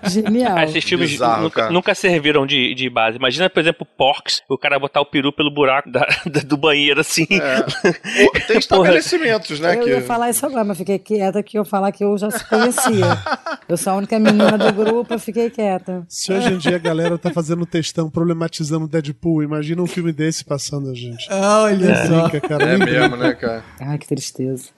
Genial. Ah, esses filmes Bizarro, nunca, nunca serviram de, de base. Imagina, por exemplo, Porks, o cara botar o peru pelo buraco da- da- do banheiro assim. *laughs* Pô, Tem estabelecimentos, né? Eu que... ia falar isso agora, mas fiquei quieta que eu falar que eu já se conhecia. Eu sou a única menina do grupo, eu fiquei quieta. Se hoje em dia a galera tá fazendo textão problematizando Deadpool, imagina um filme desse passando a gente. Olha É. só. Cara, É nem mesmo, né, cara? Ai, que tristeza.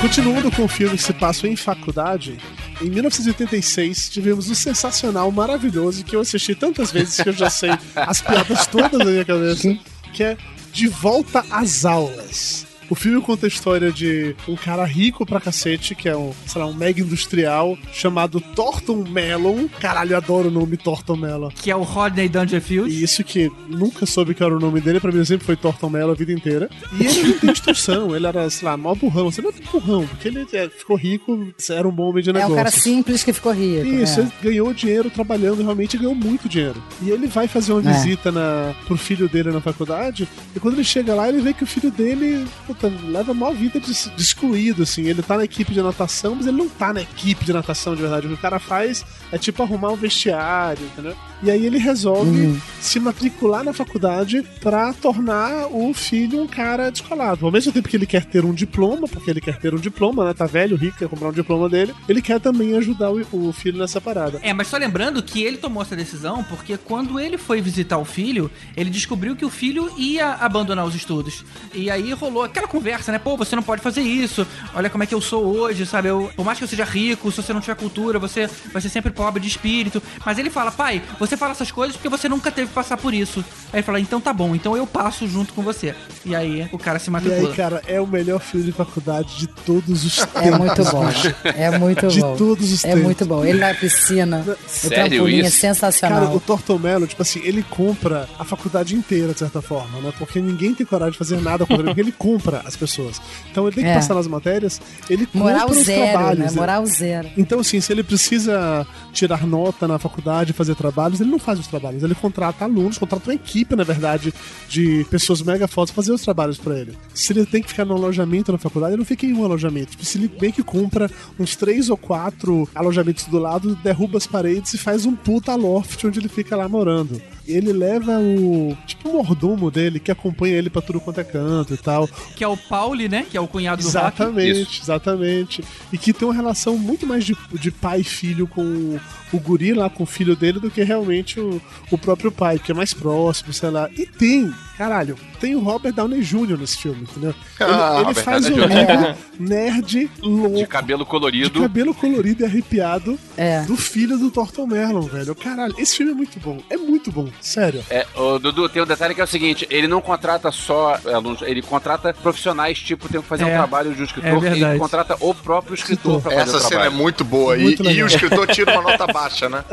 Continuando com filmes que se passam em faculdade, Em 1986, tivemos um sensacional, maravilhoso, que eu assisti tantas vezes que eu já sei as piadas todas na minha cabeça, que é De Volta às Aulas. O filme conta a história de um cara rico pra cacete, que é um, sei lá, um mega industrial, chamado Thornton Mellon. Caralho, eu adoro o nome Thornton Mellon. Que é o Rodney Dangerfield. E isso que nunca soube que era o nome dele, pra mim sempre foi Thornton Mellon a vida inteira. E ele não tem instrução, ele era, sei lá, mó burrão. Você não é burrão, porque ele é, ficou rico, era um bom homem de É negócios. um cara simples que ficou rico. Isso, é. ele ganhou dinheiro trabalhando, realmente ganhou muito dinheiro. E ele vai fazer uma É. visita na, pro filho dele na faculdade, e quando ele chega lá, ele vê que o filho dele leva uma vida de, de excluído, assim. Ele tá na equipe de natação, mas ele não tá na equipe de natação de verdade. O que o cara faz é tipo arrumar um vestiário, entendeu? E aí ele resolve Uhum. se matricular na faculdade pra tornar o filho um cara descolado. Ao mesmo tempo que ele quer ter um diploma, porque ele quer ter um diploma, né? Tá velho, rico, quer comprar um diploma dele, ele quer também ajudar o, o filho nessa parada. É, mas só lembrando que ele tomou essa decisão porque quando ele foi visitar o filho, ele descobriu que o filho ia abandonar os estudos. E aí rolou aquela conversa, né? Pô, você não pode fazer isso. Olha como é que eu sou hoje, sabe? Eu, por mais que eu seja rico, se você não tiver cultura, você vai ser sempre pobre de espírito. Mas ele fala, pai, você fala essas coisas porque você nunca teve que passar por isso. Aí ele fala, então tá bom, então eu passo junto com você. E aí o cara se E matricula. aí, cara, é o melhor filme de faculdade de todos os tempos. É muito bom. *laughs* É muito de bom. todos os É tempos. muito bom. Ele na piscina, o Sério é isso? sensacional. Cara, o Tortomelo, tipo assim, ele compra a faculdade inteira, de certa forma, né? Porque ninguém tem coragem de fazer nada contra ele, porque ele compra as pessoas. Então ele tem que É. passar nas matérias, ele compra Moral os zero, trabalhos. né? Moral zero. Então, assim, se ele precisa tirar nota na faculdade, fazer trabalhos, ele não faz os trabalhos. Ele contrata alunos, contrata uma equipe, na verdade, de pessoas mega pra fazer os trabalhos pra ele. Se ele tem que ficar no alojamento na faculdade, ele não fica em um alojamento. Tipo, se ele bem que compra uns três ou quatro alojamentos do lado, derruba as paredes e faz um puta loft onde ele fica lá morando. Ele leva o. Tipo, o mordomo dele que acompanha ele pra tudo quanto é canto e tal. Que é o Pauli, né? Que é o cunhado do Rock. Exatamente, exatamente. E que tem uma relação muito mais de, de pai e filho com o, o guri lá, com o filho dele, do que realmente o, o próprio pai, que é mais próximo, sei lá. E tem, caralho, tem o Robert Downey Jr. nesse filme, entendeu? Ele, Ah, ele faz um Downey amigo nerd louco. De cabelo De colorido. cabelo colorido e arrepiado É. do filho do Thornton Mellon, velho. Caralho, esse filme é muito bom. É muito bom, sério. É, ô, Dudu, tem um detalhe que é o seguinte: ele não contrata só alunos, ele contrata profissionais, tipo, tem que fazer É, um trabalho de um é escritor, verdade. ele contrata o próprio escritor pra fazer Essa o cena é muito boa. E, Muito e legal. o escritor tira uma nota baixa, né?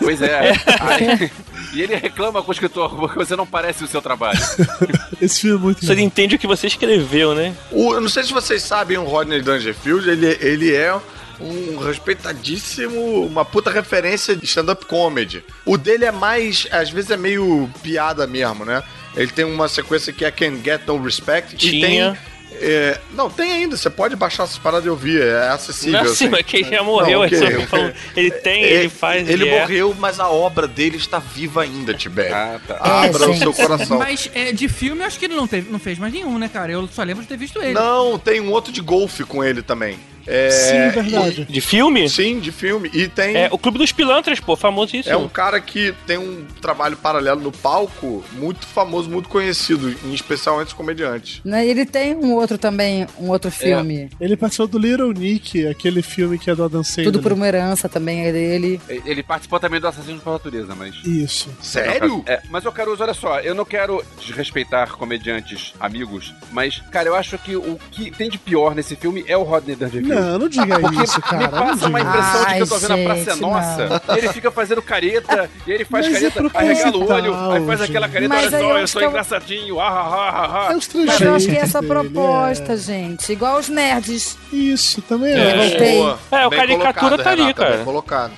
Pois é. Aí- *laughs* e ele reclama com o escritor, porque você não parece o seu trabalho. *laughs* Esse filme é muito Você entende o que você escreveu, né? O, eu não sei se vocês sabem, o Rodney Dangerfield, ele, ele é um respeitadíssimo, uma puta referência de stand-up comedy. O dele é mais, às vezes é meio piada mesmo, né? Ele tem uma sequência que é Can Get No Respect. E Tinha. tem, é, não, tem ainda, você pode baixar essas paradas e ouvir, é acessível. Não, sim, assim. mas quem já morreu, Não, é ok, só ok. falando, ele tem, ele faz, Ele ele é. morreu, mas a obra dele está viva ainda, Tibete. Ah, tá. Abra É, o seu gente. coração. Mas é, de filme, eu acho que ele não, teve, não fez mais nenhum, né, cara? Eu só lembro de ter visto ele. Não, tem um outro de golfe com ele também. É, Sim, verdade. De filme? Sim, de filme. E tem. É o Clube dos Pilantras, pô, famoso isso. É um cara que tem um trabalho paralelo no palco muito famoso, muito conhecido, em especial entre os comediantes. Né, Ele tem um outro também, um outro filme. Ele participou do Little Nick, aquele filme que é do Adam Sandler. Tudo por uma herança também é dele. Ele participou também do Assassino por Natureza, mas. Isso. Sério? É, mas eu quero, olha só, eu não quero desrespeitar comediantes amigos, mas, cara, eu acho que o que tem de pior nesse filme é o Rodney Dangerfield. Não, não diga Porque isso, cara. me passa não uma diga. impressão de que eu tô vendo a Praça é Nossa. E ele fica fazendo careta, e ele faz Mas é careta, aí regala o olho, aí faz aquela careta, Mas olha só, eu sou engraçadinho, ah, ah, ah, ah. É os Mas eu acho que é essa proposta, gente. Igual os nerds. é. Isso, também É. Boa. É, o caricatura colocado, tá ali, Renata, cara. Bem colocado.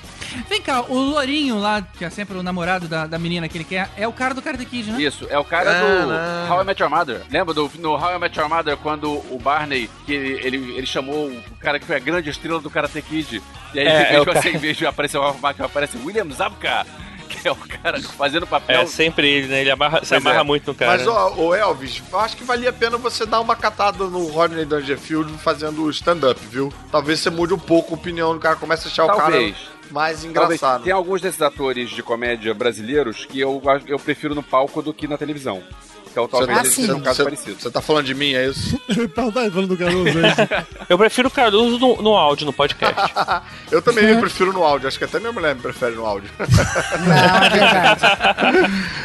Vem cá, o Lourinho lá, que é sempre o namorado da, da menina que ele quer, é o cara do Karate Kid, né? Isso, é o cara Ah, do não. How I Met Your Mother. Lembra do no How I Met Your Mother quando o Barney, que ele, ele, ele chamou o cara que foi a grande estrela do Karate Kid. E aí, É, em é vez o de cara- você, em vez de aparecer o Ralph Macchio, aparece William Zabka, que é o cara fazendo papel. É sempre ele, né? Ele amarra, se amarra é. muito no cara. Mas, ó, ô Elvis, eu acho que valia a pena você dar uma catada no Rodney Dangerfield fazendo stand-up, viu? Talvez você mude um pouco a opinião do cara, comece a achar Talvez. o cara mais Talvez. engraçado. Tem alguns desses atores de comédia brasileiros que eu, eu prefiro no palco do que na televisão. Então talvez esse seja um você- caso você- parecido. Você tá falando de mim, é isso? *laughs* Tá falando do Caruso, é isso? *laughs* Eu prefiro o Caruso no, no áudio, no podcast. *laughs* Eu também me prefiro no áudio. Acho que até minha mulher me prefere no áudio. Não, é verdade.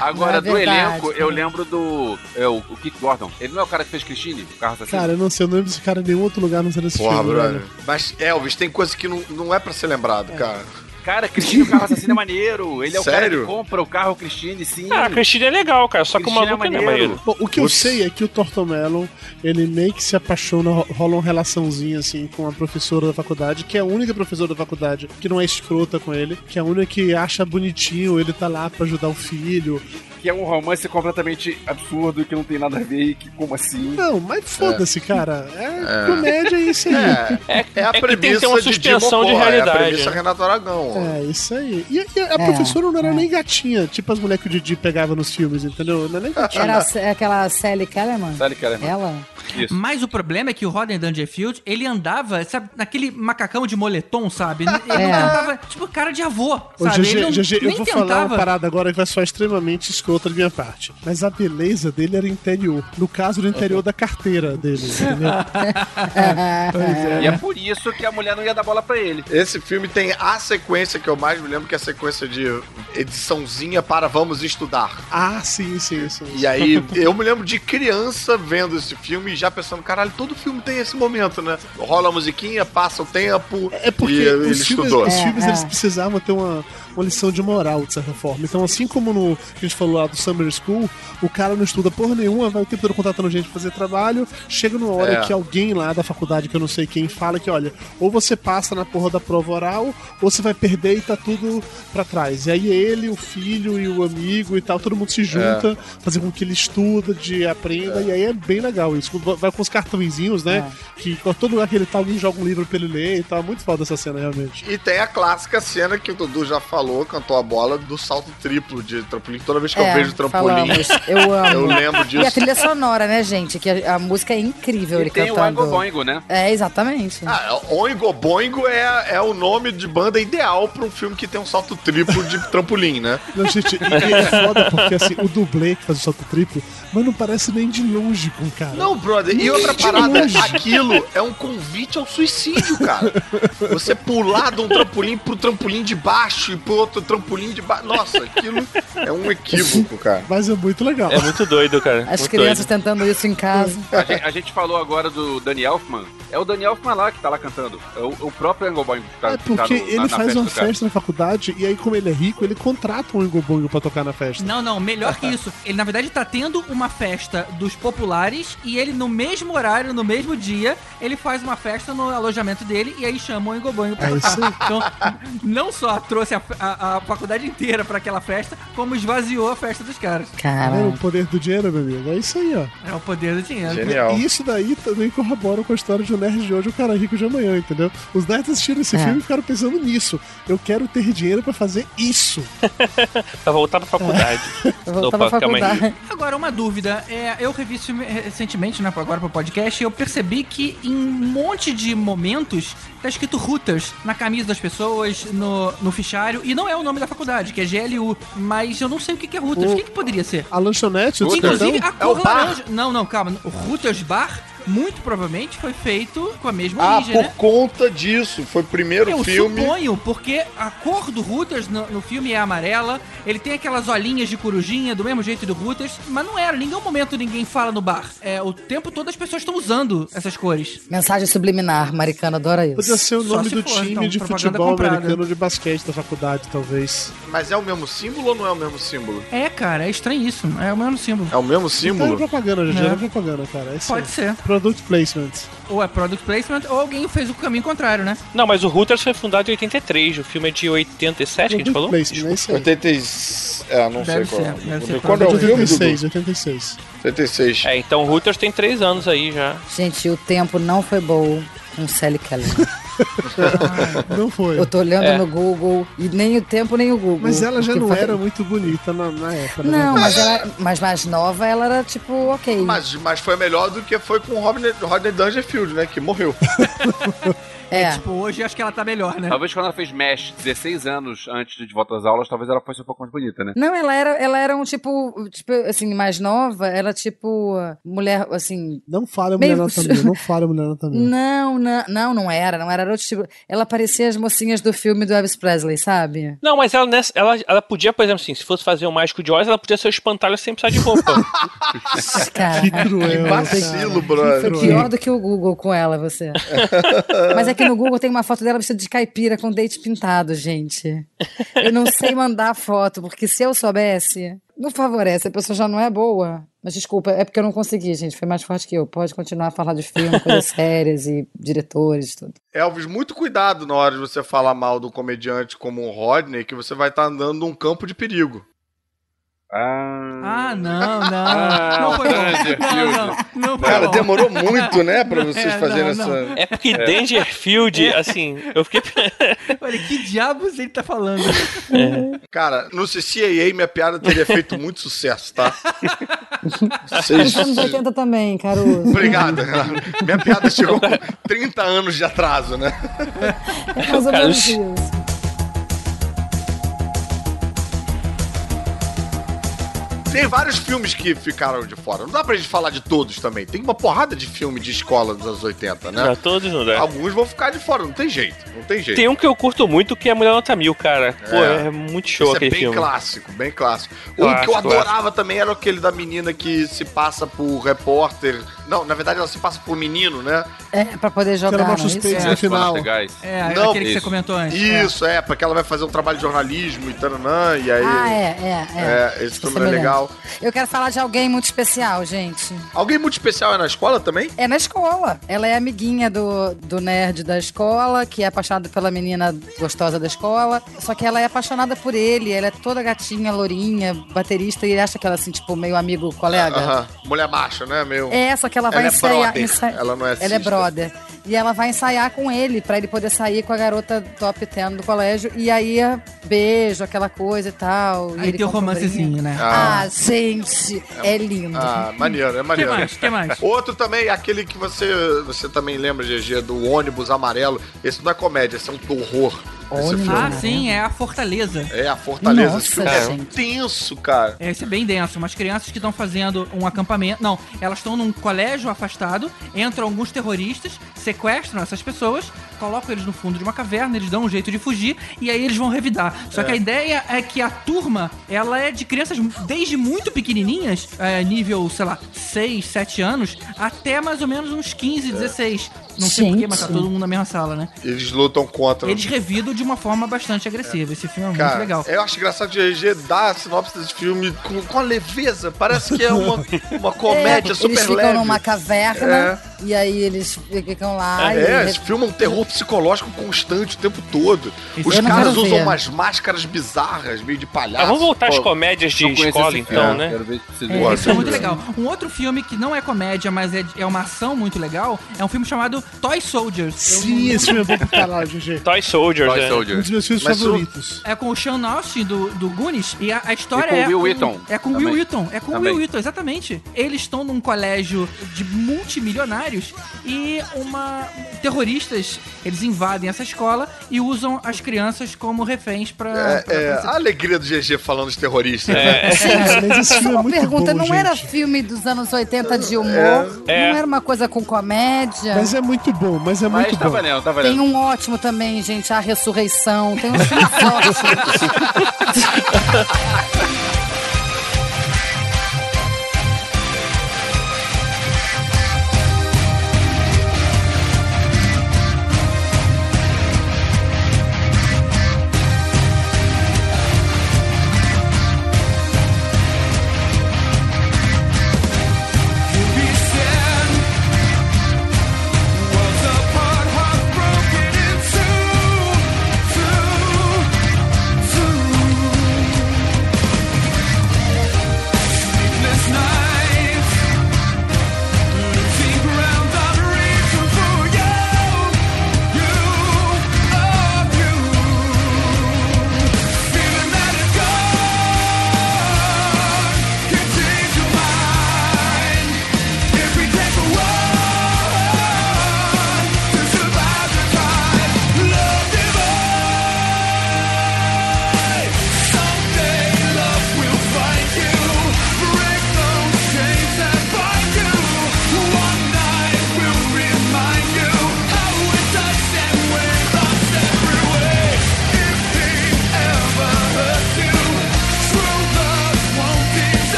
Agora, Não é do verdade. elenco, eu lembro do. É, o, o Kit Gordon. Ele não é o cara que fez Christine? O carro assassino? Cara, eu não sei, eu não lembro desse cara em nenhum outro lugar não sei desse Porra, filme. Mas, Elvis, tem coisa que não, não é pra ser lembrado, cara. Cara, Christine, o carro assassino é maneiro. Ele é o cara que compra o carro Christine, sim. Ah, a Cristina é legal, cara, só que o é maluco é maneiro. maneiro. Bom, o que eu sei é que o Tortomelon, ele meio que se apaixona, ro- rola uma relaçãozinha assim com a professora da faculdade, que é a única professora da faculdade que não é escrota com ele, que é a única que acha bonitinho, ele tá lá pra ajudar o filho. Que é um romance completamente absurdo, que não tem nada a ver e que como assim? Não, mas foda-se, cara. É, É. comédia e isso aí. É, é, a é que tem que ter premissa uma de suspensão de Mocó, realidade, É a premissa né? Renato Aragão. É, isso aí. E, e a É, professora não era nem gatinha, tipo as mulheres que o Didi pegava nos filmes, entendeu? Não é nem gatinha. Era aquela Sally Kellerman? Sally Kellerman. Ela? Mas o problema é que o Rodney Dangerfield, ele andava, sabe, naquele macacão de moletom, sabe? Ele É. não tentava, tipo, cara de avô, Ô, sabe? GG, ele não, GG, eu nem vou tentava. falar uma parada agora que vai soar extremamente escrota da minha parte. Mas a beleza dele era interior. No caso, do interior da carteira dele, entendeu? *laughs* E é por isso que a mulher não ia dar bola pra ele. Esse filme tem a sequência que eu mais me lembro, que é a sequência de ediçãozinha para Vamos Estudar. Ah, sim, sim, sim. E aí, eu me lembro de criança vendo esse filme e já pensando, caralho, todo filme tem esse momento, né? Rola a musiquinha, passa o tempo É porque e ele os filmes, estudou. os filmes É, eles é. precisavam ter uma, uma lição de moral, de certa forma. Então, assim como no que a gente falou lá do Summer School, o cara não estuda porra nenhuma, vai o tempo todo contratando gente pra fazer trabalho, chega numa hora É. que alguém lá da faculdade, que eu não sei quem, fala que, olha, ou você passa na porra da prova oral, ou você vai perder e tá tudo pra trás. E aí ele, o filho e o amigo e tal, todo mundo se junta, fazer com que ele estuda, de aprenda, e aí é bem legal isso. Vai com os cartõezinhos, né? Que por todo lugar que ele tá, alguém joga um livro pra ele ler e tal. É muito foda essa cena, realmente. E tem a clássica cena que o Dudu já falou, cantou a bola, do salto triplo de trampolim. Toda vez que eu É, vejo trampolim, falamos. *laughs* Eu amo. eu lembro E a disso. trilha sonora, né, gente? Que a, a música é incrível, E ele tem o cantando. Oingo Boingo, né? É, exatamente. Ah, Oingo Boingo é, é o nome de banda ideal pra um filme que tem um salto triplo de *laughs* trampolim, né? Não, gente, e, é foda porque assim, o dublê que faz o salto triplo, mas não parece nem de longe com o cara. Não, brother, e outra parada, longe. aquilo é um convite ao suicídio, cara. Você pular de um trampolim pro trampolim de baixo e pro outro trampolim de baixo. Nossa, aquilo é um equívoco, cara. *laughs* Mas é muito legal. É muito doido, cara. As muito crianças doido. tentando isso em casa. A gente, a gente falou agora do Danny Elfman. É o Danny Elfman lá que tá lá cantando. É o, o próprio Oingo Boingo que tá, É porque tá no- ele na- na faz uma do cara. festa na faculdade e aí, como ele é rico, ele contrata um Ingobongo pra tocar na festa. Não, não, melhor que isso. Ele, na verdade, tá tendo uma festa dos populares e ele, no mesmo horário, no mesmo dia, ele faz uma festa no alojamento dele e aí chama o Engobanho pra É isso tocar. Então, não só trouxe a, a- a faculdade inteira pra aquela festa, como esvaziou a festa dos caras. Tá vendo o poder do dinheiro, meu amigo? É isso aí, ó. É o poder do dinheiro. E isso daí também corrobora com a história de um nerd de hoje o cara rico de amanhã, entendeu? Os nerds assistiram esse É. filme e ficaram pensando nisso. Eu quero ter dinheiro pra fazer isso. *laughs* Pra voltar pra faculdade. Opa, calma aí. Agora, uma dúvida. É, eu revi recentemente, né, agora pro podcast, e eu percebi que em um monte de momentos tá escrito Hooters na camisa das pessoas, no, no fichário, e não é o nome da faculdade, que é GLU. Mas eu não sei o que que é Hooters. O, que, que poderia ser? A lanchonete, o Inclusive, a cor laranja. Não, não, calma. O Hooters Bar, muito provavelmente, foi feito com a mesma Ah, origem, por né? conta disso. Foi o primeiro Eu filme. suponho, porque a cor do Hooters no, no filme é amarela, ele tem aquelas olhinhas de corujinha, do mesmo jeito do Hooters, mas não era, em nenhum momento ninguém fala no bar. É, o tempo todo as pessoas estão usando essas cores. Mensagem subliminar, Maricano adora isso. Podia ser o nome se do for, time então, de futebol comprada. americano de basquete da faculdade, talvez. Mas é o mesmo símbolo ou não é o mesmo símbolo? É, cara, é estranhíssimo. É o mesmo símbolo. É o mesmo Então é símbolo? propaganda, gente. É. É propaganda, cara. É isso Pode ser. Product placement. Ou é product placement, ou alguém fez o caminho contrário, né? Não, mas o Hooters foi fundado em 83, o filme é de 87 que a gente falou? Placement, é isso aí. 80. É, não Deve sei qual. ser, deve ser Quando é o filme, Dudu? 86, 86. 86. É, então o Hooters tem 3 anos aí já. Gente, o tempo não foi bom com Sally Kellerman. *laughs* *laughs* Não foi. Eu tô olhando É. no Google e nem o tempo nem o Google. Mas ela já não foi- era muito bonita na, na época. né? Não, mas ela, mas mais nova ela era tipo, ok. Mas, mas foi melhor do que foi com o Rodney, Rodney Dangerfield, né? Que morreu. *laughs* É. Tipo, hoje acho que ela tá melhor, né? Talvez quando ela fez Mesh 16 anos antes de volta às aulas, talvez ela fosse um pouco mais bonita, né? Não, ela era, ela era um tipo, tipo, assim, mais nova, ela tipo, mulher, assim... Não fala mulher meio- anatomia, *laughs* não fala mulher anatomia. Não, não, não, não era, não era, era outro tipo. Ela parecia as mocinhas do filme do Elvis Presley, sabe? Não, mas ela, nessa, ela, ela podia, por exemplo, assim, se fosse fazer o Mágico de Oz, ela podia ser o espantalho sem precisar de roupa. *laughs* Cara, Que cruel, Que vacilo, brother. Foi pior do que o Google com ela, você. *laughs* Mas é que no Google tem uma foto dela vestida de caipira com dente pintado, gente. Eu não sei mandar foto, porque se eu soubesse, não favorece, a pessoa já não é boa. Mas desculpa, é porque eu não consegui, gente. Foi mais forte que eu. Pode continuar a falar de filme, coisas *laughs* sérias e diretores, tudo. Elvis, muito cuidado na hora de você falar mal do comediante como um Rodney, que você vai estar andando num campo de perigo. Ah, Ah, não, não. Ah, não foi bom. Dangerfield. Não, foi Cara, demorou muito, né, pra vocês É, fazerem não, não. essa. É porque Dangerfield, assim, eu fiquei. *laughs* Olha, que diabos ele tá falando? Cara, no CCAA minha piada teria feito muito sucesso, tá? Vocês... Nos anos 80 também, Caruso. Obrigado. Minha piada chegou com 30 anos de atraso, né? É mais ou menos os- isso. Tem vários filmes que ficaram de fora. Não dá pra gente falar de todos também. Tem uma porrada de filme de escola dos anos 80, né? Não, todos não dá. Alguns vão ficar de fora, não tem jeito. Não tem jeito. Tem um que eu curto muito que é Mulher Nota Mil, cara. Pô, É. é, muito show Esse é aquele bem filme. clássico, bem clássico. um que eu adorava clássico. também era aquele da menina que se passa por repórter. Não, na verdade ela se passa por menino, né? É, pra poder jogar, ela mostra é os peitos É. no final. Legais. É, Não, aquele que você isso. comentou antes. é. Isso, é, porque ela vai fazer um trabalho de jornalismo e taranã, e aí. Ah, é, é, é. É, esse filme é legal. Eu quero falar de alguém muito especial, gente. Alguém muito especial é na escola também? É na escola. Ela é amiguinha do, do nerd da escola, que é apaixonado pela menina gostosa da escola. Só que ela é apaixonada por ele. Ela é toda gatinha, lourinha, baterista, e ele acha que ela, assim, tipo, meio amigo, colega. Aham. Mulher macha, né, meu? É, só que ela vai Ela é ensaiar. brother, ensa- ela não é Ela é brother. E ela vai ensaiar com ele, pra ele poder sair com a garota top 10 do colégio. E aí, beijo, aquela coisa e tal. e Aí ele tem o um romancezinho, né? Ah, gente, é lindo. Ah, maneiro, é maneiro. Que mais? Que mais? Outro também, aquele que você, você também lembra, GG, do ônibus amarelo. Esse não é comédia, esse é um terror. Esse Ônibus filme. Ah, sim, é a Fortaleza. É a Fortaleza. Nossa, Esse filme é tenso, cara. É, esse é bem denso. Umas crianças que estão fazendo um acampamento. Não, elas estão num colégio afastado, entram alguns terroristas, sequestram essas pessoas, colocam eles no fundo de uma caverna, eles dão um jeito de fugir e aí eles vão revidar. Só que a ideia é que a turma, ela é de crianças desde muito pequenininhas, é, nível, sei lá, 6, 7 anos, até mais ou menos uns 15, 16. Não sei porquê, mas tá todo mundo na mesma sala, né? Eles lutam contra. Eles revidam de uma forma bastante agressiva. Esse filme é muito Cara, legal. eu acho engraçado que o GG dá a sinopse desse filme com, com a leveza. Parece que é uma, *laughs* uma comédia É, super eles ficam leve. numa caverna e aí eles ficam lá É, e esse filme é um terror psicológico constante o tempo todo. Esse Os eu caras usam ver. umas máscaras bizarras, meio de palhaço. Ah, vamos voltar às comédias de escola, então, né? Quero ver se você É, esse é muito legal. Um outro filme que não é comédia, mas é, é uma ação muito legal, é um filme chamado Toy Soldiers. Sim, esse filme é bom pra caralho, *laughs* GG. Toy Soldiers, Toy né? Um dos meus filmes Mas favoritos. É com o Sean Austin do, do Goonies e a, a história E com o é Will com, Wheaton É com o também. Will Wheaton. É com o Também. Will Wheaton, exatamente. Eles estão num colégio de multimilionários e uma terroristas, eles invadem essa escola e usam as crianças como reféns pra... É, pra- é, a alegria do GG falando de terrorista. É. Cara, mas esse Só filme é uma pergunta, bom, não gente. era filme dos anos 80 de humor? É. Não era uma coisa com comédia? Mas é muito bom, mas é Mas muito tá bom. valendo, tá Tem valendo. um ótimo também, gente, A Ressurreição. Tem uns filmes ótimos.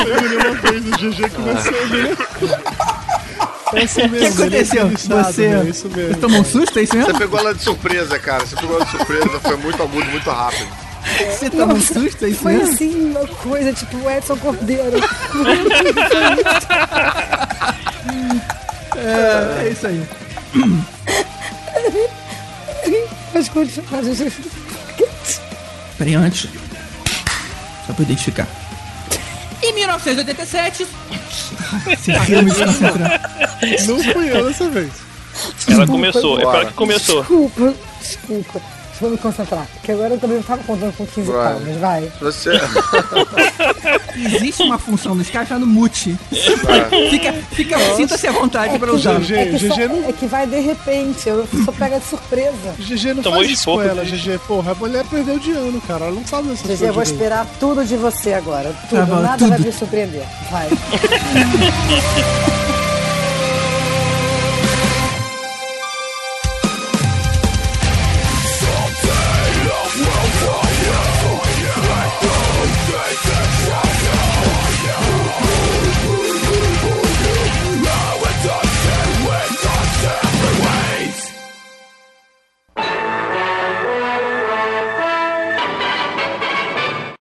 Ainda nenhuma vez o GG começou? Essa O que mesmo, ele é aconteceu? interessado, Você, né? Isso mesmo. você tomou um susto, é isso mesmo? Você pegou ela de surpresa, cara. Você pegou ela de surpresa, foi muito agudo, muito rápido. Você tomou um susto, é isso Foi mesmo? assim, uma coisa tipo o Edson Cordeiro. *laughs* É, é isso aí. Mas quando faz isso. Peraí, antes. Só pra identificar. Em 1987. Você riu me desconcentrando. Não fui eu dessa vez. Ela começou, é pior que começou. Desculpa, desculpa. Eu me concentrar. Porque agora eu também não tava contando com 15 Vai. palmas, vai. Você. *laughs* Existe uma função no Skype chamada mute. fica, fica, sinta-se à vontade pra usar. É que, só- é que vai de repente, eu só pega de surpresa. GG não Tomou faz isso com ela, GG. Porra, a mulher perdeu de ano, cara. Ela não sabe dessas GG, eu vou esperar tudo de você agora. Tudo, bom, nada tudo. vai me surpreender. Vai. *laughs*